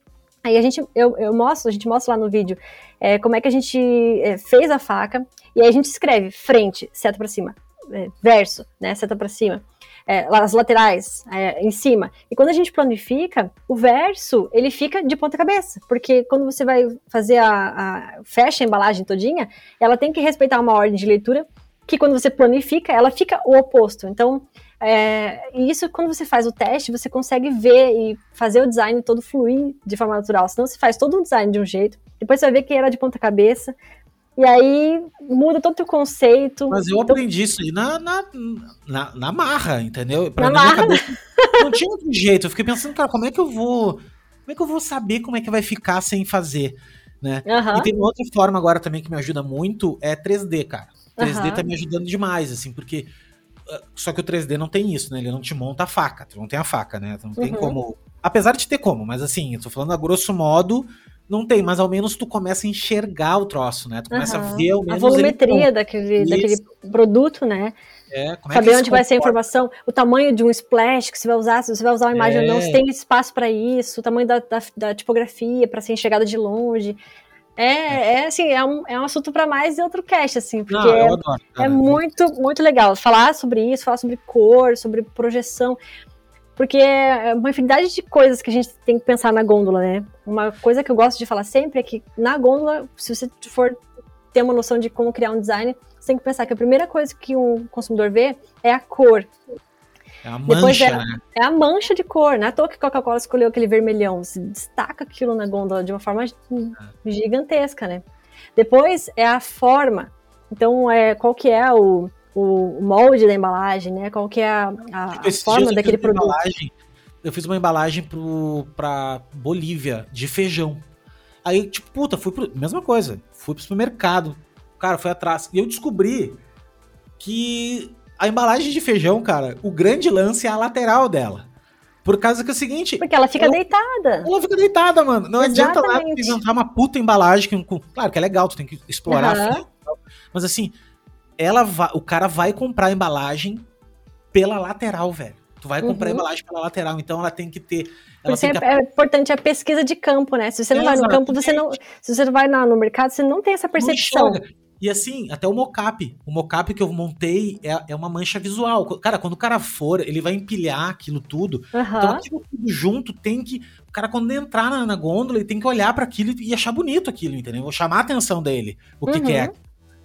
Aí a gente, eu, eu mostro, a gente mostra lá no vídeo é, como é que a gente é, fez a faca, e aí a gente escreve frente, seta para cima, é, verso, né, seta para cima, é, as laterais é, em cima. E quando a gente planifica, o verso ele fica de ponta cabeça, porque quando você vai fazer a, a fecha a embalagem todinha, ela tem que respeitar uma ordem de leitura que quando você planifica, ela fica o oposto. Então, é, e isso, quando você faz o teste, você consegue ver e fazer o design todo fluir de forma natural. Senão você faz todo um design de um jeito, depois você vai ver que era de ponta cabeça, e aí muda todo o teu conceito. Mas eu então... aprendi isso aí na, na, na, na marra, entendeu? Pra na marra. Cabeça, não tinha outro jeito. Eu fiquei pensando, cara, como é que eu vou. Como é que eu vou saber como é que vai ficar sem fazer? Né? Uhum. E tem uma outra forma agora também que me ajuda muito, é 3D, cara. 3D uhum. tá me ajudando demais, assim, porque só que o 3D não tem isso, né? Ele não te monta a faca, tu não tem a faca, né? Tu não tem uhum. como. Apesar de ter como, mas assim, eu tô falando a grosso modo, não tem, mas ao menos tu começa a enxergar o troço, né? Tu começa uhum. a ver ao menos. A volumetria daquele, daquele produto, né? É, como é Saber onde vai ser a informação, o tamanho de um splash que você vai usar, se você vai usar uma imagem é. ou não, se tem espaço para isso, o tamanho da, da, da tipografia para ser enxergada de longe. É, é assim, é um, é um assunto para mais de outro cast, assim, porque Não, é, adoro, é muito, muito legal falar sobre isso, falar sobre cor, sobre projeção, porque é uma infinidade de coisas que a gente tem que pensar na gôndola, né? Uma coisa que eu gosto de falar sempre é que na gôndola, se você for ter uma noção de como criar um design, você tem que pensar que a primeira coisa que um consumidor vê é a cor. É a mancha, é, né? É a mancha de cor, né? À toa que Coca-Cola escolheu aquele vermelhão. Se destaca aquilo na gôndola de uma forma gigantesca, né? Depois é a forma. Então, é, qual que é o, o molde da embalagem, né? Qual que é a, a, a forma daquele produto. Embalagem, eu fiz uma embalagem pro, pra Bolívia, de feijão. Aí, tipo, puta, fui pro... Mesma coisa. Fui pro supermercado. Cara, foi atrás. E eu descobri que a embalagem de feijão, cara, o grande lance é a lateral dela. Por causa que é o seguinte. Porque ela fica ela, deitada. Ela fica deitada, mano. Não Exatamente. adianta lá inventar uma puta embalagem. Com, claro que é legal, tu tem que explorar. Uhum. mas assim, ela vai, o cara vai comprar a embalagem pela lateral, velho. Tu vai comprar uhum. a embalagem pela lateral, então ela tem que ter. Ela tem é, que... é importante a pesquisa de campo, né? Se você não é, vai no campo, você não. Se você vai no mercado, você não tem essa percepção. E assim, até o mocap. O mocap que eu montei é, é uma mancha visual. Cara, quando o cara for, ele vai empilhar aquilo tudo. Uhum. Então aquilo tudo junto tem que. O cara, quando entrar na, na gôndola, ele tem que olhar para aquilo e achar bonito aquilo, entendeu? Vou chamar a atenção dele. O que, uhum. que é. Uhum.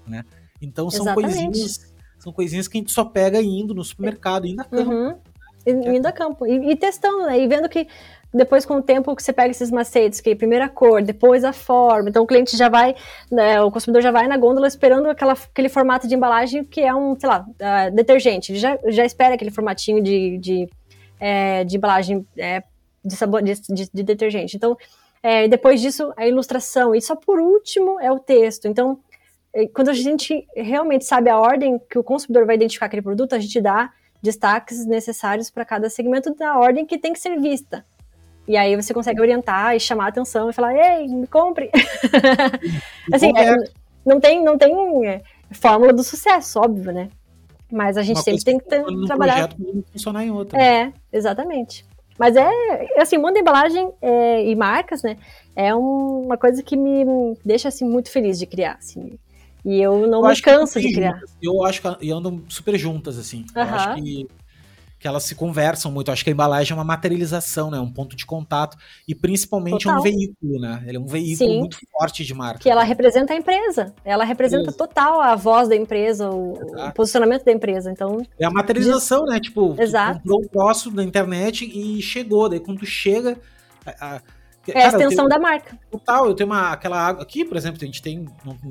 Né? Então são Exatamente. coisinhas. São coisinhas que a gente só pega indo no supermercado, indo a campo. Uhum. Indo a campo. E, e testando, né? E vendo que depois com o tempo que você pega esses macetes, que é primeiro a cor, depois a forma, então o cliente já vai, né, o consumidor já vai na gôndola esperando aquela, aquele formato de embalagem que é um, sei lá, uh, detergente, ele já, já espera aquele formatinho de, de, é, de embalagem é, de, sabor, de, de, de detergente. Então, é, depois disso, a ilustração, e só por último é o texto. Então, é, quando a gente realmente sabe a ordem que o consumidor vai identificar aquele produto, a gente dá destaques necessários para cada segmento da ordem que tem que ser vista. E aí você consegue orientar e chamar a atenção e falar, ei, me compre. assim, é, não tem, não tem é, fórmula do sucesso, óbvio, né? Mas a gente Uma sempre tem que ter, trabalhar. funcionar em outro. É, exatamente. Mas é, assim, o mundo da embalagem é, e marcas, né? É um, uma coisa que me deixa, assim, muito feliz de criar, assim. E eu não eu me canso de criar. Juntas. Eu acho que andam super juntas, assim. Uhum. Eu acho que que elas se conversam muito. Eu acho que a embalagem é uma materialização, né? Um ponto de contato e principalmente Total. é um veículo, né? Ele é um veículo Sim. muito forte de marca. Que ela representa a empresa. Ela representa Isso. total a voz da empresa, o, o, posicionamento da empresa. Então é a materialização, diz... né? Tipo, Exato. comprou um troço na internet e chegou. Daí quando chega a, a... É Cara, a extensão tenho, da marca. Total, eu tenho uma, aquela água aqui, por exemplo, a gente tem.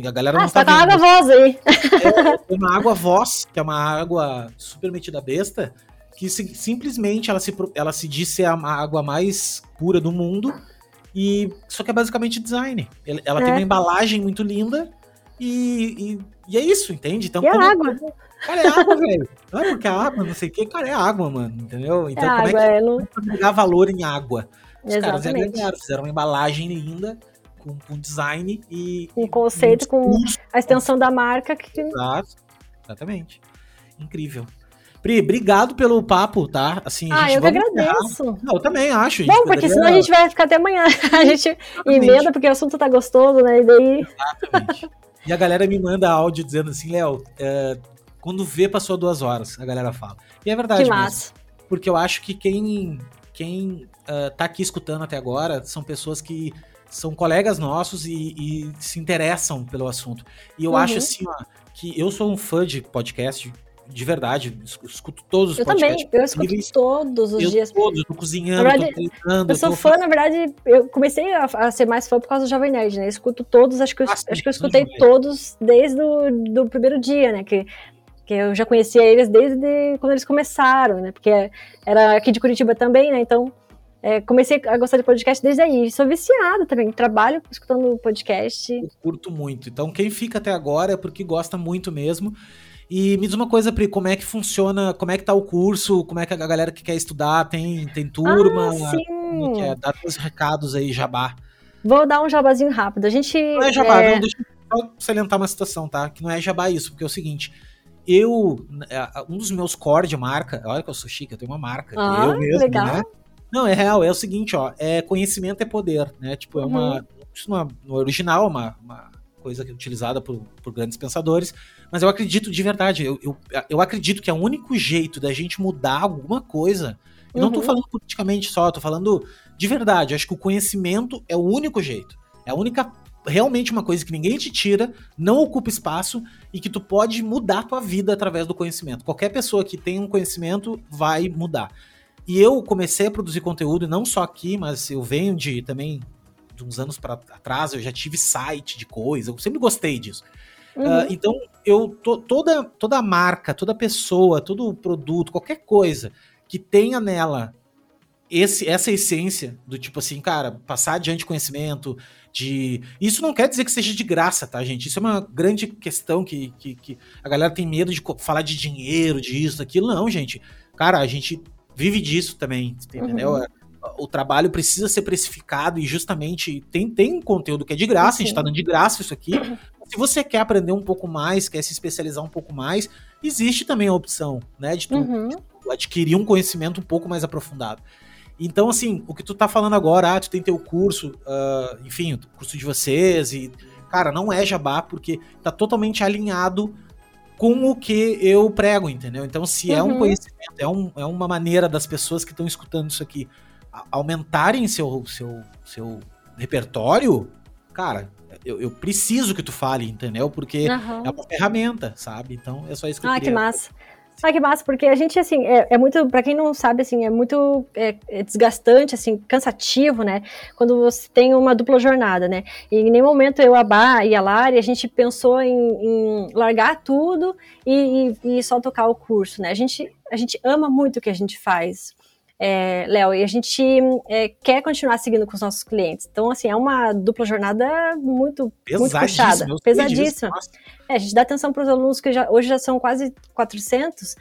A galera ah, não tá, tá com água voz aí. É, uma água voz, que é uma água super metida besta, que se, simplesmente ela se, ela se diz ser a água mais pura do mundo, e só que é basicamente design. Ela é. tem uma embalagem muito linda e, e, e, é isso, entende? Então, e como, água. Cara, é água, velho. Não é porque é água, não sei o que, cara, é água, mano, entendeu? Então, é como água, é que não... pegar valor em água? Os Exatamente. caras agregaram, fizeram uma embalagem linda, com, com design e. Um conceito, com a extensão da marca. Que... Exato, exatamente. Incrível. Pri, obrigado pelo papo, tá? Assim, ah, eu que agradeço. Não, eu também acho. Bom, porque poderia... senão a gente vai ficar até amanhã. A gente emenda porque o assunto tá gostoso, né? E daí. Exatamente. E a galera me manda áudio dizendo assim, Léo, é, quando vê, passou duas horas, a galera fala. E é verdade que mesmo. Massa. Porque eu acho que quem, quem uh, tá aqui escutando até agora são pessoas que são colegas nossos e, e se interessam pelo assunto. E eu uhum. acho assim, ó, que eu sou um fã de podcast, de verdade, escuto todos os eu podcasts. Eu também, eu escuto todos os eu dias. Todos, tô cozinhando, verdade, tô treinando. Eu sou tô... fã, na verdade, eu comecei a, a, ser mais fã por causa do Jovem Nerd, né? Eu escuto todos, acho que eu, ah, acho que eu escutei todos desde o do primeiro dia, né? Que, que eu já conhecia eles desde quando eles começaram, né? Porque era aqui de Curitiba também, né? Então, é, comecei a gostar de podcast desde aí. Sou viciada também, trabalho escutando podcast. Eu curto muito. Então, quem fica até agora é porque gosta muito mesmo. E me diz uma coisa, Pri, como é que funciona, como é que tá o curso, como é que a galera que quer estudar tem, tem turma? Ah, sim. Como é, é? Dá os recados aí, jabá. Vou dar um jabazinho rápido. A gente. Não é jabá, é... não, deixa eu só salientar uma situação, tá? Que não é jabá isso, porque é o seguinte. Eu, é, um dos meus core de marca, olha que eu sou chique, eu tenho uma marca. Ah, eu mesmo, legal. né? Não, é real, é o seguinte, ó, é conhecimento é poder, né? Tipo, é uma. Uhum. Isso não é, no original, uma, uma coisa que é utilizada por, por grandes pensadores, mas eu acredito de verdade, eu, eu, eu acredito que é o único jeito da gente mudar alguma coisa, uhum. não tô uhum. falando politicamente só, tô falando de verdade, acho que o conhecimento é o único jeito, é a única realmente uma coisa que ninguém te tira, não ocupa espaço e que tu pode mudar a tua vida através do conhecimento. Qualquer pessoa que tem um conhecimento vai mudar. E eu comecei a produzir conteúdo, não só aqui, mas eu venho de também de uns anos para trás, eu já tive site de coisa, eu sempre gostei disso. Uhum. Uh, então, eu to, toda, toda marca, toda pessoa, todo produto, qualquer coisa que tenha nela esse, essa essência do tipo assim, cara, passar adiante conhecimento, de. Isso não quer dizer que seja de graça, tá, gente? Isso é uma grande questão que, que, que a galera tem medo de falar de dinheiro, disso, daquilo. Não, gente. Cara, a gente vive disso também, entendeu? Uhum. O trabalho precisa ser precificado e justamente tem, tem um conteúdo que é de graça, Sim. a gente tá dando de graça isso aqui. Se você quer aprender um pouco mais, quer se especializar um pouco mais, existe também a opção, né, de tu, uhum. de tu adquirir um conhecimento um pouco mais aprofundado. Então, assim, o que tu tá falando agora, ah, tu tem teu curso, uh, enfim, o curso de vocês, e, cara, não é jabá, porque tá totalmente alinhado com o que eu prego, entendeu? Então, se uhum. é um uhum. conhecimento, é, um, é uma maneira das pessoas que estão escutando isso aqui aumentarem seu, seu, seu repertório, cara, eu, eu, preciso que tu fale, entendeu? Porque uhum. é uma ferramenta, sabe? Então é só isso que eu ah, queria. Ah, que massa. Ah, que massa, porque a gente, assim, é, é muito, para quem não sabe, assim, é muito é, é desgastante, assim, cansativo, né, quando você tem uma dupla jornada, né, e em nenhum momento eu, a Bá e a Lari, a gente pensou em, em largar tudo e, e, e, só tocar o curso, né, a gente, a gente ama muito o que a gente faz, é, Léo, e a gente é, quer continuar seguindo com os nossos clientes. Então, assim, é uma dupla jornada muito, muito puxada, pesadíssima. É, a gente dá atenção para os alunos que já, hoje já são quase 400,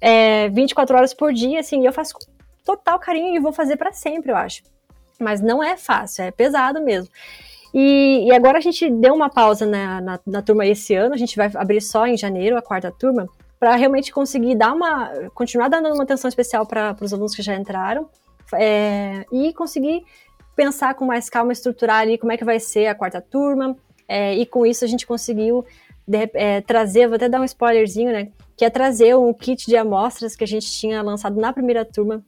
é, 24 horas por dia, assim, e eu faço com total carinho e vou fazer para sempre, eu acho. Mas não é fácil, é pesado mesmo. E, e agora a gente deu uma pausa na, na, na turma esse ano, a gente vai abrir só em janeiro a quarta turma, para realmente conseguir dar uma continuar dando uma atenção especial para os alunos que já entraram, é, e conseguir pensar com mais calma, estruturar ali como é que vai ser a quarta turma, é, e com isso a gente conseguiu de, é, trazer, vou até dar um spoilerzinho, né, que é trazer um kit de amostras que a gente tinha lançado na primeira turma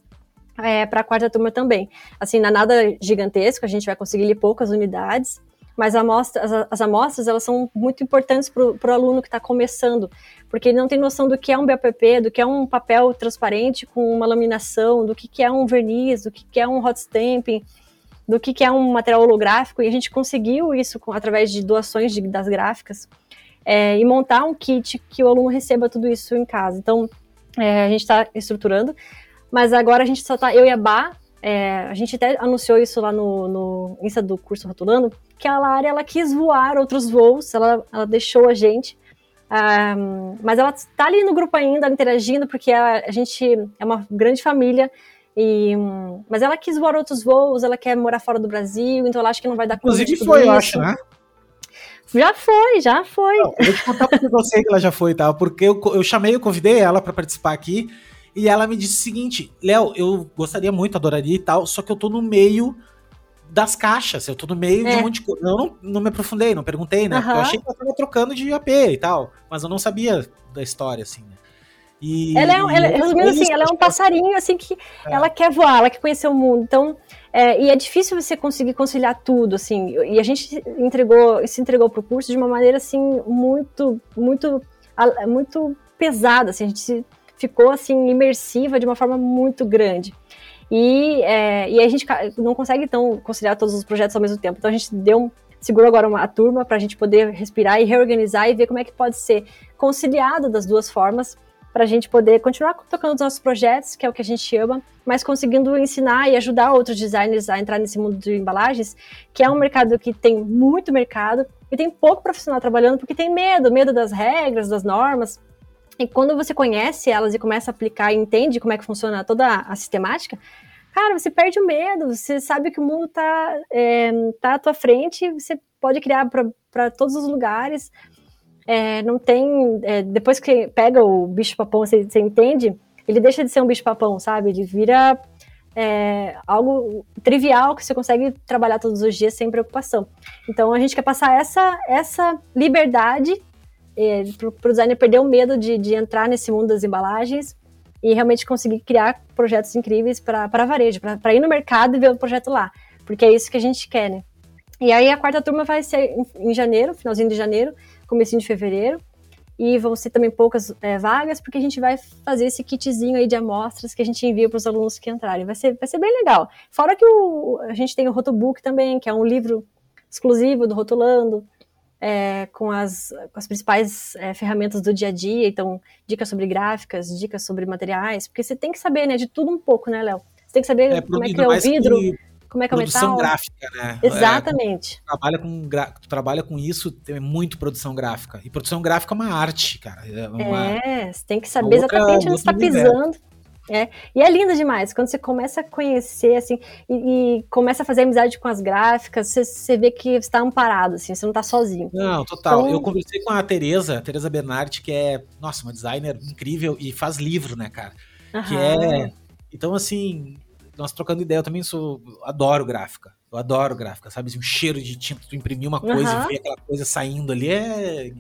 é, para a quarta turma também. Assim, não é nada gigantesco, a gente vai conseguir poucas unidades, mas amostra, as, as, amostras elas são muito importantes para o aluno que está começando, porque ele não tem noção do que é um BAPP, do que é um papel transparente com uma laminação, do que, que é um verniz, do que, que é um hot stamping, do que, que é um material holográfico, e a gente conseguiu isso com, através de doações de, das gráficas, é, e montar um kit que o aluno receba tudo isso em casa. Então, é, a gente está estruturando, mas agora a gente só está, eu e a Bá, é, a gente até anunciou isso lá no, no Insta do curso Rotulando, que a Lara, ela quis voar outros voos, ela, ela deixou a gente, um, mas ela está ali no grupo ainda, interagindo, porque a, a gente é uma grande família, e, mas ela quis voar outros voos, ela quer morar fora do Brasil, então ela acha que não vai dar conta Inclusive foi, eu acho, né? Já foi, já foi. Não, eu vou te contar porque eu sei que ela já foi, tá? Porque eu, eu chamei, eu convidei ela para participar aqui, e ela me disse o seguinte: Léo, eu gostaria muito, adoraria e tal, só que eu tô no meio das caixas, eu tô no meio é. de um monte de coisa. Eu não, não me aprofundei, não perguntei, né? Uhum. Eu achei que ela tava trocando de AP e tal, mas eu não sabia da história, assim, né? E, ela é, ela, resumindo assim, ela é um passarinho assim que é. ela quer voar, ela quer conhecer o mundo. Então, é, e é difícil você conseguir conciliar tudo, assim. E a gente entregou, se entregou pro curso de uma maneira assim muito, muito, muito pesada, assim. A gente ficou assim imersiva de uma forma muito grande. E, é, e a gente não consegue então conciliar todos os projetos ao mesmo tempo. Então a gente deu segurou agora uma turma para a gente poder respirar e reorganizar e ver como é que pode ser conciliado das duas formas para a gente poder continuar tocando os nossos projetos, que é o que a gente ama, mas conseguindo ensinar e ajudar outros designers a entrar nesse mundo de embalagens, que é um mercado que tem muito mercado e tem pouco profissional trabalhando porque tem medo, medo das regras, das normas. E quando você conhece elas e começa a aplicar e entende como é que funciona toda a sistemática, cara, você perde o medo, você sabe que o mundo está é, tá à tua frente, você pode criar para todos os lugares. É, não tem. É, depois que pega o bicho-papão, você, você, entende, ele deixa de ser um bicho-papão, sabe? Ele vira é, algo trivial que você consegue trabalhar todos os dias sem preocupação. Então a gente quer passar essa, essa liberdade é, para o designer perder o medo de, de entrar nesse mundo das embalagens e realmente conseguir criar projetos incríveis para varejo, para ir no mercado e ver o projeto lá. Porque é isso que a gente quer, né? E aí a quarta turma vai ser em, em janeiro, finalzinho de janeiro, comecinho de fevereiro. E vão ser também poucas é, vagas, porque a gente vai fazer esse kitzinho aí de amostras que a gente envia para os alunos que entrarem. Vai ser, vai ser bem legal. Fora que o, a gente tem o Rotobook também, que é um livro exclusivo do Rotulando, é, com, as, com as principais é, ferramentas do dia a dia, então dicas sobre gráficas, dicas sobre materiais, porque você tem que saber, né, de tudo um pouco, né, Léo? Você tem que saber é, como é que é o vidro, que, como é que é o metal. Produção gráfica, né? Exatamente. É, trabalha, com, tu trabalha com isso, tem muito produção gráfica. E produção gráfica é uma arte, cara. É, uma, é você tem que saber exatamente onde está pisando. É, e é lindo demais, quando você começa a conhecer, assim, e, e começa a fazer amizade com as gráficas, você, você vê que você está amparado, assim, você não está sozinho. Não, total. Então... Eu conversei com a Tereza, a Tereza Bernardi, que é, nossa, uma designer incrível e faz livro, né, cara? Uhum. Que é... Então, assim, nós trocando ideia, eu também sou... Adoro gráfica. Eu adoro gráfica, sabe? Assim, um cheiro de tinta, tu imprimir uma coisa uhum. e ver aquela coisa saindo ali é...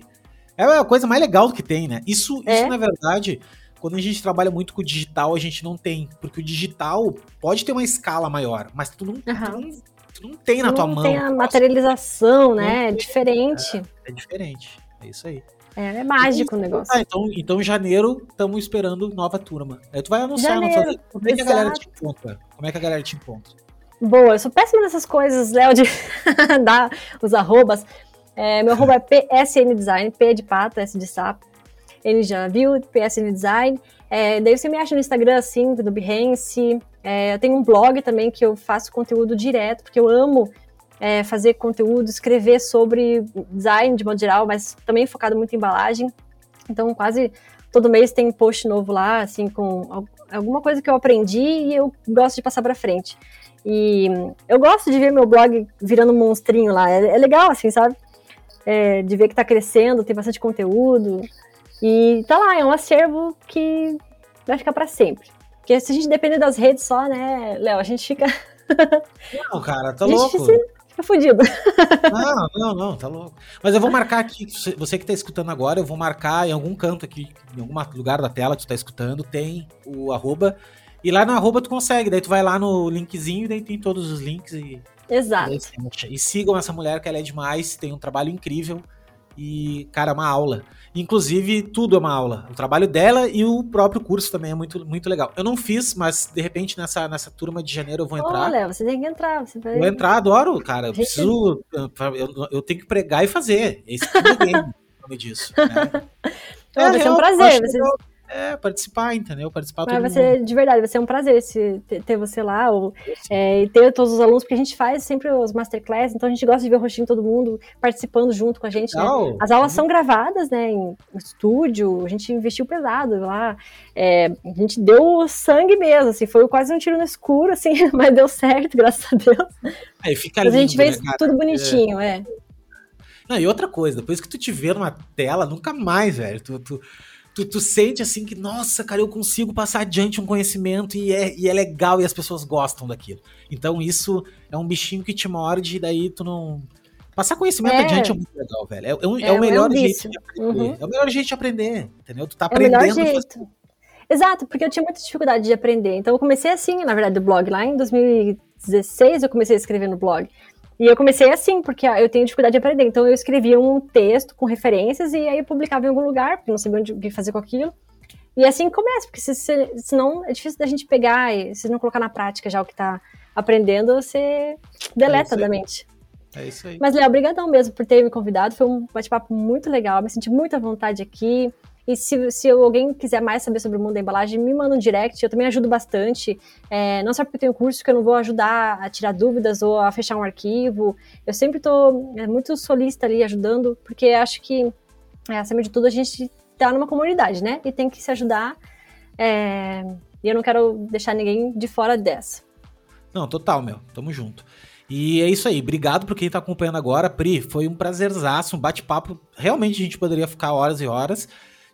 É a coisa mais legal que tem, né? Isso, é. isso na verdade quando a gente trabalha muito com o digital, a gente não tem. Porque o digital pode ter uma escala maior, mas tu não, uhum. tu não, tu não tem tu na tua não mão. Tem a materialização, né? É diferente. É, é, diferente. É isso aí. É, é mágico o negócio. Ah, então, então, janeiro, estamos esperando nova turma. Aí tu vai anunciar janeiro, Como é que a galera te encontra? Como é que a galera te encontra? Boa, eu sou péssima nessas coisas, Léo, de dar os arrobas. É, meu arroba é PSN Design, P de pato, S de sapo. N já viu, PSN Design. É, daí você me acha no Instagram, assim, do Behance. É, eu tenho um blog também que eu faço conteúdo direto, porque eu amo é, fazer conteúdo, escrever sobre design de modo geral, mas também focado muito em embalagem. Então, quase todo mês tem post novo lá, assim, com alguma coisa que eu aprendi e eu gosto de passar para frente. E eu gosto de ver meu blog virando um monstrinho lá. É, é legal, assim, sabe? É, de ver que tá crescendo, tem bastante conteúdo. E tá lá, é um acervo que vai ficar para sempre. Porque se a gente depender das redes só, né, Léo, a gente fica. Não, cara, tá louco. Fica fudido. Não, não, não, tá louco. Mas eu vou marcar aqui, você que tá escutando agora, eu vou marcar em algum canto aqui, em algum lugar da tela que tu tá escutando, tem o arroba. E lá no arroba tu consegue, daí tu vai lá no linkzinho e daí tem todos os links e. Exato. E sigam essa mulher que ela é demais, tem um trabalho incrível. E, cara, é uma aula. Inclusive, tudo é uma aula. O trabalho dela e o próprio curso também é muito, muito legal. Eu não fiz, mas de repente nessa, nessa turma de janeiro eu vou entrar. Olha, você tem que entrar. Você vai... Vou entrar, adoro, cara. Eu preciso. Eu, eu tenho que pregar e fazer. Esse é o nome disso. Né? É, vai ser um prazer. Você... É, participar, entendeu? Participar Mas vai ser, de verdade, vai ser um prazer se, ter você lá ou, é, e ter todos os alunos, porque a gente faz sempre os masterclass, então a gente gosta de ver o rostinho de todo mundo participando junto com a gente. Né? As aulas são gravadas, né, em estúdio, a gente investiu pesado lá, é, a gente deu sangue mesmo, assim, foi quase um tiro no escuro, assim, mas deu certo, graças a Deus. É, fica mas lindo, a gente fez né, tudo bonitinho, é. é. Não, e outra coisa, depois que tu te vê numa tela, nunca mais, velho, tu, tu tu, tu sente assim que, nossa, cara, eu consigo passar adiante um conhecimento e é, e é legal e as pessoas gostam daquilo. Então isso é um bichinho que te morde e daí tu não. Passar conhecimento é. adiante é muito legal, velho. É, é, um, é, é o melhor é um jeito de aprender. Uhum. É o melhor jeito de aprender, entendeu? Tu tá aprendendo. É o melhor jeito. Exato, porque eu tinha muita dificuldade de aprender. Então eu comecei assim, na verdade, do blog. Lá em 2016 eu comecei a escrever no blog. E eu comecei assim, porque eu tenho dificuldade de aprender. Então eu escrevia um texto com referências e aí eu publicava em algum lugar, porque não sabia o que fazer com aquilo. E assim começa, porque se, se, senão é difícil da gente pegar e se não colocar na prática já o que está aprendendo, você deleta é da mente. É isso aí. Mas, Léo, obrigadão mesmo por ter me convidado. Foi um bate-papo muito legal. Me senti muito à vontade aqui. E se, se alguém quiser mais saber sobre o mundo da embalagem, me manda um direct, eu também ajudo bastante. É, não só porque eu tenho curso que eu não vou ajudar a tirar dúvidas ou a fechar um arquivo. Eu sempre estou é, muito solista ali ajudando, porque acho que, é, acima de tudo, a gente está numa comunidade, né? E tem que se ajudar. É, e eu não quero deixar ninguém de fora dessa. Não, total, meu. Tamo junto. E é isso aí. Obrigado por quem tá acompanhando agora. Pri, foi um prazerzaço, um bate-papo. Realmente a gente poderia ficar horas e horas.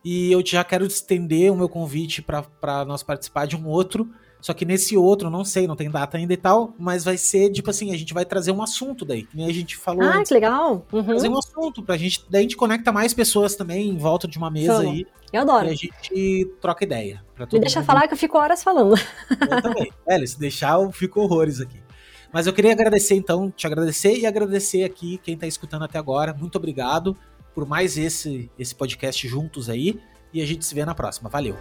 E eu já quero estender o meu convite para nós participar de um outro. Só que nesse outro, não sei, não tem data ainda e tal, mas vai ser tipo assim: a gente vai trazer um assunto daí, que nem a gente falou. Ah, antes. que legal! Uhum. Trazer um assunto pra gente. Daí a gente conecta mais pessoas também em volta de uma mesa Vamos. aí. Eu adoro. E a gente troca ideia. Me deixa mundo. falar que eu fico horas falando. Eu também. É, se deixar, eu fico horrores aqui. Mas eu queria agradecer, então, te agradecer e agradecer aqui quem tá escutando até agora. Muito obrigado por mais esse, esse podcast juntos aí. E a gente se vê na próxima. Valeu!